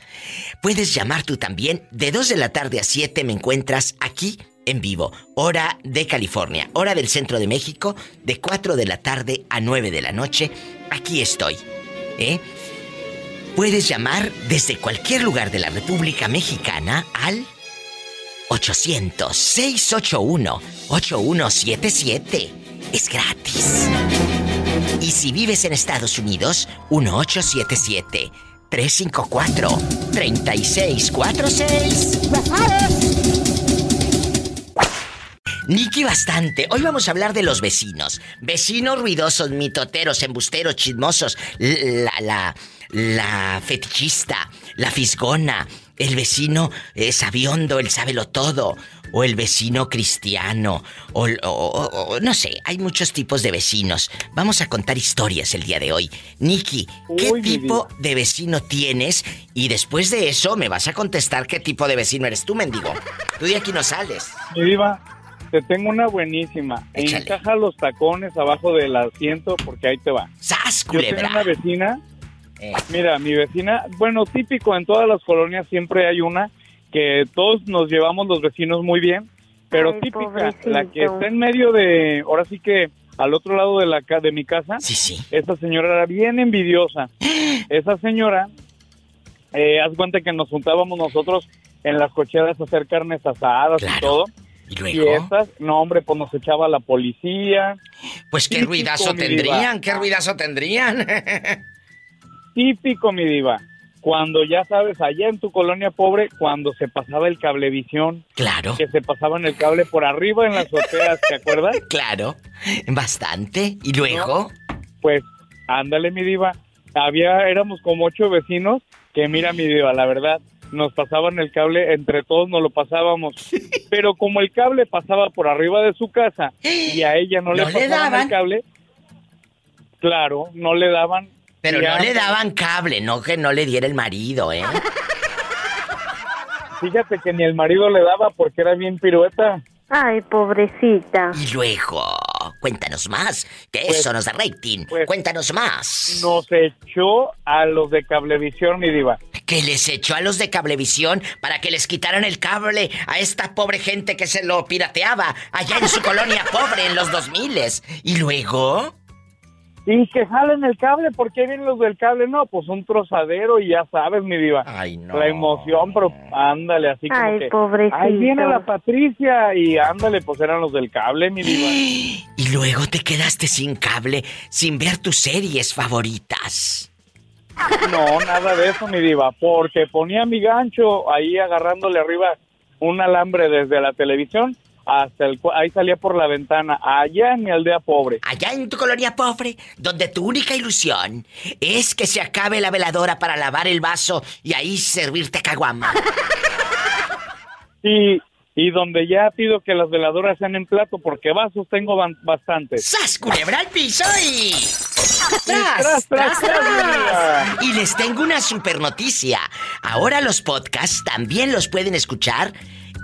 Puedes llamar tú también. De 2 de la tarde a 7 me encuentras aquí en vivo. Hora de California. Hora del centro de México. De 4 de la tarde a 9 de la noche. Aquí estoy. ¿Eh? Puedes llamar desde cualquier lugar de la República Mexicana al 800-681-8177. Es gratis. Y si vives en Estados Unidos, 1877-354-3646. Niki Bastante, hoy vamos a hablar de los vecinos. Vecinos ruidosos, mitoteros, embusteros, chismosos, la, la, la fetichista, la fisgona, el vecino eh, sabiondo, el sábelo todo, o el vecino cristiano, o, o- o- o- no sé, hay muchos tipos de vecinos. Vamos a contar historias el día de hoy. Niki, ¿qué Uy, tipo de vecino tienes? Y después de eso me vas a contestar qué tipo de vecino eres tú, mendigo. Tú de aquí no sales. Mi diva, te tengo una buenísima. Encaja los tacones abajo del asiento porque ahí te va. ¡Sas, Yo tengo culebra! una vecina. Eh. Mira, mi vecina, bueno, típico en todas las colonias siempre hay una que todos nos llevamos los vecinos muy bien, pero Ay, típica, pobrecito. la que está en medio de, ahora sí que al otro lado de la ca- de mi casa, sí, sí. esa señora era bien envidiosa. Esa señora, eh, haz cuenta que nos juntábamos nosotros en las cocheras a hacer carnes asadas y todo. ¿Y Y luego? estas, no hombre, pues nos echaba la policía. Pues qué ruidazo tendrían, qué ruidazo tendrían. Típico, mi diva. Cuando ya sabes, allá en tu colonia pobre, cuando se pasaba el cablevisión. Claro. Que se pasaban el cable por arriba en las azoteas, ¿te acuerdas? Claro, bastante. ¿Y luego? Pues, ándale, mi diva. Había, éramos como ocho vecinos que, mira, mi diva, la verdad, nos pasaban el cable, entre todos nos lo pasábamos. Pero como el cable pasaba por arriba de su casa y a ella no, le ¿No le pasaban daban? el cable, claro, no le daban. Pero Ya- no le daban cable, no que no le diera el marido, ¿eh? Fíjate que ni el marido le daba porque era bien pirueta. Ay, pobrecita. Y luego, cuéntanos más, que Pues- eso nos da rating. cuéntanos más. Nos echó a los de Cablevisión, mi diva. Que les echó a los de Cablevisión para que les quitaran el cable a esta pobre gente que se lo pirateaba allá en su colonia pobre en los 2000 Y luego, y que jalen el cable, ¿por qué vienen los del cable? No, pues un trozadero y ya sabes, mi diva. Ay, no. La emoción, pero ándale, así como Ay, que... pobrecito. Ahí viene la Patricia y ándale, pues eran los del cable, mi diva. Y luego te quedaste sin cable, sin ver tus series favoritas. No, nada de eso, mi diva, porque ponía mi gancho ahí agarrándole arriba un alambre desde la televisión hasta el... Ahí salía por la ventana, allá en mi aldea pobre. Allá en tu colonia pobre, donde tu única ilusión es que se acabe la veladora para lavar el vaso y ahí servirte caguama. Y, y donde ya pido que las veladoras sean en plato, porque vasos tengo bastantes. ¡Sas, culebra al piso y... tras, tras, tras, amiga. Y les tengo una super noticia. Ahora los podcasts también los pueden escuchar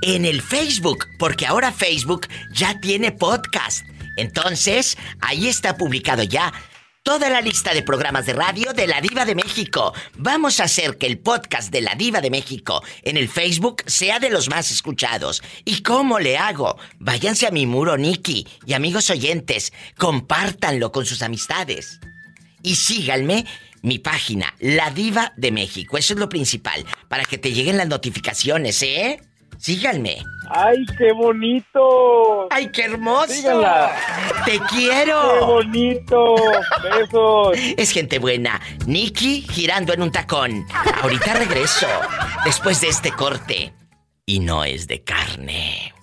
en el Facebook, porque ahora Facebook ya tiene podcast. Entonces, ahí está publicado ya toda la lista de programas de radio de la Diva de México. Vamos a hacer que el podcast de la Diva de México en el Facebook sea de los más escuchados. ¿Y cómo le hago? Váyanse a mi muro, Nicky, y amigos oyentes, compártanlo con sus amistades. Y síganme mi página, La Diva de México. Eso es lo principal, para que te lleguen las notificaciones, ¿eh? Síganme. ¡Ay, qué bonito! ¡Ay, qué hermoso! Síganla. ¡Te quiero! ¡Qué bonito! ¡Besos! Es gente buena. Nicky girando en un tacón. Ahorita regreso. Después de este corte. Y no es de carne.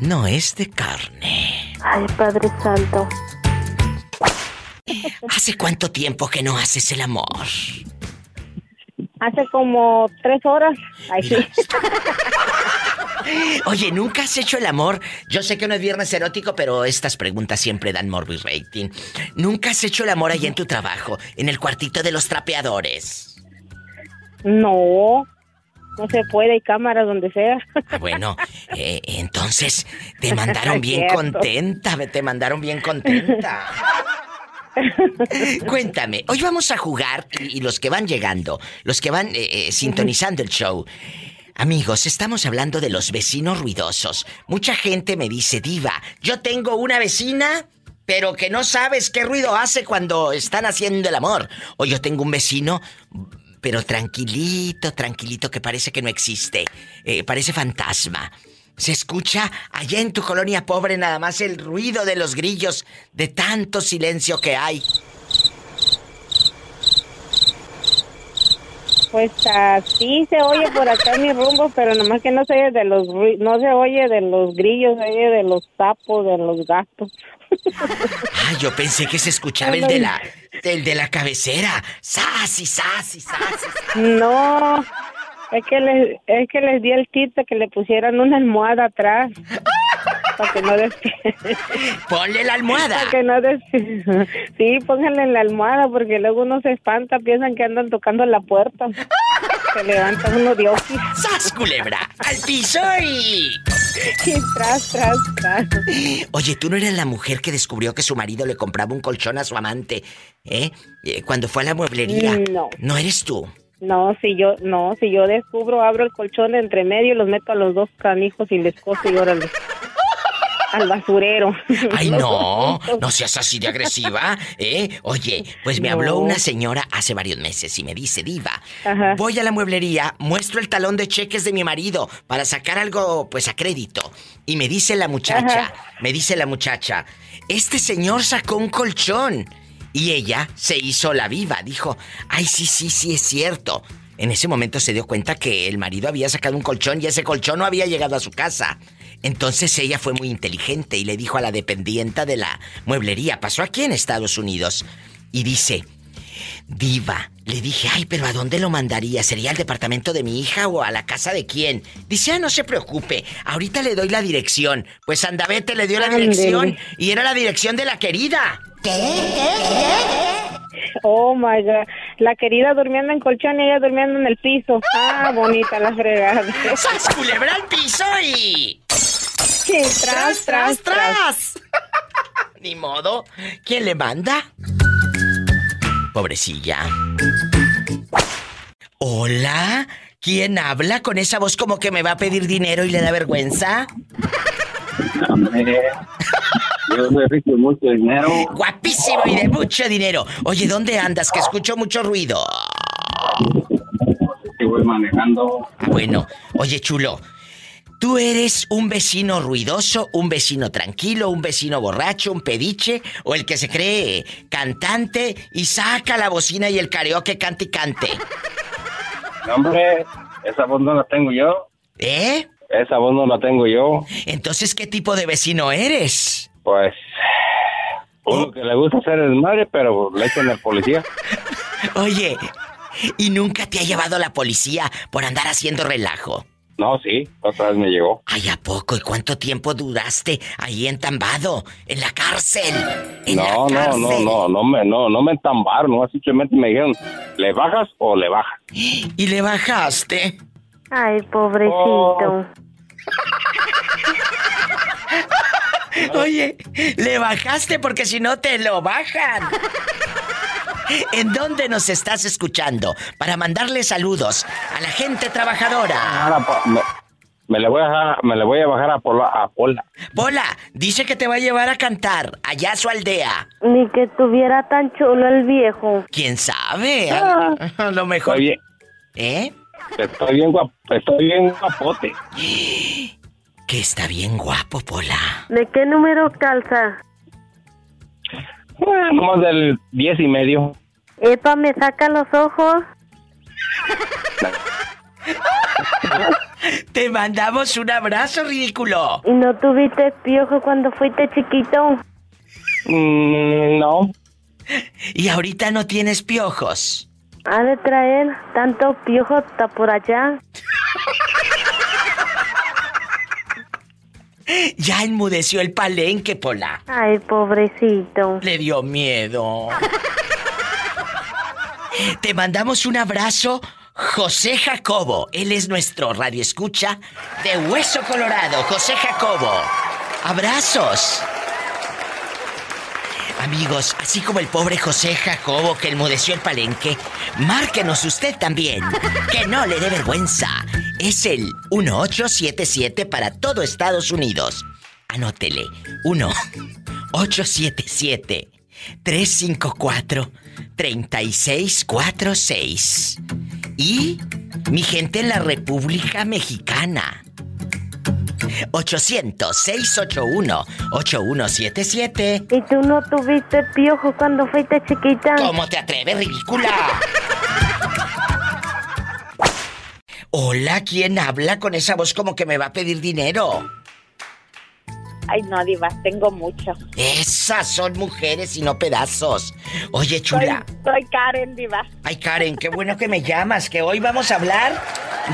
No es de carne. Ay, Padre Santo. ¿Hace cuánto tiempo que no haces el amor? Hace como tres horas. Ay, sí. Oye, ¿nunca has hecho el amor? Yo sé que no es viernes erótico, pero estas preguntas siempre dan morbid rating. ¿Nunca has hecho el amor ahí en tu trabajo, en el cuartito de los trapeadores? No, no se puede, hay cámaras donde sea. Ah, bueno, eh, entonces te mandaron bien contenta, te mandaron bien contenta. Cuéntame, hoy vamos a jugar y, y los que van llegando, los que van eh, eh, sintonizando el show. Amigos, estamos hablando de los vecinos ruidosos. Mucha gente me dice, diva, yo tengo una vecina, pero que no sabes qué ruido hace cuando están haciendo el amor. O yo tengo un vecino, pero tranquilito, tranquilito, que parece que no existe. Eh, parece fantasma. Se escucha allá en tu colonia pobre nada más el ruido de los grillos, de tanto silencio que hay. Pues así se oye por acá en mi rumbo, pero nomás que no se oye de los no se oye de los grillos, se oye de los sapos, de los gatos. Ah, yo pensé que se escuchaba el de la, el de la cabecera. ¡Sas y sas y sas! y sas! No, es que les, es que les di el tip de que le pusieran una almohada atrás. Para que no despierte. Ponle la almohada. Para que no despierte. Sí, pónganle en la almohada porque luego uno se espanta, piensan que andan tocando la puerta. Se levanta uno de oquis. ¡Sas, culebra! ¡Al piso y... Tras, tras, tras. Oye, tú no eres la mujer que descubrió que su marido le compraba un colchón a su amante, ¿eh? Eh, Cuando fue a la mueblería. No. No eres tú. No, si yo, no, si yo descubro, abro el colchón de entre medio, los meto a los dos canijos y les coso y órale. Al basurero. Ay, no, no seas así de agresiva, ¿eh? Oye, pues me No. habló una señora hace varios meses y me dice, diva, Ajá. voy a la mueblería, muestro el talón de cheques de mi marido para sacar algo, pues, a crédito. Y me dice la muchacha, me dice la muchacha, este señor sacó un colchón. Y ella se hizo la viva, dijo, ay, sí, sí, sí, es cierto. En ese momento se dio cuenta que el marido había sacado un colchón y ese colchón no había llegado a su casa. Entonces ella fue muy inteligente y le dijo a la dependienta de la mueblería, pasó aquí en Estados Unidos, y dice, Diva, le dije, ay, pero ¿a dónde lo mandaría? ¿Sería al departamento de mi hija o a la casa de quién? Dice, ah, no se preocupe, ahorita le doy la dirección. Pues anda, vete, le dio la dirección y era la dirección de la querida. Oh my god. La querida durmiendo en colchón y ella durmiendo en el piso. Ah, bonita la fregada. ¡Sas, culebra al piso y... Sí, tras, tras, tras. Ni modo. ¿Quién le manda? Pobrecilla. Hola. ¿Quién habla con esa voz como que me va a pedir dinero y le da vergüenza? Yo soy rico de mucho dinero. Guapísimo y de mucho dinero. Oye, ¿dónde andas? Que escucho mucho ruido. Que voy manejando. Ah, bueno. Oye, chulo. ¿Tú eres un vecino ruidoso, un vecino tranquilo, un vecino borracho, un pediche o el que se cree cantante y saca la bocina y el karaoke cante y cante? hombre, esa voz no la tengo yo. ¿Eh? Esa voz no la tengo yo. Entonces, ¿qué tipo de vecino eres? Pues uno que le gusta hacer el madre, pero le echan al policía. Oye, ¿y nunca te ha llevado la policía por andar haciendo relajo? No, sí, otra vez me llegó. Ay, ¿a poco? ¿Y cuánto tiempo duraste ahí entambado? ¿En la cárcel? ¿En no, la no, cárcel? no, no, no me, no, no me entambaron, no, simplemente me dijeron, ¿le bajas o le bajas? ¿Y le bajaste? Ay, pobrecito. Oye, le bajaste porque si no te lo bajan. ¿En dónde nos estás escuchando? Para mandarle saludos a la gente trabajadora. Ahora, pa- me, le voy a bajar, me le voy a bajar a Pola, a Pola. Pola, dice que te va a llevar a cantar allá a su aldea. Ni que tuviera tan chulo el viejo. ¿Quién sabe? A, a lo mejor. Estoy bien, ¿Eh? estoy bien guap, estoy bien guapote. Que está bien guapo, Pola. ¿De qué número calza? Nomás del diez y medio. Epa, me saca los ojos. Te mandamos un abrazo, ridículo. ¿Y no tuviste piojo cuando fuiste chiquito? Mm, no. Y ahorita no tienes piojos. Ha de traer tanto piojo hasta por allá. Ya enmudeció el palenque, Pola. Ay, pobrecito. Le dio miedo. Te mandamos un abrazo, José Jacobo. Él es nuestro radio escucha de Hueso Colorado. José Jacobo. Abrazos. Amigos, así como el pobre José Jacobo que enmudeció el palenque, márquenos usted también. Que no le dé vergüenza. Es el 1877 para todo Estados Unidos. Anótele. 1-877 354 3646. Y mi gente en la República Mexicana. 800-681-8177. ¿Y tú no tuviste piojo cuando fuiste chiquita? ¿Cómo te atreves, ridícula? Hola, ¿quién habla con esa voz como que me va a pedir dinero? Ay, no, Diva, tengo mucho. Esas son mujeres y no pedazos. Oye, chula. Soy, soy Karen, Diva. Ay, Karen, qué bueno que me llamas, que hoy vamos a hablar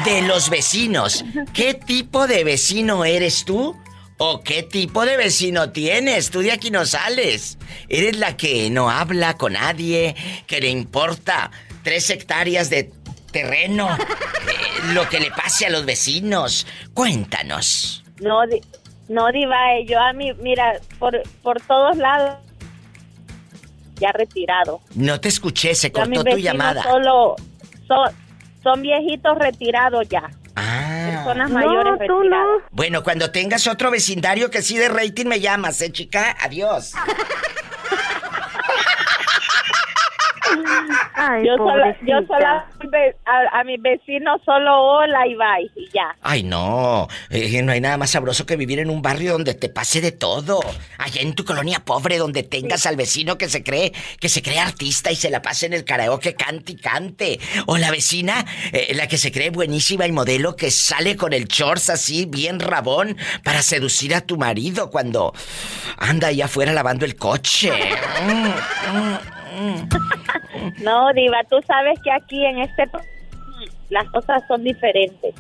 de los vecinos. ¿Qué tipo de vecino eres tú? ¿O qué tipo de vecino tienes? Tú de aquí no sales. ¿Eres la que no habla con nadie, que le importa tres hectáreas de terreno, eh, lo que le pase a los vecinos? Cuéntanos. No, no, Diva, eh, yo a mí, mira, por, por todos lados, ya retirado. No te escuché, se cortó tu llamada. Solo son, son viejitos retirados ya. Personas mayores retiradas. Bueno, cuando tengas otro vecindario que sí de rating me llamas, ¿eh, chica? Adiós. Ay, yo sola, yo pobrecita. sola a, a mis vecinos solo hola y bye y ya. Ay, no. Eh, no hay nada más sabroso que vivir en un barrio donde te pase de todo. Allá en tu colonia pobre, donde tengas al vecino que se cree, que se cree artista y se la pase en el karaoke, cante y cante. O la vecina, eh, la que se cree buenísima y modelo que sale con el shorts así, bien rabón, para seducir a tu marido cuando anda ahí afuera lavando el coche. Mm, mm. No, Diva, tú sabes que aquí en este las cosas son diferentes.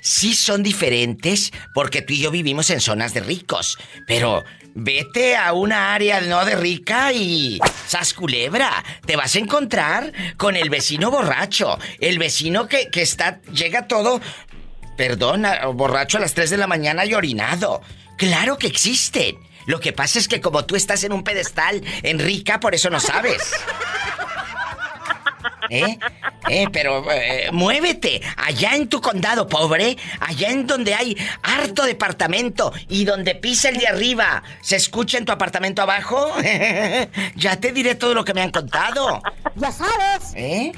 Sí son diferentes porque tú y yo vivimos en zonas de ricos, pero vete a una área no de rica y sas culebra, te vas a encontrar con el vecino borracho, el vecino que, que está llega todo perdona, borracho a las 3 de la mañana y orinado. Claro que existen. Lo que pasa es que como tú estás en un pedestal en rica, por eso no sabes. ¿Eh? ¿Eh? Pero eh, muévete. Allá en tu condado, pobre. Allá en donde hay harto departamento y donde pisa el de arriba. ¿Se escucha en tu apartamento abajo? ya te diré todo lo que me han contado. Ya sabes. ¿Eh?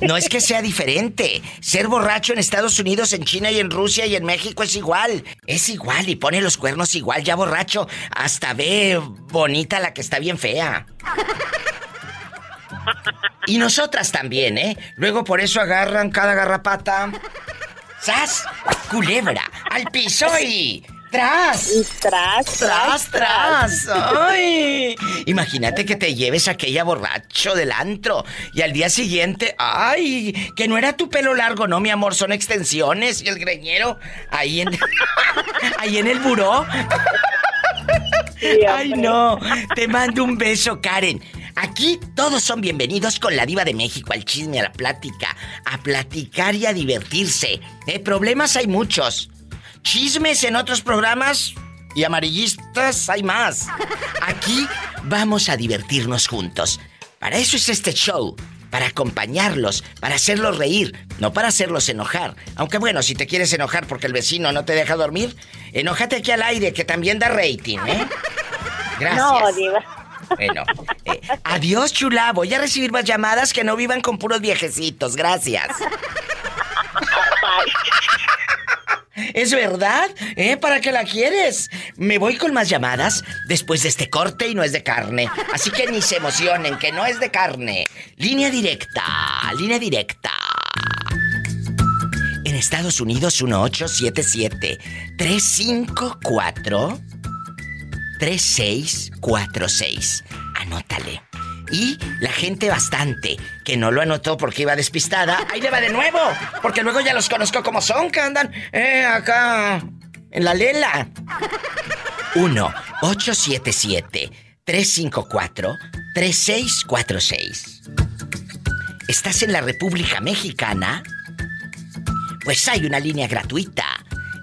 No es que sea diferente. Ser borracho en Estados Unidos, en China y en Rusia y en México es igual. Es igual y pone los cuernos igual, ya borracho. Hasta ve bonita la que está bien fea. Y nosotras también, ¿eh? Luego por eso agarran cada garrapata. ¡Sas! Culebra, al piso y. ¡Tras! Tras, tras, tras. ¡Ay! Imagínate que te lleves aquella borracho del antro y al día siguiente, ¡ay! Que no era tu pelo largo, no, mi amor, son extensiones y el greñero ahí en. ahí en el buró. ¡Ay, no! Te mando un beso, Karen. Aquí todos son bienvenidos con la diva de México, al chisme, a la plática, a platicar y a divertirse. ¿Eh? Problemas hay muchos. Chismes en otros programas y amarillistas hay más. Aquí vamos a divertirnos juntos. Para eso es este show. Para acompañarlos, para hacerlos reír, no para hacerlos enojar. Aunque bueno, si te quieres enojar porque el vecino no te deja dormir, enójate aquí al aire, que también da rating, ¿eh? Gracias. No, diva. Bueno, eh, adiós, chula. Voy a recibir más llamadas que no vivan con puros viejecitos. Gracias. ¿Es verdad? ¿Eh? ¿Para qué la quieres? Me voy con más llamadas después de este corte y no es de carne. Así que ni se emocionen, que no es de carne. Línea directa, línea directa. En Estados Unidos 1877 354 3646. Anótale. Y la gente bastante que no lo anotó porque iba despistada, ahí le va de nuevo. Porque luego ya los conozco como son, que andan eh, acá en la lela. 1-877-354-3646. ¿Estás en la República Mexicana? Pues hay una línea gratuita.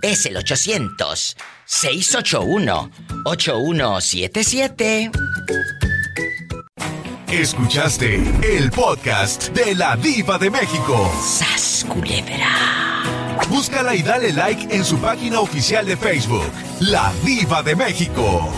Es el 800 681-8177. Escuchaste el podcast de la Diva de México. ¡Sas, Búscala y dale like en su página oficial de Facebook, La Diva de México.